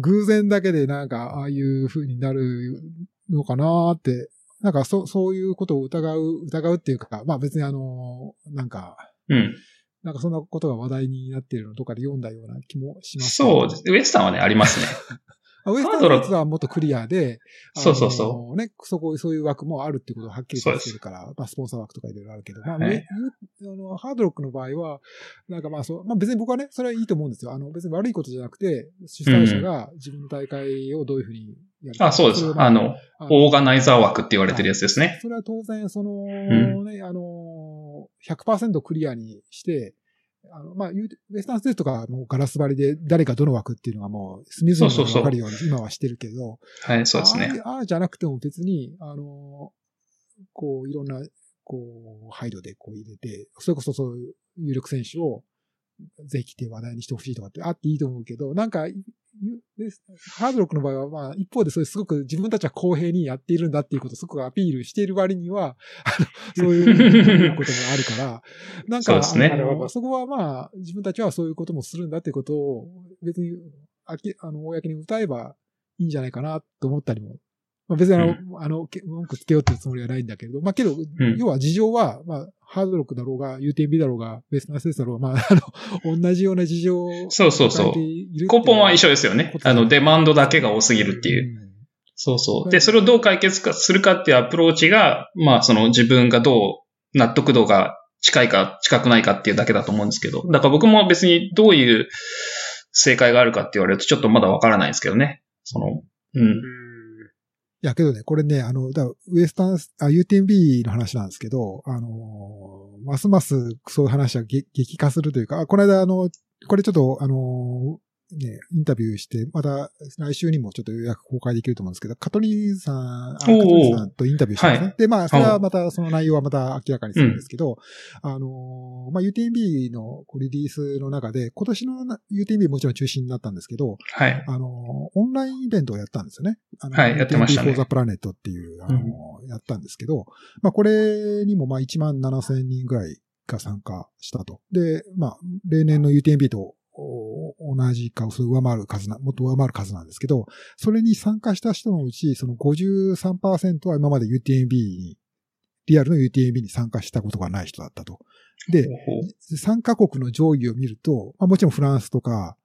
偶然だけでなんか、ああいう風になるのかなって、なんかそ、そういうことを疑う、疑うっていうか、まあ別にあのーなんか、うん。なんかそんなことが話題になっているのとかで読んだような気もします、そうです。ウエスタンはね、ありますね。あウエスタンハードロックのやつはもっとクリアで、そうそうそうう。ね、そこ、そういう枠もあるってことをはっきりとしてるから、まあスポンサー枠とかいろいろあるけど、まあ、あの、ハードロックの場合は、なんかまあそう、まあ別に僕はね、それはいいと思うんですよ。あの、別に悪いことじゃなくて、主催者が自分の大会をどういうふうにやるかあ、そうですあの、あオーガナイザー枠って言われてるやつですね。それは当然、その、んね、あの、100%クリアにして、あの、まあ、ウェスタンステージとかはもうガラス張りで誰がどの枠っていうのがもう隅々にわかるように今はしてるけど、はい、そうですね。ああじゃなくても別に、あの、こう、いろんな、こう、配慮でこう入れて、それこそそういう有力選手をぜひ来て話題にしてほしいとかってあっていいと思うけど、なんか、ハードロックの場合は、まあ、一方でそれすごく自分たちは公平にやっているんだっていうことをすごくアピールしている割には、あのそういうこともあるから、なんか、そねそこはまあ、自分たちはそういうこともするんだっていうことを、別に、あき、あの、公に歌えばいいんじゃないかなと思ったりも。まあ、別にあの、あの、け文句つけようっていうつもりはないんだけれど、まあけど、ん要は事情は、まあ、ハードロックだろうが、UTMB だろうが、ベースナーセスだろうが、まあ、あの、同じような事情をそうそうそう根本は一緒ですよねあの、デマンドだけが多すぎるっていう。うんそうそう。で、それをどう解決かするかっていうアプローチが、まあ、その自分がどう納得度が近いか近くないかっていうだけだと思うんですけど。だから僕も別にどういう正解があるかって言われるとちょっとまだわからないですけどね。その、うん。いや、けどね、これね、あの、だウエスタンス、あ、UTMB の話なんですけど、あのーますますそういう話は激激化するというか、あこの間、あの、これちょっと、あのね、インタビューして、また来週にもちょっと予約公開できると思うんですけど、カトリーンさん、あカトリーンさんとインタビューしたんですね。はで、まあ、それはまた、その内容はまた明らかにするんですけど、あのーまあ、UTMB のリリースの中で、今年のな UTMB もちろん中止になったんですけど、はい。あの、オンラインイベントをやったんですよね。あのはいやってましたね for the Planet っていう、あの、やったんですけど、まあこれにもまあ1万7千人ぐらいが参加したと。で、まあ、例年の UTMB とお同じか、それ上回る数な、もっと上回る数なんですけど、それに参加した人のうち、その53%は今まで UTMB に、リアルの UTMB に参加したことがない人だったと。で、参加国の上位を見ると、まあ、もちろんフランスとか、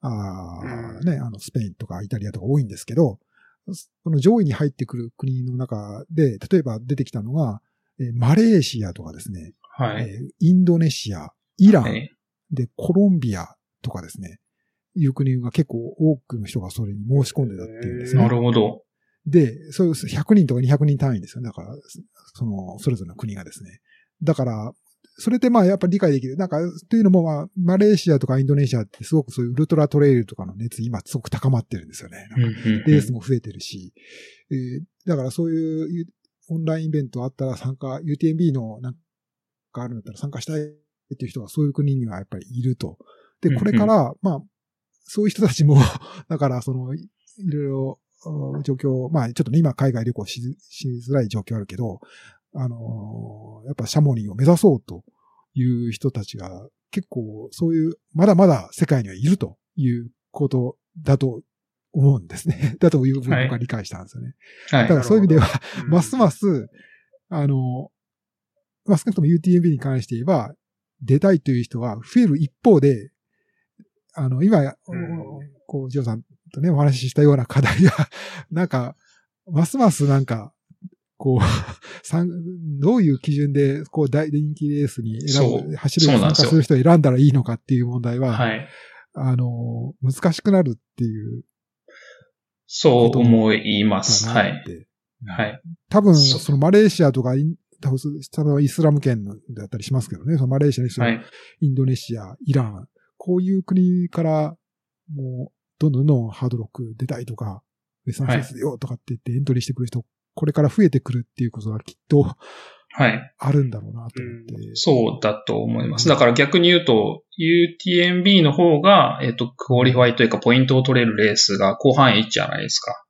あね、あの、スペインとかイタリアとか多いんですけど、その上位に入ってくる国の中で、例えば出てきたのが、えーマレーシアとかですね、はい。えーインドネシア、イラン、はい。で、コロンビアとかですね、いう国が結構多くの人がそれに申し込んでたっていうんですね。なるほど。で、そういう100人とか200人単位ですよね。だから、その、それぞれの国がですね。だから、それってまあやっぱり理解できる。なんか、というのもまあ、マレーシアとかインドネシアってすごくそういうウルトラトレイルとかの熱今すごく高まってるんですよね。なんかレースも増えてるし、えーだからそういうオンラインイベントあったら参加、UTMB のなんかあるんだったら参加したいっていう人がそういう国にはやっぱりいると。で、これから、まあ、そういう人たちも、だからその、いいろいろうん状況、まあちょっとね、今海外旅行しづしづらい状況あるけど、あのーやっぱシャモニーを目指そうという人たちが結構そういう、まだまだ世界にはいるということだと思うんですね。だという僕は理解したんですよね。はい。だからそういう意味では、うんますます、あの、まあ、少なくとも UTMB に関して言えば、出たいという人は増える一方で、あの、今、うんこう、ジョーさんとね、お話ししたような課題が、なんか、ますますなんか、こう、参どういう基準で、こう、大人気レースに選ぶ、走る、参加する人を選んだらいいのかっていう問題は、はい。あの、難しくなるっていう。そう思います。だはい。はい。多分、そのマレーシアとか多分イスラム圏だったりしますけどね、そのマレーシアにしてもはい。インドネシア、イラン、こういう国から、もう、どんどんどん Hardrock 出たいとか、 Western States 出ようとかって言ってエントリーしてくる人、これから増えてくるっていうことがきっとはい。あるんだろうなと思って。そうだと思います。だから逆に言うと、UTMB の方が、えっ、と、 qualify というかポイントを取れるレースが広範囲じゃないですか。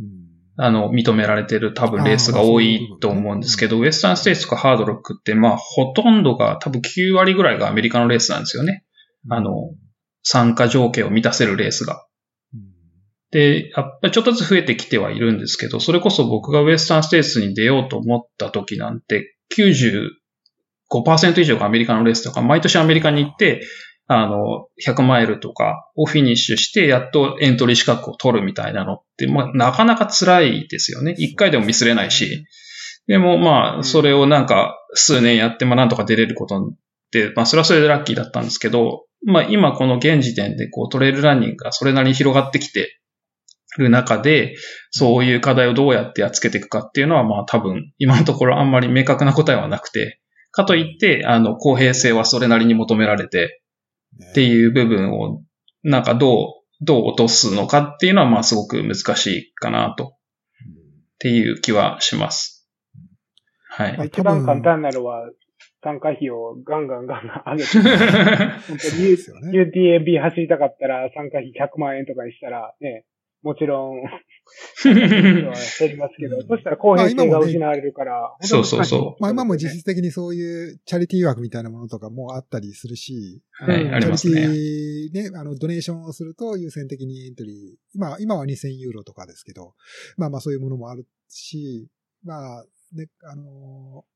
うんあの、認められてる多分レースが多いと思うんですけど、ウエスタンステーツとかハードロックって、まあ、ほとんどが多分9割ぐらいがアメリカのレースなんですよね。あの、参加条件を満たせるレースが。うんで、やっぱりちょっとずつ増えてきてはいるんですけど、それこそ僕がウエスタンステーツに出ようと思った時なんて、95%以上がアメリカのレースとか、毎年アメリカに行って、あの、100マイルとかをフィニッシュして、やっとエントリー資格を取るみたいなのって、まあ、なかなか辛いですよね。一回でもミスれないし。でもまあ、それをなんか数年やって、まあなんとか出れることって、まあそれはそれでラッキーだったんですけど、まあ今この現時点でこうトレイルランニングがそれなりに広がってきてる中で、そういう課題をどうやってやっつけていくかっていうのはまあ多分今のところあんまり明確な答えはなくて、かといって、あの公平性はそれなりに求められてっていう部分をなんかどう、どう落とすのかっていうのはまあすごく難しいかなとっていう気はします。はい。まあ一番簡単なのは、参加費をガンガンガンガン上げて、本当にですよね。UTMB 走りたかったら参加費100万円とかにしたら、ね、もちろん、減りますけど、うんそしたら公平性が失われるから、そうそうそうまあ今も実質的にそういうチャリティー枠みたいなものとかもあったりするし、はいうんありますね。チャリティーね、あの、ドネーションをすると優先的にエントリー、今、今は2000ユーロとかですけど、まあまあそういうものもあるし、まあ、ね、あのー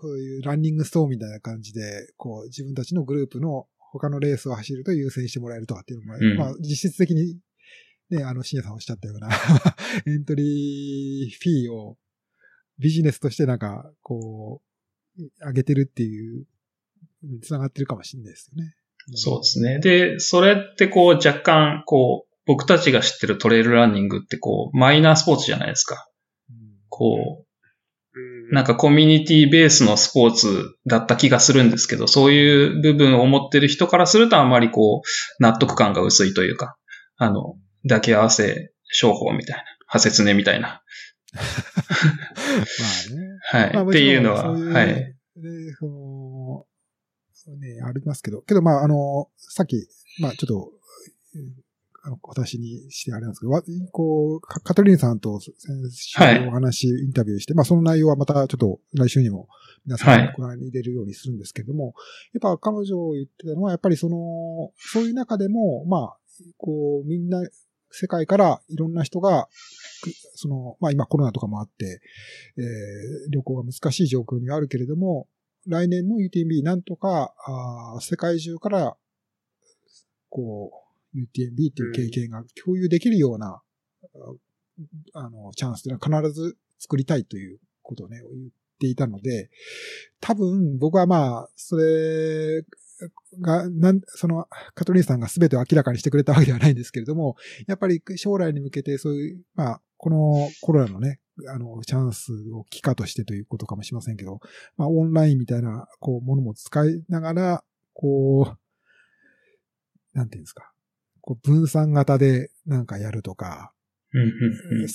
こういうランニングストーンみたいな感じで、こう自分たちのグループの他のレースを走ると優先してもらえるとかっていうのも、うんまあ実質的に、ね、あの、深夜さんおっしゃったような、エントリーフィーをビジネスとしてなんか、こう、上げてるっていう、つながってるかもしれないですよね。そうですね。で、それってこう若干、こう、僕たちが知ってるトレイルランニングってこう、マイナースポーツじゃないですか。うんこう、うんなんかコミュニティベースのスポーツだった気がするんですけど、そういう部分を持ってる人からするとあまりこう、納得感が薄いというか、あの、抱き合わせ商法みたいな、派説ねみたいな。まあね。はい。まあっていうのは、そういうはい。で、その、ね、ありますけど、けどまああの、さっき、まあちょっと、うんあの、私にしてあれなんですけど、わこう、カカトリーンさんと先週はい。お話、インタビューして、まあその内容はまたちょっと来週にも皆さんはい。ご覧に入れるようにするんですけども、やっぱ彼女言ってたのは、やっぱりその、そういう中でも、まあ、こう、みんな、世界からいろんな人が、くその、まあ今コロナとかもあって、えー旅行が難しい状況にはあるけれども、来年の UTMB なんとか、あー世界中から、こう、UTMB っていう経験が共有できるような、ああの、チャンスというのは必ず作りたいということをね、言っていたので、多分僕はまあ、それが、なん、その、カトリーンさんが全てを明らかにしてくれたわけではないんですけれども、やっぱり将来に向けてそういう、まあ、このコロナのね、あの、チャンスを機化としてということかもしれませんけど、まあ、オンラインみたいな、こう、ものも使いながら、こう、なんていうんですか、こう、分散型でなんかやるとか、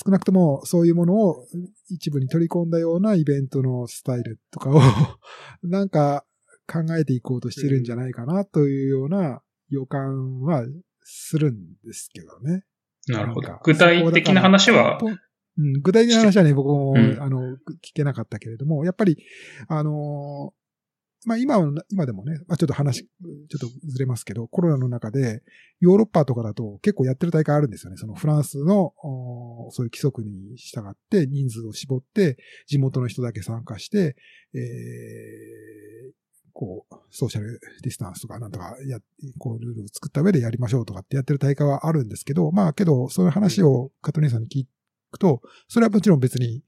少なくともそういうものを一部に取り込んだようなイベントのスタイルとかを なんか考えていこうとしてるんじゃないかなというような予感はするんですけどね。なるほど。具体的な話は、うん、具体的な話はね、僕も、うんあの、聞けなかったけれども、やっぱり、あのーまあ今は、今でもね、まあちょっと話、ちょっとずれますけど、コロナの中で、ヨーロッパとかだと結構やってる大会あるんですよね。そのフランスの、そういう規則に従って人数を絞って、地元の人だけ参加して、えーこう、ソーシャルディスタンスとかなんとかや、こう、ルールを作った上でやりましょうとかってやってる大会はあるんですけど、まあけど、そういう話をカトリンさんに聞くと、それはもちろん別に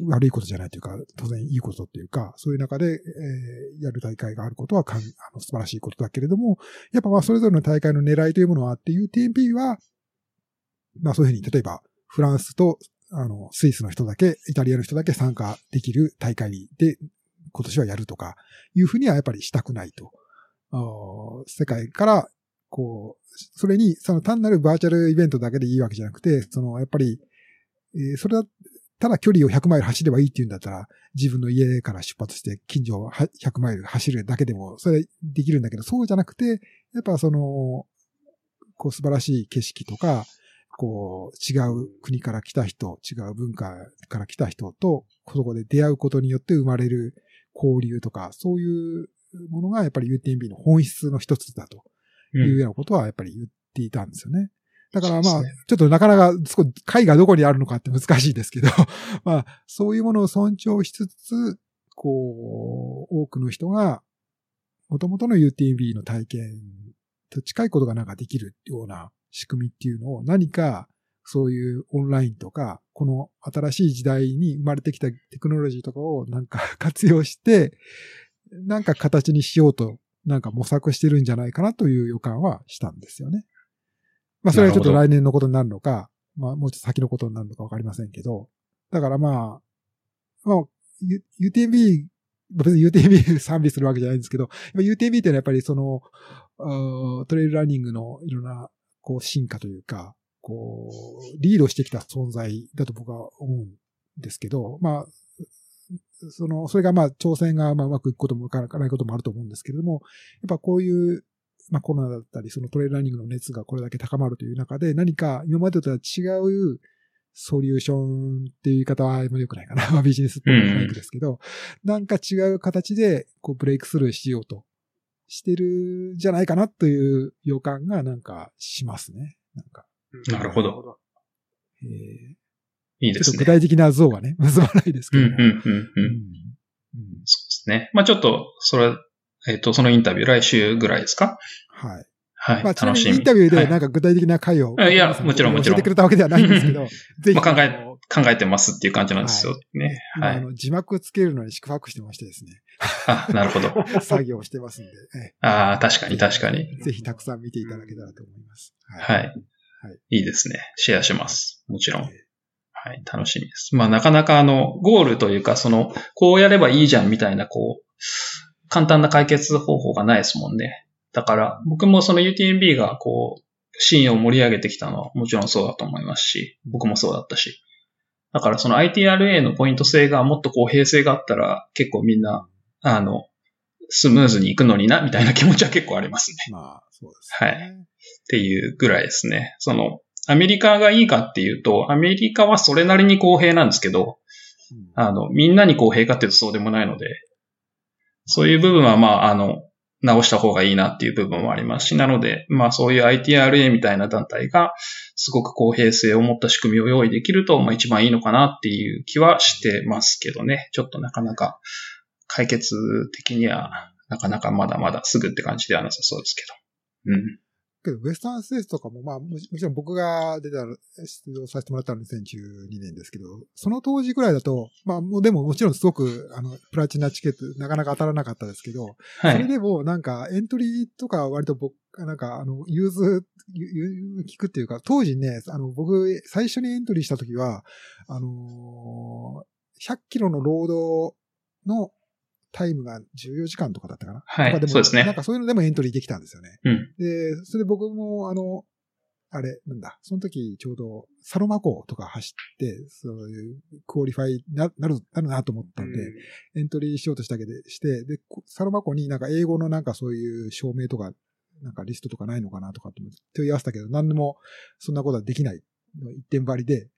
悪いことじゃないというか、当然いいことっていうか、そういう中で、えーやる大会があることはかんあの素晴らしいことだけれども、やっぱまあそれぞれの大会の狙いというものはあって、UTMP は、まあそういうふうに、例えば、フランスと、あの、スイスの人だけ、イタリアの人だけ参加できる大会で、今年はやるとか、いうふうにはやっぱりしたくないと。世界から、こう、それに、その単なるバーチャルイベントだけでいいわけじゃなくて、その、やっぱり、えー、それだ、ただ距離を100マイル走ればいいっていうんだったら、自分の家から出発して近所を100マイル走るだけでも、それできるんだけど、そうじゃなくて、やっぱその、こう素晴らしい景色とか、こう違う国から来た人、違う文化から来た人と、そこで出会うことによって生まれる交流とか、そういうものがやっぱり UTMB の本質の一つだというようなことはやっぱり言っていたんですよね。だからまあ、ちょっとなかなか、解がどこにあるのかって難しいですけど、まあ、そういうものを尊重しつつ、こう、多くの人が、元々の UTMB の体験と近いことがなんかできるような仕組みっていうのを何かそういうオンラインとか、この新しい時代に生まれてきたテクノロジーとかをなんか活用して、なんか形にしようと、なんか模索してるんじゃないかなという予感はしたんですよね。まあそれはちょっと来年のことになるのか、まあもうちょっと先のことになるのかわかりませんけど、だからまあ、まあ、UTMB、別に UTMB 賛美するわけじゃないんですけど、UTMB っていうのはやっぱりその、トレイルランニングのいろんなこう進化というか、こう、リードしてきた存在だと僕は思うんですけど、まあ、その、それがまあ、挑戦がまあうまくいくこともいかないこともあると思うんですけれども、やっぱこういう、まあコロナだったり、そのトレーラーニングの熱がこれだけ高まるという中で、何か今までとは違うソリューションっていう言い方はあまり良くないかな。まあビジネスっぽいバイクですけど、うん、なんか違う形でこうブレイクスルーしようとしてるんじゃないかなという予感がなんかしますね。なんか。なるほど。えー、いいですね。具体的な像はね、結ばないですけども。うんうんうんうん。うん、そうですね。まあちょっと、それ、えっ、ー、と、そのインタビュー来週ぐらいですか？はい。はい。まあ、ちなみにインタビューでなんか具体的な回を、はい、いや、もちろんもちろん。教えてくれたわけではないんですけど、ぜひ。まあ考え、考えてますっていう感じなんですよね。はい。あの字幕つけるのに宿泊してましてですね。あ、なるほど。作業してますんで。ああ、確かに確かに。ぜひたくさん見ていただけたらと思います。はい。はいはい、いいですね。シェアします。もちろん。はい、楽しみです。まあ、なかなかあの、ゴールというか、その、こうやればいいじゃんみたいな、こう、簡単な解決方法がないですもんね。だから、僕もその UTMB がこう、シーンを盛り上げてきたのはもちろんそうだと思いますし、僕もそうだったし。だからその ITRA のポイント性がもっと公平性があったら、結構みんな、あの、スムーズに行くのにな、みたいな気持ちは結構ありますね。まあ、そうですね。はい。っていうぐらいですね。その、アメリカがいいかっていうと、アメリカはそれなりに公平なんですけど、うん、あの、みんなに公平かっていうとそうでもないので、そういう部分はまあ、あの、直した方がいいなっていう部分もありますし、なので、まあそういう ITRA みたいな団体がすごく公平性を持った仕組みを用意できると、まあ一番いいのかなっていう気はしてますけどね。ちょっとなかなか解決的にはなかなかまだまだすぐって感じではなさそうですけど。うん。けど、ウエスタンステースとかも、まあ、もちろん僕が出た、出場させてもらったのは2012年ですけど、その当時ぐらいだと、まあ、もうでももちろんすごく、あの、プラチナチケットなかなか当たらなかったですけど、はい、それでもなんかエントリーとか割と僕、なんか、あの、融通、聞くっていうか、当時ね、あの、僕、最初にエントリーした時は、あのー、100キロのロードのタイムが14時間とかだったかな。はい。そうですね。なんかそういうのでもエントリーできたんですよね。うん。で、それで僕も、あの、あれ、なんだ、その時ちょうどサロマ湖とか走って、そういう qualify なる、なるなと思ったんで、うん、エントリーしようとしたけでして、で、サロマ湖になんか英語のなんかそういう証明とか、なんかリストとかないのかなとかって問い合わせたけど、何でもそんなことはできないの一点張りで、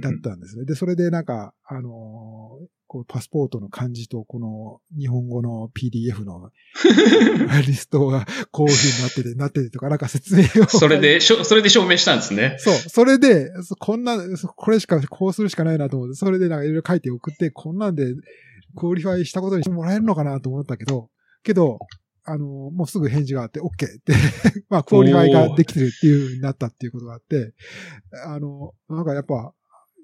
だったんですね。で、それでなんか、あのー、こうパスポートの漢字とこの日本語の PDF の リストがこういう風になってて、なっててとか、なんか説明を。それで、それで証明したんですね。そう。それで、こんな、これしか、こうするしかないなと思って、それでなんかいろいろ書いて送って、こんなんで、 qualify したことにしてもらえるのかなと思ったけど、けど、あの、もうすぐ返事があって、OK って まあ、 qualify ができてるっていう風になったっていうことがあって、あの、なんかやっぱ、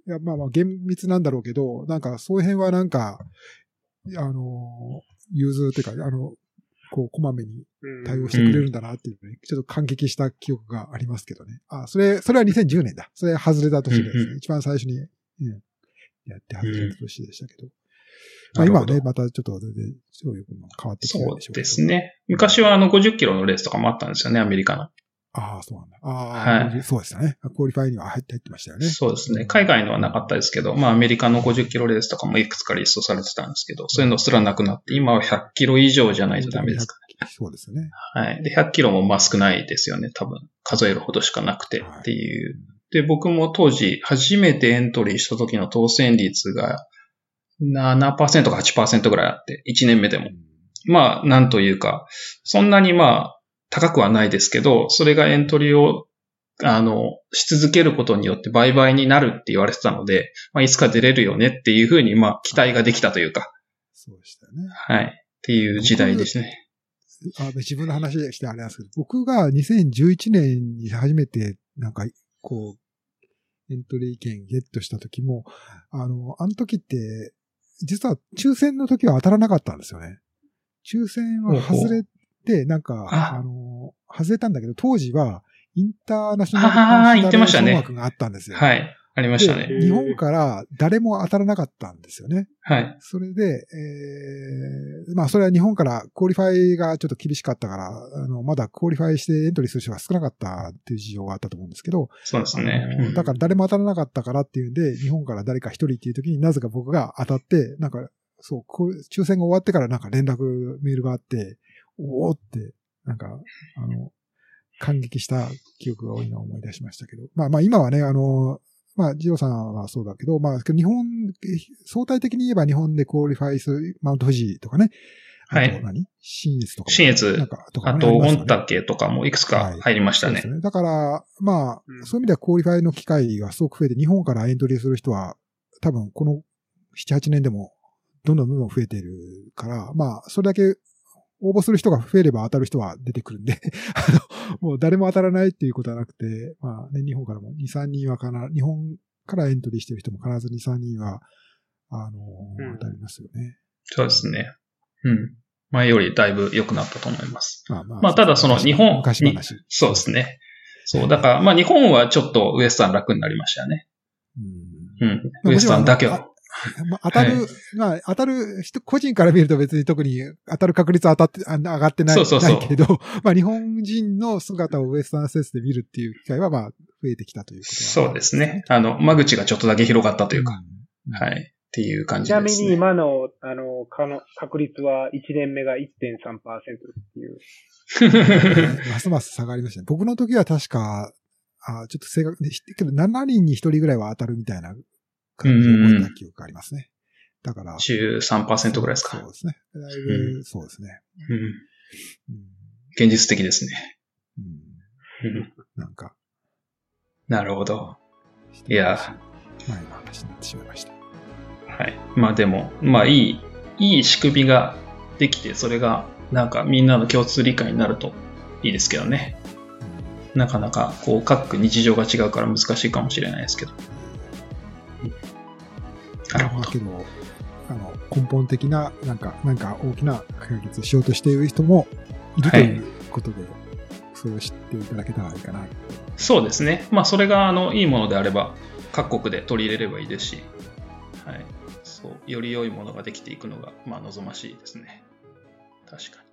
いや、まあまあ厳密なんだろうけど、なんかそういう辺はなんか、あの、融通っていうか、あの、こう、こまめにうん対応してくれるんだなっていうのに、ちょっと感激した記憶がありますけどね。あ、それ、それは2010年だ。それ外れた年ですね。うんうん一番最初に、うん、やって外れた年でしたけど。まあ今はね、またちょっと全然、そういうの変わってきてるそうんでしょうけど。です。ね。昔はあの50キロのレースとかもあったんですよね、アメリカの。ああ、そうなんだ。ああ、はいそうでしたね。 qualify には入って入ってましたよね。そうですね。海外のはなかったですけど、まあアメリカの50キロレースとかもいくつかリストされてたんですけど、そういうのすらなくなって、今は100キロ以上じゃないとダメですかそうですよね。はい。で、100キロもまあ少ないですよね。多分、数えるほどしかなくてはいっていう。で、僕も当時、初めてエントリーした時の当選率が7%か8%ぐらいあって、1年目でも。まあ、なんというか、そんなにまあ、高くはないですけど、それがエントリーを、あの、し続けることによって倍々になるって言われてたので、まあ、いつか出れるよねっていうふうに、まあ、期待ができたというか、そうでしたよね。はい。っていう時代ですね。あ自分の話してあれなんですけど、僕が2011年に初めて、なんか、こう、エントリー券ゲットした時も、あの、あの時って、実は抽選の時は当たらなかったんですよね。抽選は外れて、なんか、ああの、外れたんだけど、当時は、インターナショナルあー言ってましたね枠があったんですよ。はい。ありましたね。で日本から誰も当たらなかったんですよね。はい。それで、えー、まあそれは日本から qualify がちょっと厳しかったから、あの、まだ qualify してエントリーする人が少なかったっていう事情があったと思うんですけど、そうですね。うんだから誰も当たらなかったからっていうんで、日本から誰か一人っていう時になぜか僕が当たって、なんか、そう、こう抽選が終わってからなんか連絡メールがあって、おおって、なんか、あの、感激した記憶が多いのを思い出しましたけど。まあまあ今はね、あの、まあ、ジローさんはそうだけど、まあ、日本、相対的に言えば日本でクオリファイするマウント富士とかね。はいあと何？信越とかも。信越なんか、とかンタケとかもいくつか入りましたねそうです。ね。だから、まあ、うんそういう意味ではクオリファイの機会がすごく増えて、日本からエントリーする人は、多分この7、8年でも、どんどんどんどん増えているから、まあ、それだけ応募する人が増えれば当たる人は出てくるんで、あの、もう誰も当たらないっていうことはなくて、まあね、日本からも2、3人はかな、日本からエントリーしてる人も必ず2、3人は、あの、うん当たりますよね。そうですね。うん。前よりだいぶ良くなったと思います。まあまあ。まあただその日本昔話。そうですね。そう。だから、まあ日本はちょっとウエスタン楽になりましたよね。うんうん。まあウエスタンだけは。まあ、当たる、はいまあ、当たる人、個人から見ると別に特に当たる確率は当たって、あ上がってない、そうそうそうないけど、まあ、日本人の姿をウエスタンセスで見るっていう機会は、まあ、増えてきたということはそうですね。。あの、間口がちょっとだけ広がったというか、うんはい。っていう感ちなみじですね。に今の、あの、かの確率は1年目が1.3%っていう。ますます下がりましたね。僕の時は確か、あちょっと正確に、けど7人に1人ぐらいは当たるみたいな感じを覚えた記憶がありますね。だから。13%ぐらいですか？そうですね。だいぶ、そうですね。うん。うん現実的ですね。うんうんなんか、なるほど。いや前の話になってしまいました。はい。まあでも、まあいい、いい仕組みができて、それがなんかみんなの共通理解になるといいですけどね。なかなかこう各日常が違うから難しいかもしれないですけど。なるほど。あけど、あの、根本的な、なんか、なんか大きな解決しようとしている人もいるということで、それを知っていただけたらいいかな。そうですね。まあそれがあのいいものであれば各国で取り入れればいいですし、はい。そう、より良いものができていくのがまあ望ましいですね。確かに。